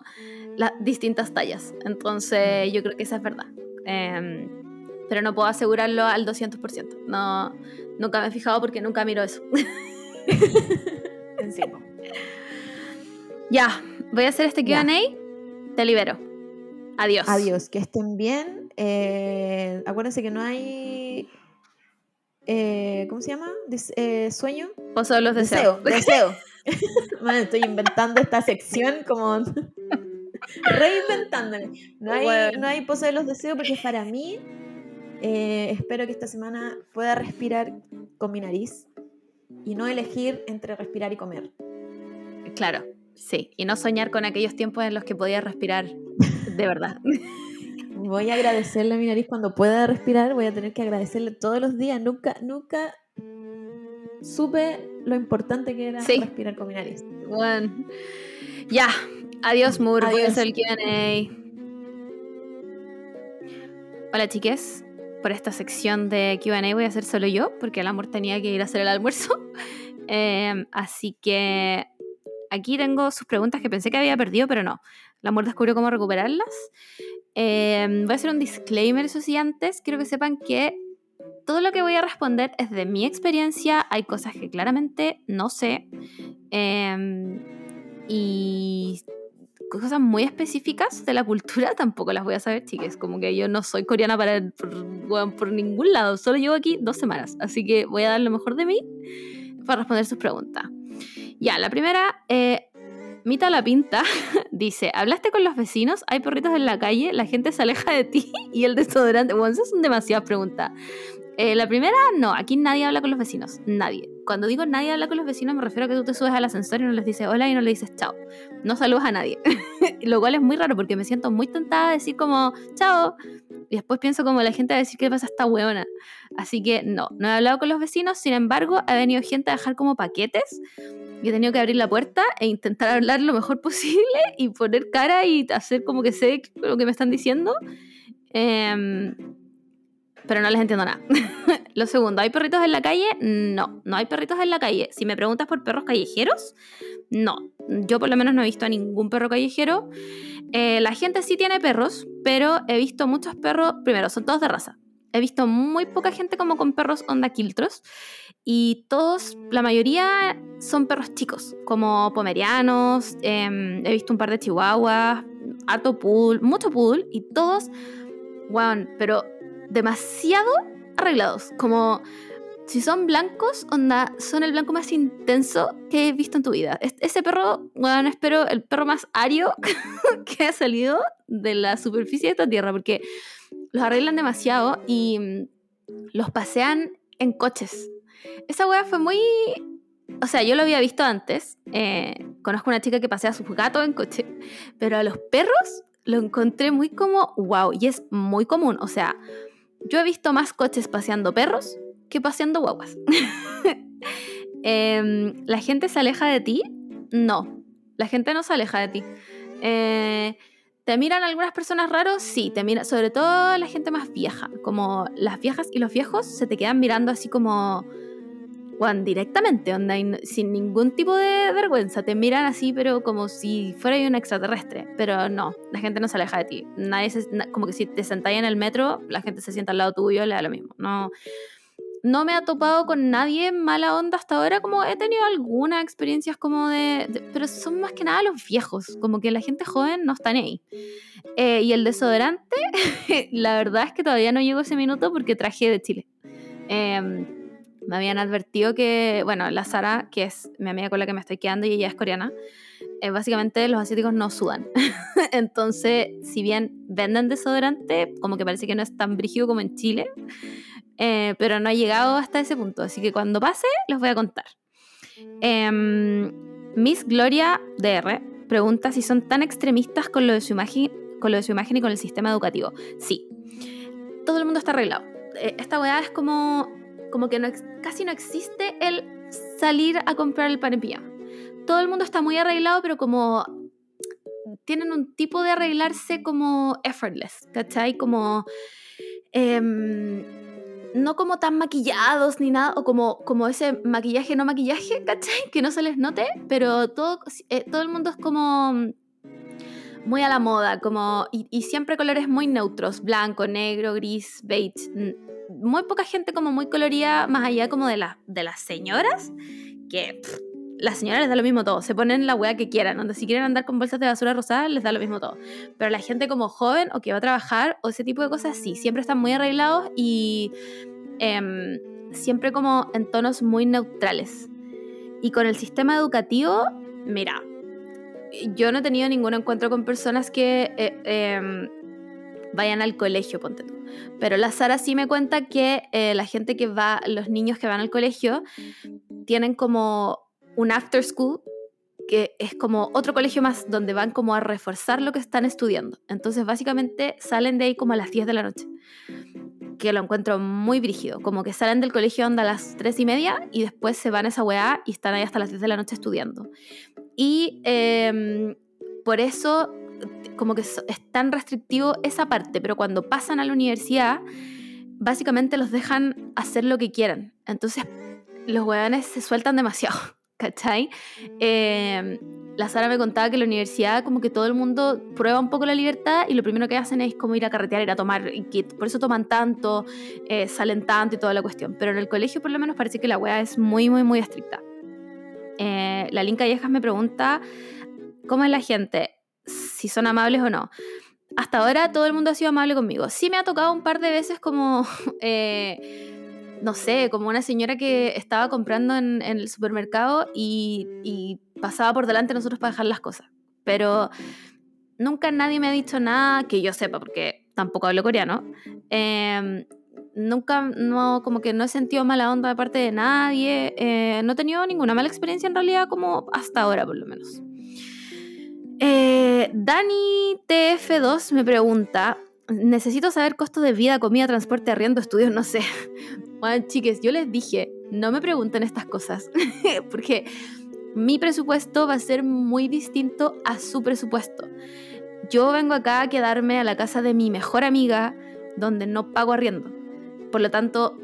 las distintas tallas. Entonces yo creo que esa es verdad. Em, pero no puedo asegurarlo al 200%. No, nunca me he fijado porque nunca miro eso. Encima. Ya, voy a hacer este QA. Te libero. Adiós. Adiós, que estén bien. Eh, acuérdense que no hay. Eh, ¿Cómo se llama? Eh, ¿Sueño? O solo los deseos. Deseo. deseo. estoy inventando esta sección como. Reinventándome. No hay, no hay pose de los deseos porque para mí. espero que esta semana pueda respirar con mi nariz y no elegir entre respirar y comer. Claro, sí. Y no soñar con aquellos tiempos en los que podía respirar de verdad. Voy a agradecerle a mi nariz cuando pueda respirar, voy a tener que agradecerle todos los días. Nunca, nunca supe lo importante que era respirar con mi nariz. Bueno. Ya, adiós Moore, voy a hacer el Q&A. Hola chiques, por esta sección de Q&A voy a hacer solo yo, porque el amor tenía que ir a hacer el almuerzo. Em, así que aquí tengo sus preguntas que pensé que había perdido, pero no. El amor descubrió cómo recuperarlas. Em, voy a hacer un disclaimer, eso sí, antes. Quiero que sepan que todo lo que voy a responder es de mi experiencia. Hay cosas que claramente no sé. Em, y cosas muy específicas de la cultura tampoco las voy a saber, chiques. Como que yo no soy coreana para, por, por ningún lado. Solo llevo aquí dos semanas. Así que voy a dar lo mejor de mí para responder sus preguntas. Ya, la primera, eh, Mita la Pinta dice, ¿hablaste con los vecinos? ¿Hay perritos en la calle? ¿La gente se aleja de ti? ¿Y el desodorante? Bueno, esas son demasiadas preguntas. Eh, la primera, no, aquí nadie habla con los vecinos, nadie. Cuando digo nadie habla con los vecinos, me refiero a que tú te subes al ascensor y no les dices hola y no le dices chao. No saludas a nadie. Lo cual es muy raro porque me siento muy tentada de decir como chao. Y después pienso como la gente a decir que pasa esta hueona. Así que no, no he hablado con los vecinos, sin embargo, ha venido gente a dejar como paquetes y he tenido que abrir la puerta e intentar hablar lo mejor posible y poner cara y hacer como que sé lo que me están diciendo. Em, pero no les entiendo nada. lo segundo, ¿hay perritos en la calle? No, no hay perritos en la calle. Si me preguntas por perros callejeros, no. Yo por lo menos no he visto a ningún perro callejero. Eh, la gente sí tiene perros, pero he visto muchos perros, primero, son todos de raza. He visto muy poca gente como con perros onda quiltros y todos, la mayoría son perros chicos, como pomerianos, em, he visto un par de chihuahuas, harto poodle, mucho poodle, y todos, wow, pero demasiado arreglados, como si son blancos, onda, son el blanco más intenso que he visto en tu vida. Ese perro, bueno, espero el perro más ario que ha salido de la superficie de esta tierra, porque los arreglan demasiado y mm, los pasean en coches. Esa wea fue muy... O sea, yo lo había visto antes. eh, conozco una chica que pasea a sus gatos en coche. Pero a los perros lo encontré muy como wow. Y es muy común. O sea, yo he visto más coches paseando perros que paseando guaguas. Em, ¿La gente se aleja de ti? No. La gente no se aleja de ti. Eh, ¿Te miran algunas personas raros? Sí, te miran, sobre todo la gente más vieja. Como las viejas y los viejos se te quedan mirando así como. Directamente, onda, sin ningún tipo de vergüenza. Te miran así, pero como si fuera un extraterrestre. Pero no, la gente no se aleja de ti. Nadie se- como que si te sentáis en el metro, la gente se sienta al lado tuyo, le da lo mismo. No, no me ha topado con nadie mala onda hasta ahora, como he tenido algunas experiencias como de, pero son más que nada los viejos, como que la gente joven no está ahí. Eh, y el desodorante, la verdad es que todavía no llegó ese minuto porque traje de Chile. Em, me habían advertido que, bueno, la Sara, que es mi amiga con la que me estoy quedando y ella es coreana, eh, básicamente los asiáticos no sudan. Entonces, si bien venden desodorante, como que parece que no es tan brígido como en Chile, eh, pero no ha llegado hasta ese punto. Así que cuando pase, los voy a contar. Em, Miss Gloria DR pregunta si son tan extremistas con lo de su imagen, con lo de su imagen y con el sistema educativo. Sí, todo el mundo está arreglado. Eh, Esta weá es como, como que casi no existe el salir a comprar el pan en pijama. Todo el mundo está muy arreglado, pero como tienen un tipo de arreglarse como effortless, ¿cachai? Como... em, no como tan maquillados ni nada, o como, como ese maquillaje no maquillaje, ¿cachai? Que no se les note, pero todo, eh, todo el mundo es como muy a la moda, como, y, siempre colores muy neutros, blanco, negro, gris, beige. Muy poca gente como muy colorida, más allá como de, la, de las señoras, que las señoras les da lo mismo todo, se ponen la weá que quieran, donde si quieren andar con bolsas de basura rosadas, les da lo mismo todo. Pero la gente como joven o que va a trabajar o ese tipo de cosas, sí, siempre están muy arreglados y em, siempre como en tonos muy neutrales. Y con el sistema educativo, mira, yo no he tenido ningún encuentro con personas que eh, em, vayan al colegio, ponte tú. Pero la Sara sí me cuenta que eh, la gente que va, los niños que van al colegio, tienen como un after school que es como otro colegio más donde van como a reforzar lo que están estudiando. Entonces básicamente salen de ahí como a las 10 de la noche. Que lo encuentro muy brígido. Como que salen del colegio onda a las 3 y media y después se van a esa weá y están ahí hasta las 10 de la noche estudiando. Y em, por eso como que es tan restrictivo esa parte, pero cuando pasan a la universidad, básicamente los dejan hacer lo que quieran. Entonces los weones se sueltan demasiado, ¿cachai? Eh, la Sara me contaba que en la universidad como que todo el mundo prueba un poco la libertad y lo primero que hacen es como ir a carretear, ir a tomar, y por eso toman tanto, eh, salen tanto y toda la cuestión. Pero en el colegio por lo menos parece que la wea es muy, muy, muy estricta. Eh, la Lin Callejas me pregunta, ¿cómo es la gente? Si son amables o no. Hasta ahora todo el mundo ha sido amable conmigo. Sí me ha tocado un par de veces como... eh, no sé, como una señora que estaba comprando en, el supermercado y, pasaba por delante de nosotros para dejar las cosas. Pero nunca nadie me ha dicho nada que yo sepa, porque tampoco hablo coreano. Eh, nunca, no, como que no he sentido mala onda de parte de nadie. Eh, no he tenido ninguna mala experiencia en realidad, como hasta ahora por lo menos. Eh, Dani TF2 me pregunta. Necesito saber costos de vida, comida, transporte, arriendo, estudios, no sé. Bueno, chiques, yo les dije, no me pregunten estas cosas, porque mi presupuesto va a ser muy distinto a su presupuesto. Yo vengo acá a quedarme a la casa de mi mejor amiga, donde no pago arriendo. Por lo tanto,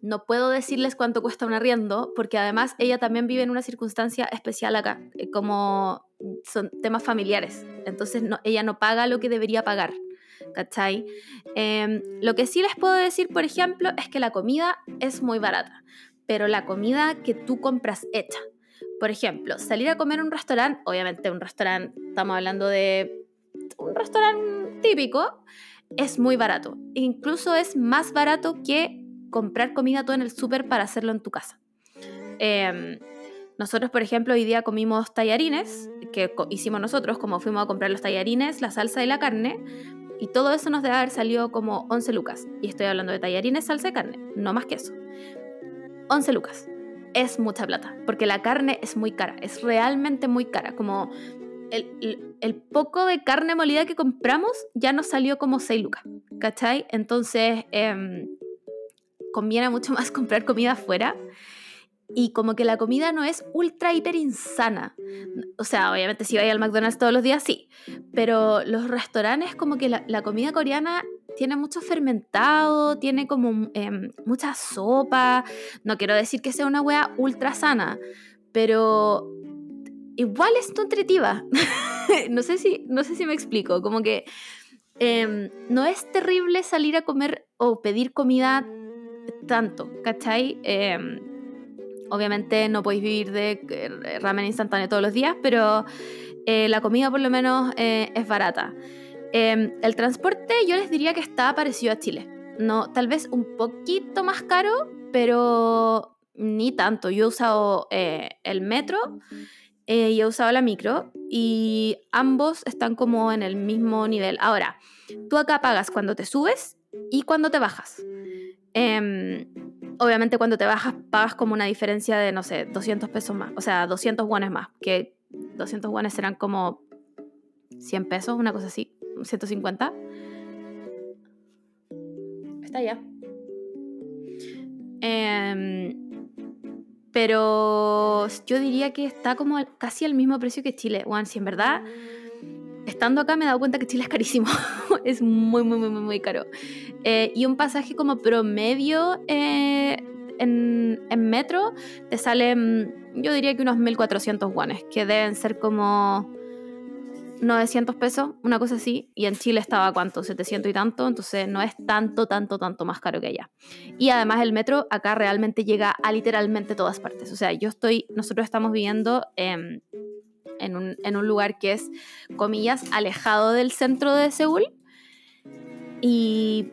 no puedo decirles cuánto cuesta un arriendo, porque además ella también vive en una circunstancia especial acá, eh, como son temas familiares. Entonces no, ella no paga lo que debería pagar. ¿Cachai? Eh, lo que sí les puedo decir, por ejemplo, es que la comida es muy barata, pero la comida que tú compras hecha. Por ejemplo, salir a comer a un restaurante, obviamente un restaurante, estamos hablando de un restaurante típico, es muy barato. Incluso es más barato que comprar comida tú en el súper para hacerlo en tu casa. Eh, nosotros, por ejemplo, hoy día comimos tallarines, que hicimos nosotros, como fuimos a comprar los tallarines, la salsa y la carne, Y todo eso nos debe haber salido como 11 lucas. Y estoy hablando de tallarines, salsa de carne, no más que eso. 11 lucas. Es mucha plata, porque la carne es muy cara, es realmente muy cara. Como el poco de carne molida que compramos ya nos salió como 6 lucas, ¿cachai? Entonces, em, conviene mucho más comprar comida afuera. Y como que la comida no es ultra, hiper insana. O sea, obviamente si vais al McDonald's todos los días, sí. Pero los restaurantes, como que la, comida coreana tiene mucho fermentado, tiene como em, mucha sopa. No quiero decir que sea una wea ultra sana, pero igual es nutritiva. no, sé si, no sé si me explico. Como que em, no es terrible salir a comer o pedir comida tanto, ¿cachai? Em, obviamente no podéis vivir de eh, ramen instantáneo todos los días, pero eh, la comida por lo menos eh, es barata. Eh, el transporte yo les diría que está parecido a Chile. No, tal vez un poquito más caro, pero ni tanto. Yo he usado el metro y he usado la micro y ambos están como en el mismo nivel. Ahora, tú acá pagas cuando te subes y cuando te bajas. Em, obviamente cuando te bajas pagas como una diferencia de, no sé, 200 pesos más. O sea, 200 wones más. Que 200 wones serán como 100 pesos, una cosa así. 150. Está ya. Em, pero yo diría que está como casi al mismo precio que Chile. Juan, si en verdad, estando acá me he dado cuenta que Chile es carísimo. es muy, muy, muy, muy, caro. Eh, y un pasaje como promedio eh, en, metro te sale, mm, yo diría que unos 1400 guanes, que deben ser como 900 pesos, una cosa así. Y en Chile estaba cuánto, 700 y tanto, entonces no es tanto, tanto, tanto más caro que allá. Y además el metro acá realmente llega a literalmente todas partes. O sea, yo estoy, nosotros estamos viviendo em, en, un, en un lugar que es, comillas, alejado del centro de Seúl. Y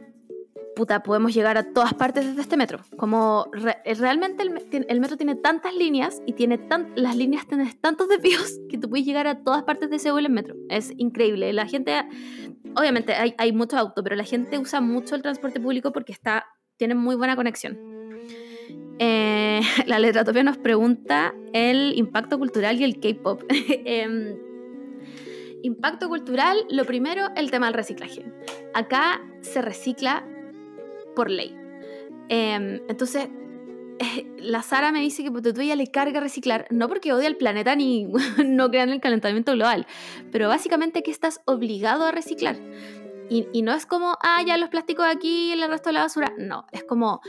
puta, podemos llegar a todas partes desde este metro. Como re- eh, realmente el, el metro tiene tantas líneas y tiene tan, las líneas tienen tantos desvíos que tú puedes llegar a todas partes de Seúl en metro. Es increíble. La gente, obviamente hay, hay mucho auto, pero la gente usa mucho el transporte público porque está, tiene muy buena conexión. Eh, la letratopia nos pregunta el impacto cultural y el K-pop. Em, impacto cultural, lo primero, el tema del reciclaje. Acá se recicla por ley. Em, entonces, la Sara me dice que tú ella le carga reciclar, no porque odia el planeta ni no crea en el calentamiento global, pero básicamente que estás obligado a reciclar. Y, y no es como, ah, ya los plásticos aquí y el resto de la basura. No, es como,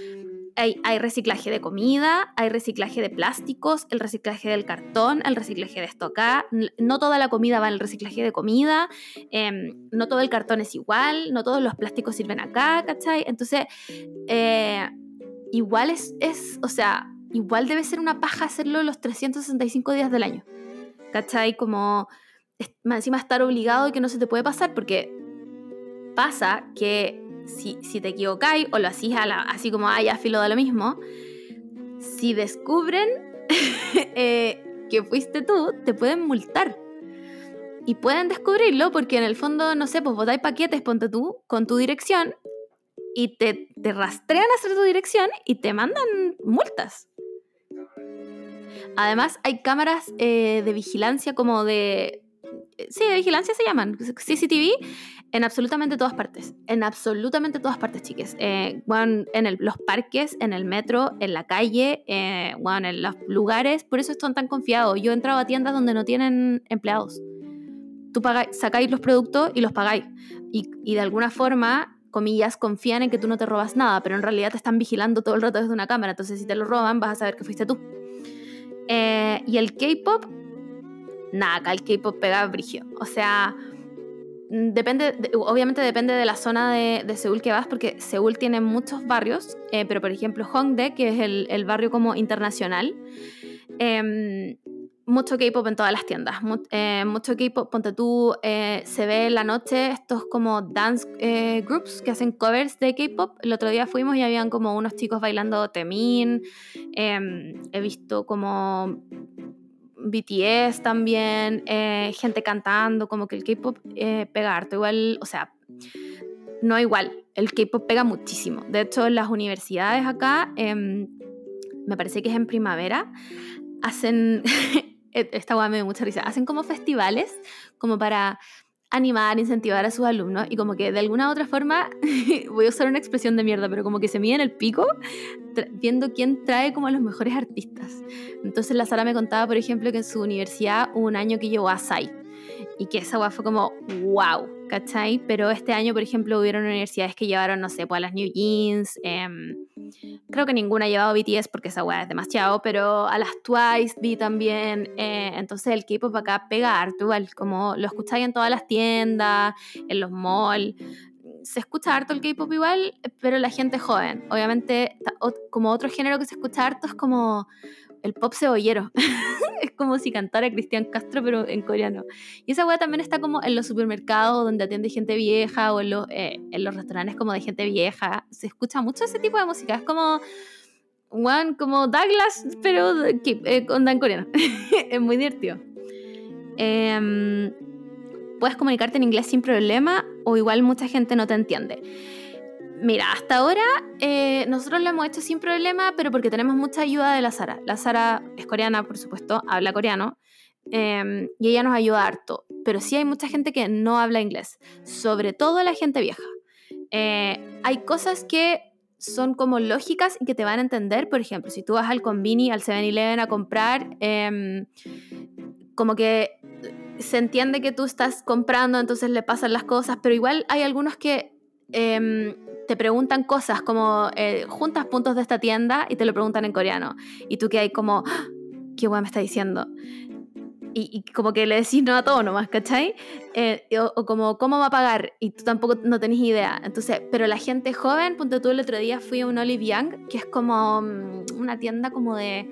hay, hay reciclaje de comida, hay reciclaje de plásticos, el reciclaje del cartón, el reciclaje de esto acá. No toda la comida va en el reciclaje de comida, em, no todo el cartón es igual, no todos los plásticos sirven acá, ¿cachai? Entonces, eh, igual es, es, o sea, igual debe ser una paja hacerlo los 365 días del año, ¿cachai? Como encima estar obligado y que no se te puede pasar, porque pasa que si, si te equivocáis o lo hacís a la- así como, ah, ya filo da lo mismo, si descubren eh, que fuiste tú, te pueden multar. Y pueden descubrirlo porque en el fondo, no sé, pues botáis paquetes, ponte tú, con tu dirección y te, te rastrean hacia tu dirección y te mandan multas. Además, hay cámaras eh, de vigilancia como de... Sí, de vigilancia se llaman, CCTV, en absolutamente todas partes. En absolutamente todas partes, chiques. Eh, weón, en el- los parques, en el metro, en la calle, eh, weón, en los lugares. Por eso están tan confiados. Yo he entrado a tiendas donde no tienen empleados. Tú pagáis, sacáis los productos y los pagáis. Y, y de alguna forma, comillas, confían en que tú no te robas nada, pero en realidad te están vigilando todo el rato desde una cámara. Entonces, si te lo roban, vas a saber que fuiste tú. Eh, y el K-pop, nada, acá el K-pop pega brigio. O sea, depende, de- obviamente depende de la zona de, Seúl que vas, porque Seúl tiene muchos barrios, eh, pero por ejemplo Hongdae, que es el, barrio como internacional, em, mucho K-pop en todas las tiendas, eh, mucho K-pop, ponte tú, eh, se ve en la noche estos como dance groups que hacen covers de K-pop. El otro día fuimos y habían como unos chicos bailando Temin, em, he visto como BTS también, eh, gente cantando, como que el K-pop eh, pega harto. Igual, o sea, no igual. El K-pop pega muchísimo. De hecho, en las universidades acá, em, me parece que es en primavera, hacen. esta guay me dio mucha risa. Hacen como festivales, como para animar, incentivar a sus alumnos y como que de alguna u otra forma, voy a usar una expresión de mierda, pero como que se miden el pico viendo quién trae como a los mejores artistas. Entonces la Sara me contaba, por ejemplo, que en su universidad hubo un año que llevó a Sai y que esa fue como wow, ¿cachai? Pero este año, por ejemplo, hubieron universidades que llevaron, no sé, pues a las New Jeans, em, creo que ninguna ha llevado BTS porque esa weá es demasiado, pero a las Twice vi también, eh, entonces el K-pop acá pega harto, igual, como lo escucháis en todas las tiendas, en los malls, se escucha harto el K-pop igual, pero la gente joven. Obviamente, como otro género que se escucha harto es como el pop cebollero. es como si cantara Cristian Castro, pero en coreano. Y esa weá también está como en los supermercados donde atiende gente vieja o en los, eh, en los restaurantes como de gente vieja. Se escucha mucho ese tipo de música. Es como, one, como Douglas, pero eh, con en coreano. es muy divertido. Em, puedes comunicarte en inglés sin problema o igual mucha gente no te entiende. Mira, hasta ahora eh, nosotros lo hemos hecho sin problema, pero porque tenemos mucha ayuda de la Sara. La Sara es coreana, por supuesto, habla coreano em, y ella nos ayuda harto. Pero sí hay mucha gente que no habla inglés, sobre todo la gente vieja. Eh, hay cosas que son como lógicas y que te van a entender. Por ejemplo, si tú vas al Convini, al 7-Eleven a comprar, em, como que se entiende que tú estás comprando, entonces le pasan las cosas, pero igual hay algunos que em, te preguntan cosas como eh, juntas puntos de esta tienda y te lo preguntan en coreano. Y tú que hay como, ¡Ah! ¿qué guay me está diciendo? Y, como que le decís no a todo nomás, ¿cachai? Eh, o, como, ¿cómo va a pagar? Y tú tampoco no tenés idea. Entonces, pero la gente joven, punto tú el otro día fui a un Olive Young, que es como mm, una tienda como de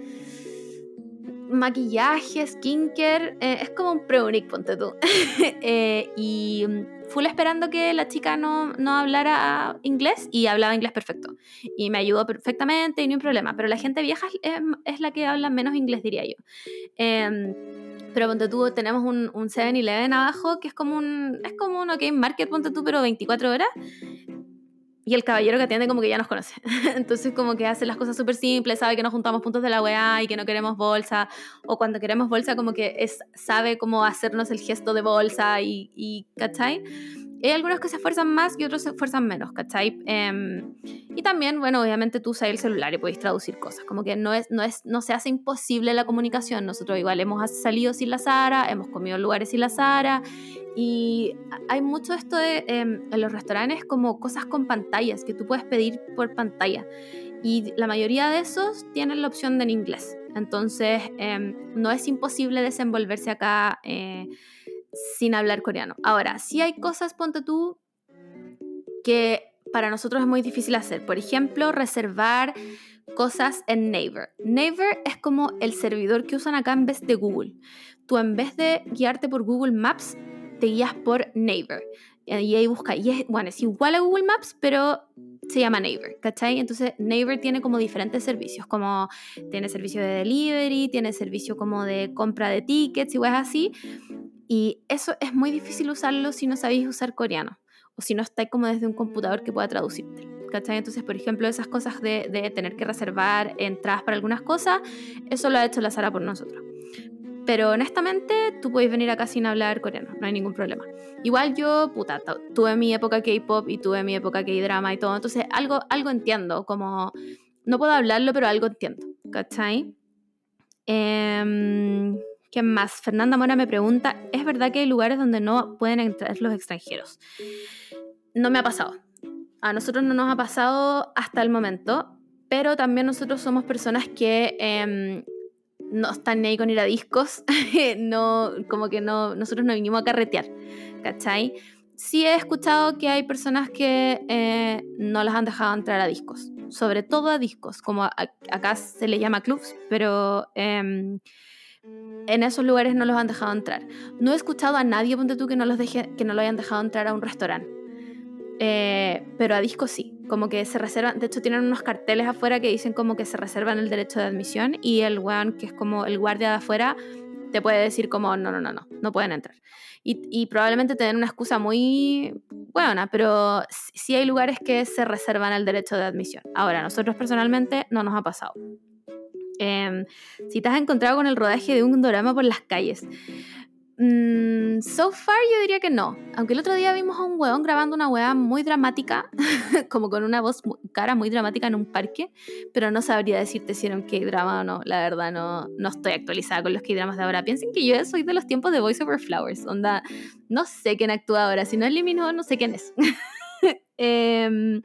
maquillaje, skincare, eh, es como un pre ponte tú. y mm, full esperando que la chica no, no hablara inglés y hablaba inglés perfecto. Y me ayudó perfectamente y ni un problema. Pero la gente vieja es, la que habla menos inglés, diría yo. Em, pero ponte tú, tenemos un, un 7-Eleven abajo que es como un, es como un OK Market, ponte tú, pero 24 horas. Y el caballero que atiende como que ya nos conoce. Entonces como que hace las cosas súper simples, sabe que nos juntamos puntos de la weá y que no queremos bolsa. O cuando queremos bolsa como que es, sabe cómo hacernos el gesto de bolsa y, y ¿cachai? Hay algunos que se esfuerzan más y otros se esfuerzan menos, ¿cachai? Em, y también, bueno, obviamente tú usas el celular y puedes traducir cosas, como que no, es, no, es, no se hace imposible la comunicación. Nosotros igual hemos salido sin la Sara, hemos comido en lugares sin la Sara y hay mucho esto de, em, en los restaurantes como cosas con pantallas que tú puedes pedir por pantalla. Y la mayoría de esos tienen la opción de en inglés. Entonces, em, no es imposible desenvolverse acá. Sin hablar coreano. Ahora, si hay cosas, ponte tú, que para nosotros es muy difícil hacer. Por ejemplo, reservar cosas en Naver. Naver es como el servidor que usan acá en vez de Google. Tú en vez de guiarte por Google Maps, te guías por Naver. Y ahí busca. Y es, bueno, es igual a Google Maps, pero se llama Naver, ¿cachai? Entonces Naver tiene como diferentes servicios, como tiene servicio de delivery, tiene servicio como de compra de tickets y cosas así. Y eso es muy difícil usarlo si no sabéis usar coreano o si no estáis como desde un computador que pueda traducirte. ¿Cachai? Entonces, por ejemplo, esas cosas de, tener que reservar entradas para algunas cosas, eso lo ha hecho la Sara por nosotros. Pero honestamente, tú puedes venir acá sin hablar coreano, no hay ningún problema. Igual yo, puta, tuve mi época K-pop y tuve mi época K-drama y todo, entonces algo, algo entiendo, como no puedo hablarlo, pero algo entiendo, ¿cachai? Eh, ¿Qué más? Fernanda Mora me pregunta, ¿es verdad que hay lugares donde no pueden entrar los extranjeros? No me ha pasado. A nosotros no nos ha pasado hasta el momento, pero también nosotros somos personas que em, no están ni ahí con ir a discos, no, como que no, nosotros no vinimos a carretear, ¿cachai? Sí he escuchado que hay personas que eh, no las han dejado entrar a discos, sobre todo a discos, como acá se le llama clubs, pero... Em, en esos lugares no los han dejado entrar. No he escuchado a nadie, ponte tú, que no, los deje, que no lo hayan dejado entrar a un restaurante. Eh, pero a discos sí, como que se reservan, de hecho tienen unos carteles afuera que dicen como que se reservan el derecho de admisión y el que es como el guardia de afuera te puede decir como no, no, no, no, no pueden entrar. Y, y probablemente te den una excusa muy bueno, pero sí hay lugares que se reservan el derecho de admisión. Ahora, nosotros personalmente no nos ha pasado. Em, si te has encontrado con el rodaje de un drama por las calles, Mm, so far yo diría que no. Aunque el otro día vimos a un weón grabando una weá muy dramática, como con una voz cara muy dramática en un parque, pero no sabría decirte si era un K-drama o no. La verdad no, no estoy actualizada con los K-dramas de ahora. Piensen que yo soy de los tiempos de Voice Over Flowers. Onda, no sé quién actúa ahora. Si no es Limino, no sé quién es. Em,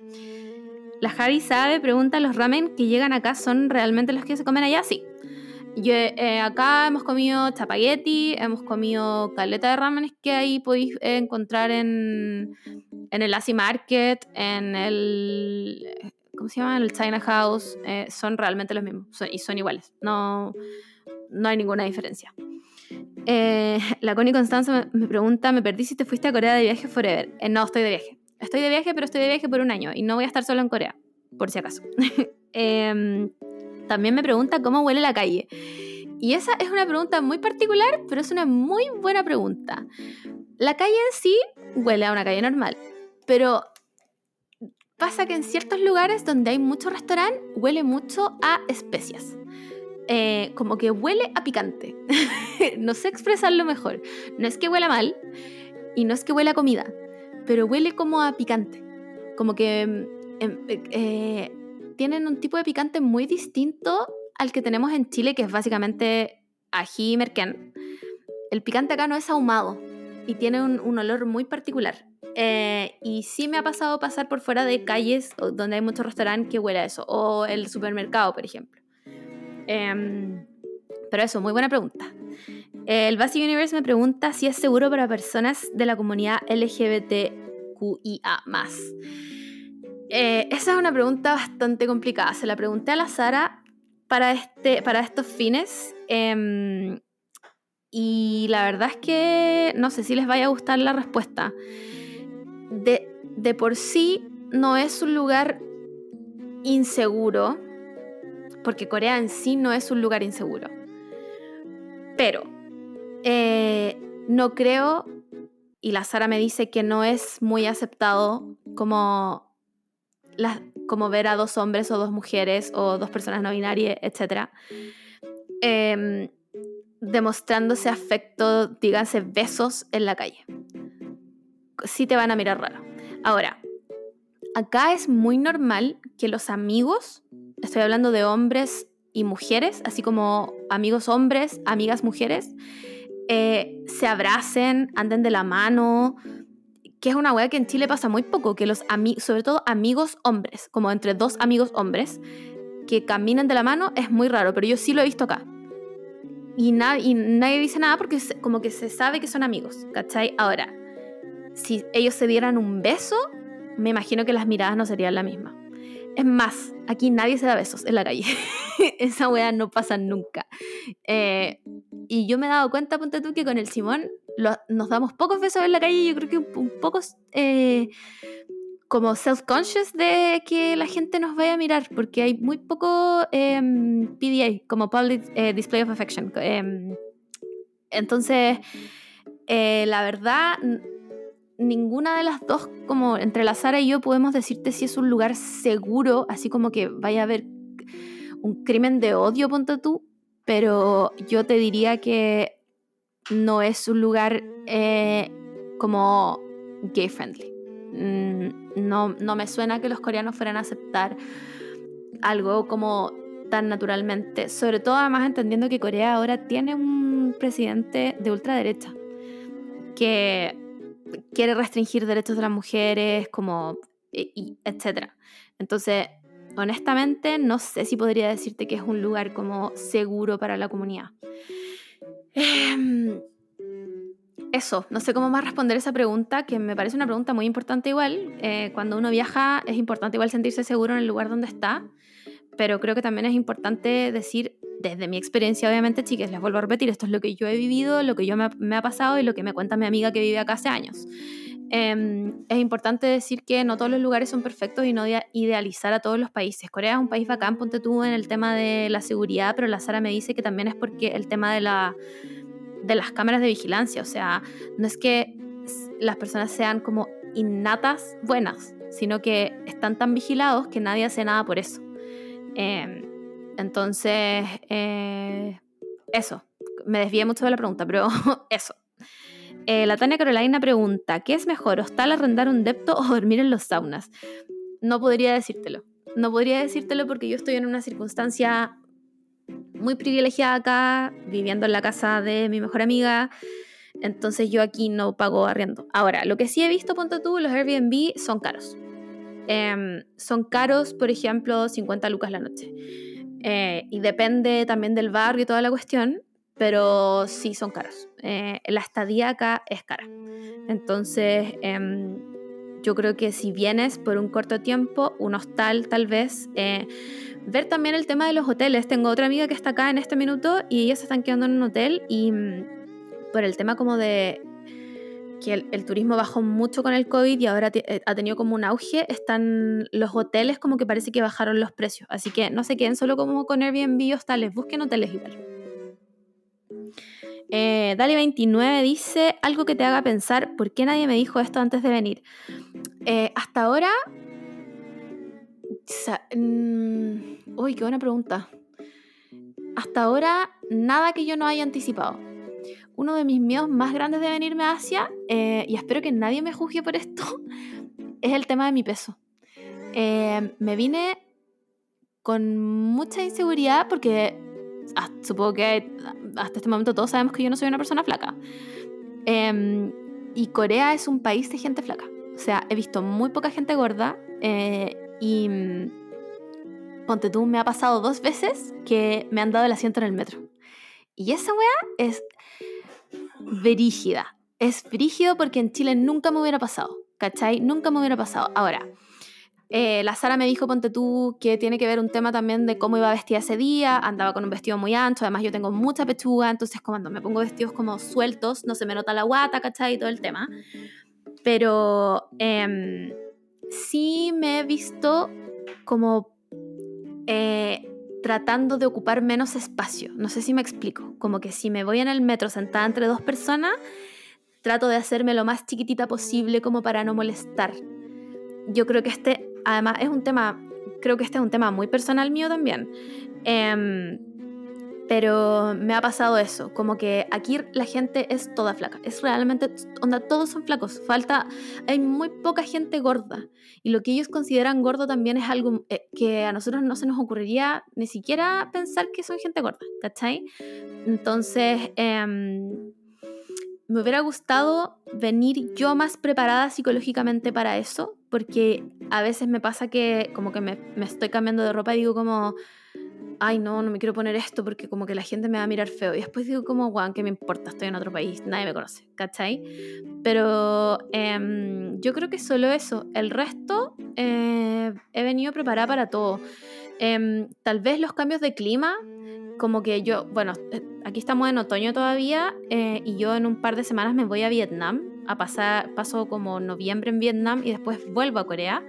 la Javi sabe, pregunta, ¿los ramen que llegan acá son realmente los que se comen allá? Sí. Yo, eh, acá hemos comido chapagueti, hemos comido caleta de ramen que ahí podéis encontrar en, en el Asi Market, en el. ¿Cómo se llama? En el China House. Eh, son realmente los mismos y son iguales. No, no hay ninguna diferencia. Eh, la Connie Constanza me, pregunta: ¿Me perdí si te fuiste a Corea de viaje forever? no, estoy de viaje. Estoy de viaje, pero estoy de viaje por un año y no voy a estar solo en Corea, por si acaso. eh, también me pregunta cómo huele la calle. Y esa es una pregunta muy particular, pero es una muy buena pregunta. La calle en sí huele a una calle normal, pero pasa que en ciertos lugares donde hay mucho restaurante huele mucho a especias. Eh, como que huele a picante. no sé expresarlo mejor. No es que huela mal y no es que huela a comida, pero huele como a picante. Como que em, em, eh, tienen un tipo de picante muy distinto al que tenemos en Chile, que es básicamente ají y merquén. El picante acá no es ahumado y tiene un, olor muy particular. Eh, y sí me ha pasado pasar por fuera de calles donde hay muchos restaurantes que huele a eso, o el supermercado, por ejemplo. Em, pero eso, muy buena pregunta. El Basic Universe me pregunta si es seguro para personas de la comunidad LGBTQIA. Eh, esa es una pregunta bastante complicada. Se la pregunté a la Sara para, este, para estos fines. Em, y la verdad es que no sé si les vaya a gustar la respuesta. De, de por sí no es un lugar inseguro, porque Corea en sí no es un lugar inseguro. Pero eh, no creo, y la Sara me dice que no es muy aceptado como como ver a dos hombres o dos mujeres o dos personas no binarias, etc. Em, demostrándose afecto, díganse besos en la calle. Sí te van a mirar raro. Ahora, acá es muy normal que los amigos, estoy hablando de hombres y mujeres, así como amigos hombres, amigas mujeres, eh, se abracen, anden de la mano, que es una weá que en Chile pasa muy poco, que los amigos, sobre todo amigos hombres, como entre dos amigos hombres, que caminan de la mano, es muy raro, pero yo sí lo he visto acá. Y, nadie dice nada porque como que se sabe que son amigos, ¿cachai? Ahora, si ellos se dieran un beso, me imagino que las miradas no serían la misma. Es más, aquí nadie se da besos en la calle. Esa weá no pasa nunca. Eh, y yo me he dado cuenta, ponte tú, que con el Simón nos damos pocos besos en la calle, yo creo que un, poco eh, como self-conscious de que la gente nos vaya a mirar, porque hay muy poco em, PDA, como Public eh, Display of Affection. Em, entonces, eh, la verdad, ninguna de las dos, como entre la Sara y yo, podemos decirte si es un lugar seguro, así como que vaya a haber un crimen de odio, ponte tú, pero yo te diría que no es un lugar eh, como gay friendly. Mm, no, no me suena que los coreanos fueran a aceptar algo como tan naturalmente, sobre todo además entendiendo que Corea ahora tiene un presidente de ultraderecha que quiere restringir derechos de las mujeres, como, etc. Entonces, honestamente, no sé si podría decirte que es un lugar como seguro para la comunidad. Em, eso, no sé cómo más responder esa pregunta, que me parece una pregunta muy importante igual. Eh, cuando uno viaja es importante igual sentirse seguro en el lugar donde está, pero creo que también es importante decir, desde mi experiencia obviamente, chicas, les vuelvo a repetir, esto es lo que yo he vivido, lo que yo me, ha pasado y lo que me cuenta mi amiga que vive acá hace años. Em, es importante decir que no todos los lugares son perfectos y no idealizar a todos los países. Corea es un país bacán, ponte tú en el tema de la seguridad, pero la Sara me dice que también es porque el tema de, la, de las cámaras de vigilancia, o sea, no es que las personas sean como innatas buenas, sino que están tan vigilados que nadie hace nada por eso. Em, entonces, eh, eso. Me desvié mucho de la pregunta, pero eso. Eh, la Tania Carolina pregunta, ¿qué es mejor, hostal arrendar un depto o dormir en los saunas? No podría decírtelo. No podría decírtelo porque yo estoy en una circunstancia muy privilegiada acá, viviendo en la casa de mi mejor amiga. Entonces yo aquí no pago arriendo. Ahora, lo que sí he visto, ponte tú, los Airbnb son caros. Em, son caros, por ejemplo, 50 lucas la noche. Eh, y depende también del barrio y toda la cuestión, pero sí son caros. Eh, la estadía acá es cara. Entonces, em, yo creo que si vienes por un corto tiempo, un hostal tal vez, eh, ver también el tema de los hoteles. Tengo otra amiga que está acá en este minuto y ellas se están quedando en un hotel y mm, por el tema como de que el, turismo bajó mucho con el COVID y ahora eh, ha tenido como un auge, están los hoteles como que parece que bajaron los precios. Así que no se queden solo como con Airbnb o hostales, busquen hoteles igual. Eh, Dali29 dice algo que te haga pensar, ¿por qué nadie me dijo esto antes de venir? Eh, hasta ahora... Mm, uy, qué buena pregunta. Hasta ahora, nada que yo no haya anticipado uno de mis miedos más grandes de venirme a Asia, eh, y espero que nadie me juzgue por esto, es el tema de mi peso. Eh, me vine con mucha inseguridad porque ah, supongo que hasta este momento todos sabemos que yo no soy una persona flaca. Em, y Corea es un país de gente flaca. O sea, he visto muy poca gente gorda eh, y mm, ponte tú, me ha pasado dos veces que me han dado el asiento en el metro. Y esa weá es verígida. Es brígido porque en Chile nunca me hubiera pasado, ¿cachai? Nunca me hubiera pasado. Ahora, eh, la Sara me dijo, ponte tú, que tiene que ver un tema también de cómo iba vestida ese día. Andaba con un vestido muy ancho, además yo tengo mucha pechuga, entonces cuando me pongo vestidos como sueltos, no se me nota la guata, ¿cachai? Y todo el tema. Pero em, sí me he visto como eh, tratando de ocupar menos espacio. No sé si me explico. Como que si me voy en el metro sentada entre dos personas, trato de hacerme lo más chiquitita posible como para no molestar. Yo creo que este, además, es un tema, creo que este es un tema muy personal mío también. Eh, pero me ha pasado eso, como que aquí la gente es toda flaca, es realmente, onda, todos son flacos, falta, hay muy poca gente gorda. Y lo que ellos consideran gordo también es algo eh, que a nosotros no se nos ocurriría ni siquiera pensar que son gente gorda, ¿cachai? Entonces, em, me hubiera gustado venir yo más preparada psicológicamente para eso, porque a veces me pasa que como que me, me estoy cambiando de ropa y digo como ay no, no me quiero poner esto porque como que la gente me va a mirar feo. Y después digo como, guau, ¿qué me importa? Estoy en otro país, nadie me conoce, ¿cachai? Pero em, yo creo que solo eso. El resto eh, he venido preparada para todo. Em, tal vez los cambios de clima, como que yo, bueno, eh, aquí estamos en otoño todavía eh, y yo en un par de semanas me voy a Vietnam a pasar, paso como noviembre en Vietnam y después vuelvo a Corea.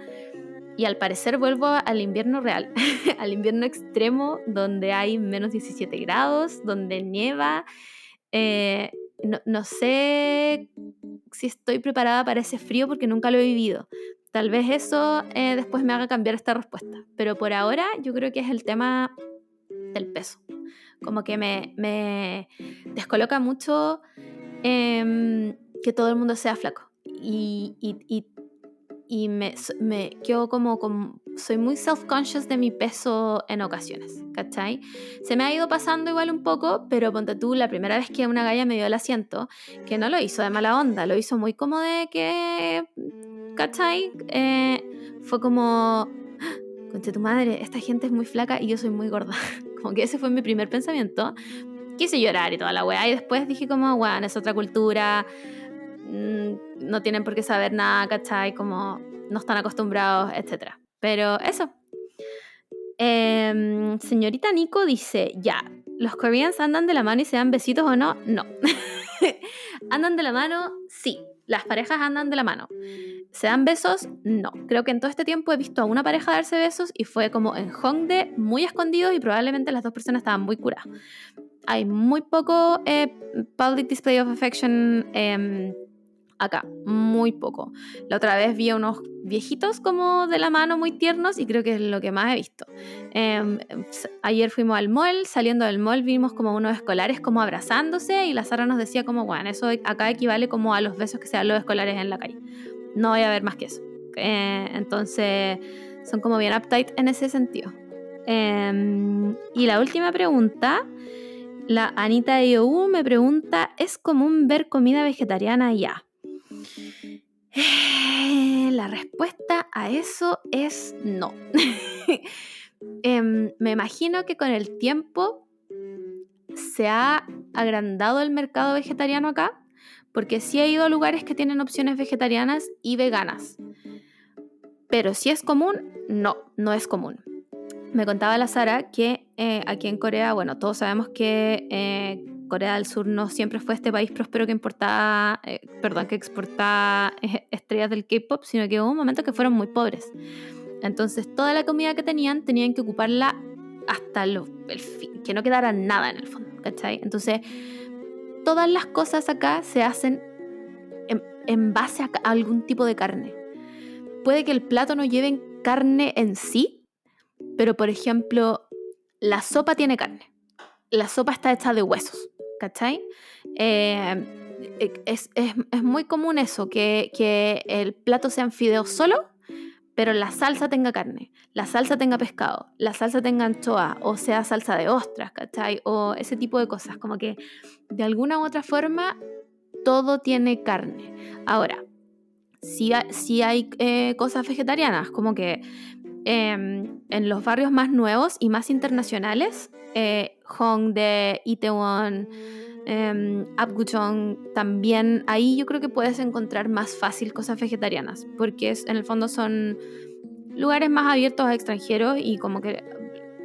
Y al parecer vuelvo al invierno real, al invierno extremo donde hay menos 17 grados, donde nieva. Eh, no, sé si estoy preparada para ese frío porque nunca lo he vivido. Tal vez eso eh, después me haga cambiar esta respuesta. Pero por ahora yo creo que es el tema del peso. Como que me, me descoloca mucho em, que todo el mundo sea flaco. Y, y, y y me, me como, como, soy muy self-conscious de mi peso en ocasiones, ¿cachai? Se me ha ido pasando igual un poco, pero ponte tú, la primera vez que una galla me dio el asiento, que no lo hizo de mala onda, lo hizo muy como de que, ¿cachai? Eh, fue como, conche tu madre, esta gente es muy flaca y yo soy muy gorda. Como que ese fue mi primer pensamiento. Quise llorar y toda la weá, y después dije como, bueno, es otra cultura, no tienen por qué saber nada, ¿cachai? Como no están acostumbrados, etc. Pero eso. Em, señorita Nico dice, ya, ¿los Koreans andan de la mano y se dan besitos o no? No. ¿Andan de la mano? Sí. Las parejas andan de la mano. ¿Se dan besos? No. Creo que en todo este tiempo he visto a una pareja darse besos y fue como en Hongdae, muy escondidos y probablemente las dos personas estaban muy curadas. Hay muy poco eh, public display of affection. Eh, acá, muy poco. La otra vez vi a unos viejitos como de la mano muy tiernos y creo que es lo que más he visto. Em, ayer fuimos al mall, saliendo del mall vimos como unos escolares como abrazándose y la Sara nos decía como, bueno, eso acá equivale como a los besos que se dan los escolares en la calle. No voy a ver más que eso. Eh, entonces, son como bien uptight en ese sentido. Em, y la última pregunta, la Anita de IOU me pregunta, ¿es común ver comida vegetariana allá? Eh, La respuesta a eso es no. Em, me imagino que con el tiempo se ha agrandado el mercado vegetariano acá, porque sí he ido a lugares que tienen opciones vegetarianas y veganas. Pero si es común, no, no es común. Me contaba la Sara que eh, aquí en Corea, bueno, todos sabemos que eh, Corea del Sur no siempre fue este país próspero que importaba, eh, perdón, que exportaba eh, estrellas del K-pop, sino que hubo un momento que fueron muy pobres. Entonces, toda la comida que tenían tenían que ocuparla hasta el fin, que no quedara nada en el fondo, ¿cachai? Entonces, todas las cosas acá se hacen en, base a, a algún tipo de carne. Puede que el plato no lleve carne en sí, pero por ejemplo, la sopa tiene carne. La sopa está hecha de huesos, ¿cachai? Eh, es, es- es muy común eso, que, que el plato sean fideos solo, pero la salsa tenga carne, la salsa tenga pescado, la salsa tenga anchoa, o sea, salsa de ostras, ¿cachai? O ese tipo de cosas, como que de alguna u otra forma todo tiene carne. Ahora, sí, ha- sí hay eh, cosas vegetarianas, como que em, en los barrios más nuevos y más internacionales, eh, Hongdae, Itaewon, eh, también ahí yo creo que puedes encontrar más fácil cosas vegetarianas, porque es, en el fondo son lugares más abiertos a extranjeros y como que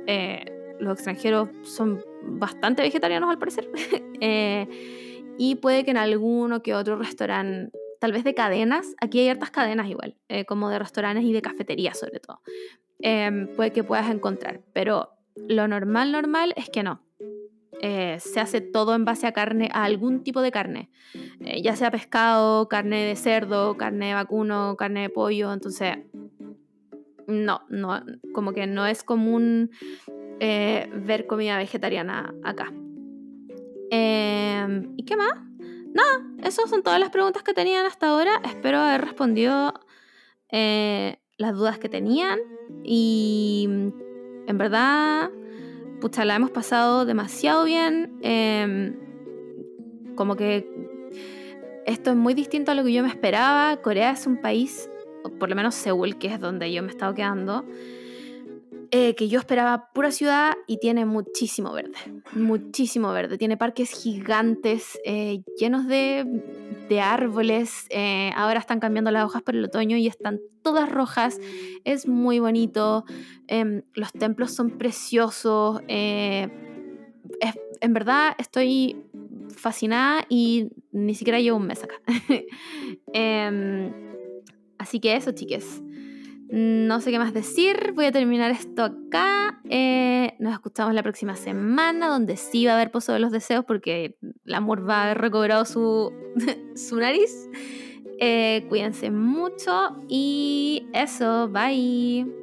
eh, los extranjeros son bastante vegetarianos al parecer. Eh, y puede que en alguno que otro restaurante, tal vez de cadenas, aquí hay hartas cadenas igual, como de restaurantes y de cafeterías sobre todo, eh, puede que puedas encontrar, pero lo normal, normal es que no. Eh, se hace todo en base a carne, a algún tipo de carne, Eh, ya sea pescado, carne de cerdo, carne de vacuno, carne de pollo, entonces no, no, como que no es común eh, ver comida vegetariana acá. Eh, ¿Y qué más? Nada, esas son todas las preguntas que tenían hasta ahora. Espero haber respondido las dudas que tenían. Y en verdad, pucha, la hemos pasado demasiado bien. Eh, como que esto es muy distinto a lo que yo me esperaba. Corea es un país, por lo menos Seúl, que es donde yo me he estado quedando, eh, que yo esperaba pura ciudad y tiene muchísimo verde, muchísimo verde. Tiene parques gigantes eh, llenos de, de árboles. eh, ahora están cambiando las hojas por el otoño y están todas rojas. Es muy bonito. em, los templos son preciosos. en verdad estoy fascinada y ni siquiera llevo un mes acá. Em, así que eso, chiques. No sé qué más decir. Voy a terminar esto acá. Eh, nos escuchamos la próxima semana, donde sí va a haber Pozo de los Deseos, porque el amor va a haber recobrado su, su nariz. Eh, cuídense mucho y eso. Bye.